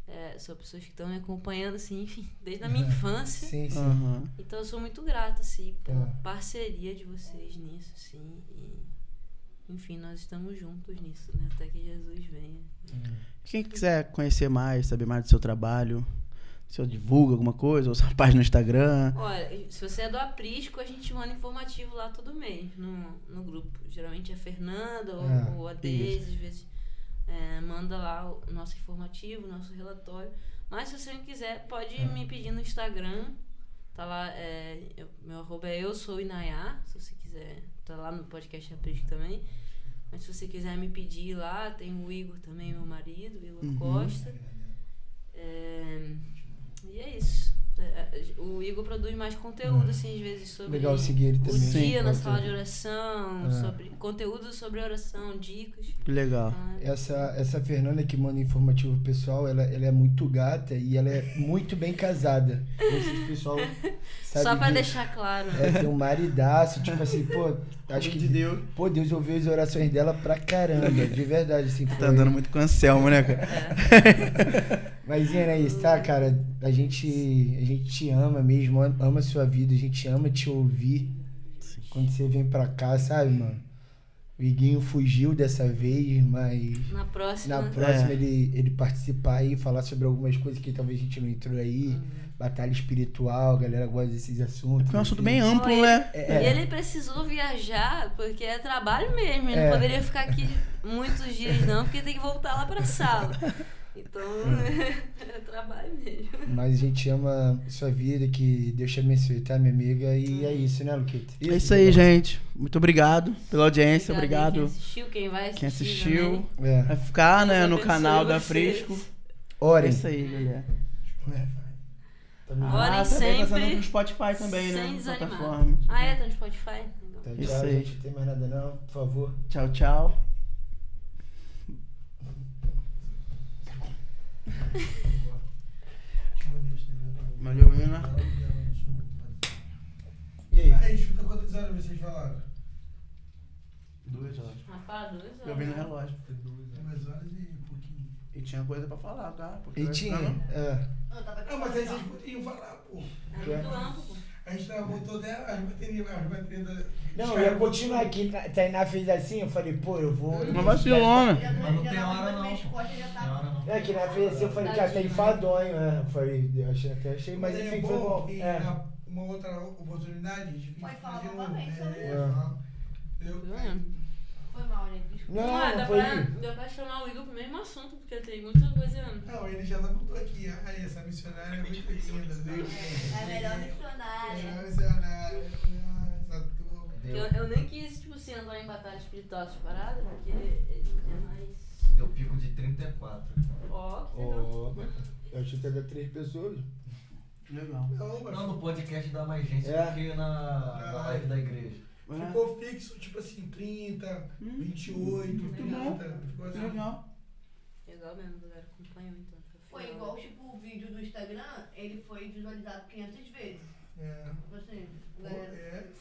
é, são pessoas que estão me acompanhando, assim, enfim, desde a minha infância. Sim, sim. Aham. Então eu sou muito grata, assim, pela Ah. parceria de vocês nisso, assim. E, enfim, nós estamos juntos nisso, né? Até que Jesus venha. Quem quiser conhecer mais, saber mais do seu trabalho, se eu divulga alguma coisa, ou sua página no Instagram. Olha, se você é do Aprisco, a gente manda informativo lá todo mês no, no grupo. Geralmente é a Fernanda ou, Ah, ou a Deise, às vezes é, manda lá o nosso informativo, o nosso relatório. Mas se você não quiser, pode Ah. me pedir no Instagram. Tá lá, é, eu- meu arroba é eu sou Inayá, se você quiser. Tá lá no podcast Aprisco também. Mas se você quiser me pedir lá, tem o Igor também, meu marido, o Igor Uhum. Costa. É, e é isso. É, é, O Igor produz mais conteúdo, assim, às vezes, sobre Legal seguir ele o também. dia na Sim, sala de oração, Ah. sobre conteúdo sobre oração, dicas. Que legal. É- Essa, essa Fernanda que manda informativo pessoal, ela, ela é muito gata e ela é muito bem casada. Esse pessoal sabe Só pra disso. deixar claro. É, tem um maridaço, tipo assim, pô, acho que de Deus. Pô, Deus ouviu as orações dela pra caramba, de verdade, assim. Tá foi- andando muito com o Anselmo, né, cara? Mas, Ian, é isso, tá, cara? A gente, a gente te ama mesmo, ama a sua vida, a gente ama te ouvir quando você vem pra cá, sabe, mano? O Iguinho fugiu dessa vez, mas Na próxima. na próxima É. ele, ele participar aí, falar sobre algumas coisas que talvez a gente não entrou aí. Uhum. Batalha espiritual, a galera gosta desses assuntos. Foi um assunto bem amplo, né? É. E ele precisou viajar porque é trabalho mesmo. Ele É. não poderia ficar aqui muitos dias, não, porque tem que voltar lá pra sala. Então, é trabalho mesmo. Mas a gente ama sua vida, que Deus te abençoe, tá, minha amiga? E é isso, né, Luquita? É isso aí, gente. Muito obrigado pela audiência. Obrigado Quem assistiu, quem vai assistir. quem assistiu. É. Vai ficar, né, no canal da vocês. Frisco. É Orem. isso aí, galera. Tamo junto. Orem ah, também tá sempre, sendo no Spotify também, né? Sem na desanimar. plataforma. Ah, é? Tá no Spotify? Legal. Tá, Isso tchau, aí. gente. Não tem mais nada não, por favor. Tchau, tchau. Valeu, Ina. E aí? Aí, escuta quantas horas vocês falaram? Duas horas. Rapaz, duas horas. Eu vi no relógio. Duas horas e pouquinho. E tinha coisa pra falar, tá? Porque E tinha? ficando- É. Ah, mas aí vocês podiam falar, pô. É muito amplo, pô. A gente tava botou até as baterias, as baterias da. Não, eu ia continuar aqui. A Tainá fez assim, eu falei, pô, eu vou. Uma vacilona. Mas não tem hora não. Tem hora não. É, que na fez assim, eu falei, cara, tá enfadonho, né? Eu falei, eu achei, até achei, mas é enfim, foi bom. É. na- uma outra oportunidade, a gente Pode falar de novamente né? sobre isso. fala. Eu- É. Foi mal, né? Não, ah, não dá, foi. pra, dá pra chamar o Igor pro mesmo assunto, porque tem muita coisa. Não, ele já botou aqui. Ai, essa missionária é muito linda, viu? É a melhor Melhor missionária. missionária. Ah, Essa turma. Eu, Deu, eu nem quis, tipo assim, entrar em batalha espiritual essas paradas, porque ele é mais. deu pico de 34. Ó, que legal. Ó, eu achei que era três pessoas. Legal. Não, mas Não, no podcast dá mais gente É. do que na, na live da igreja. É. ficou fixo, tipo assim, 30, Hum, 28, muito 30. bom. Ficou assim. Legal. Legal mesmo, a galera acompanhou então. Foi igual, tipo, o vídeo do Instagram, ele foi visualizado 500 vezes. É. Tipo assim,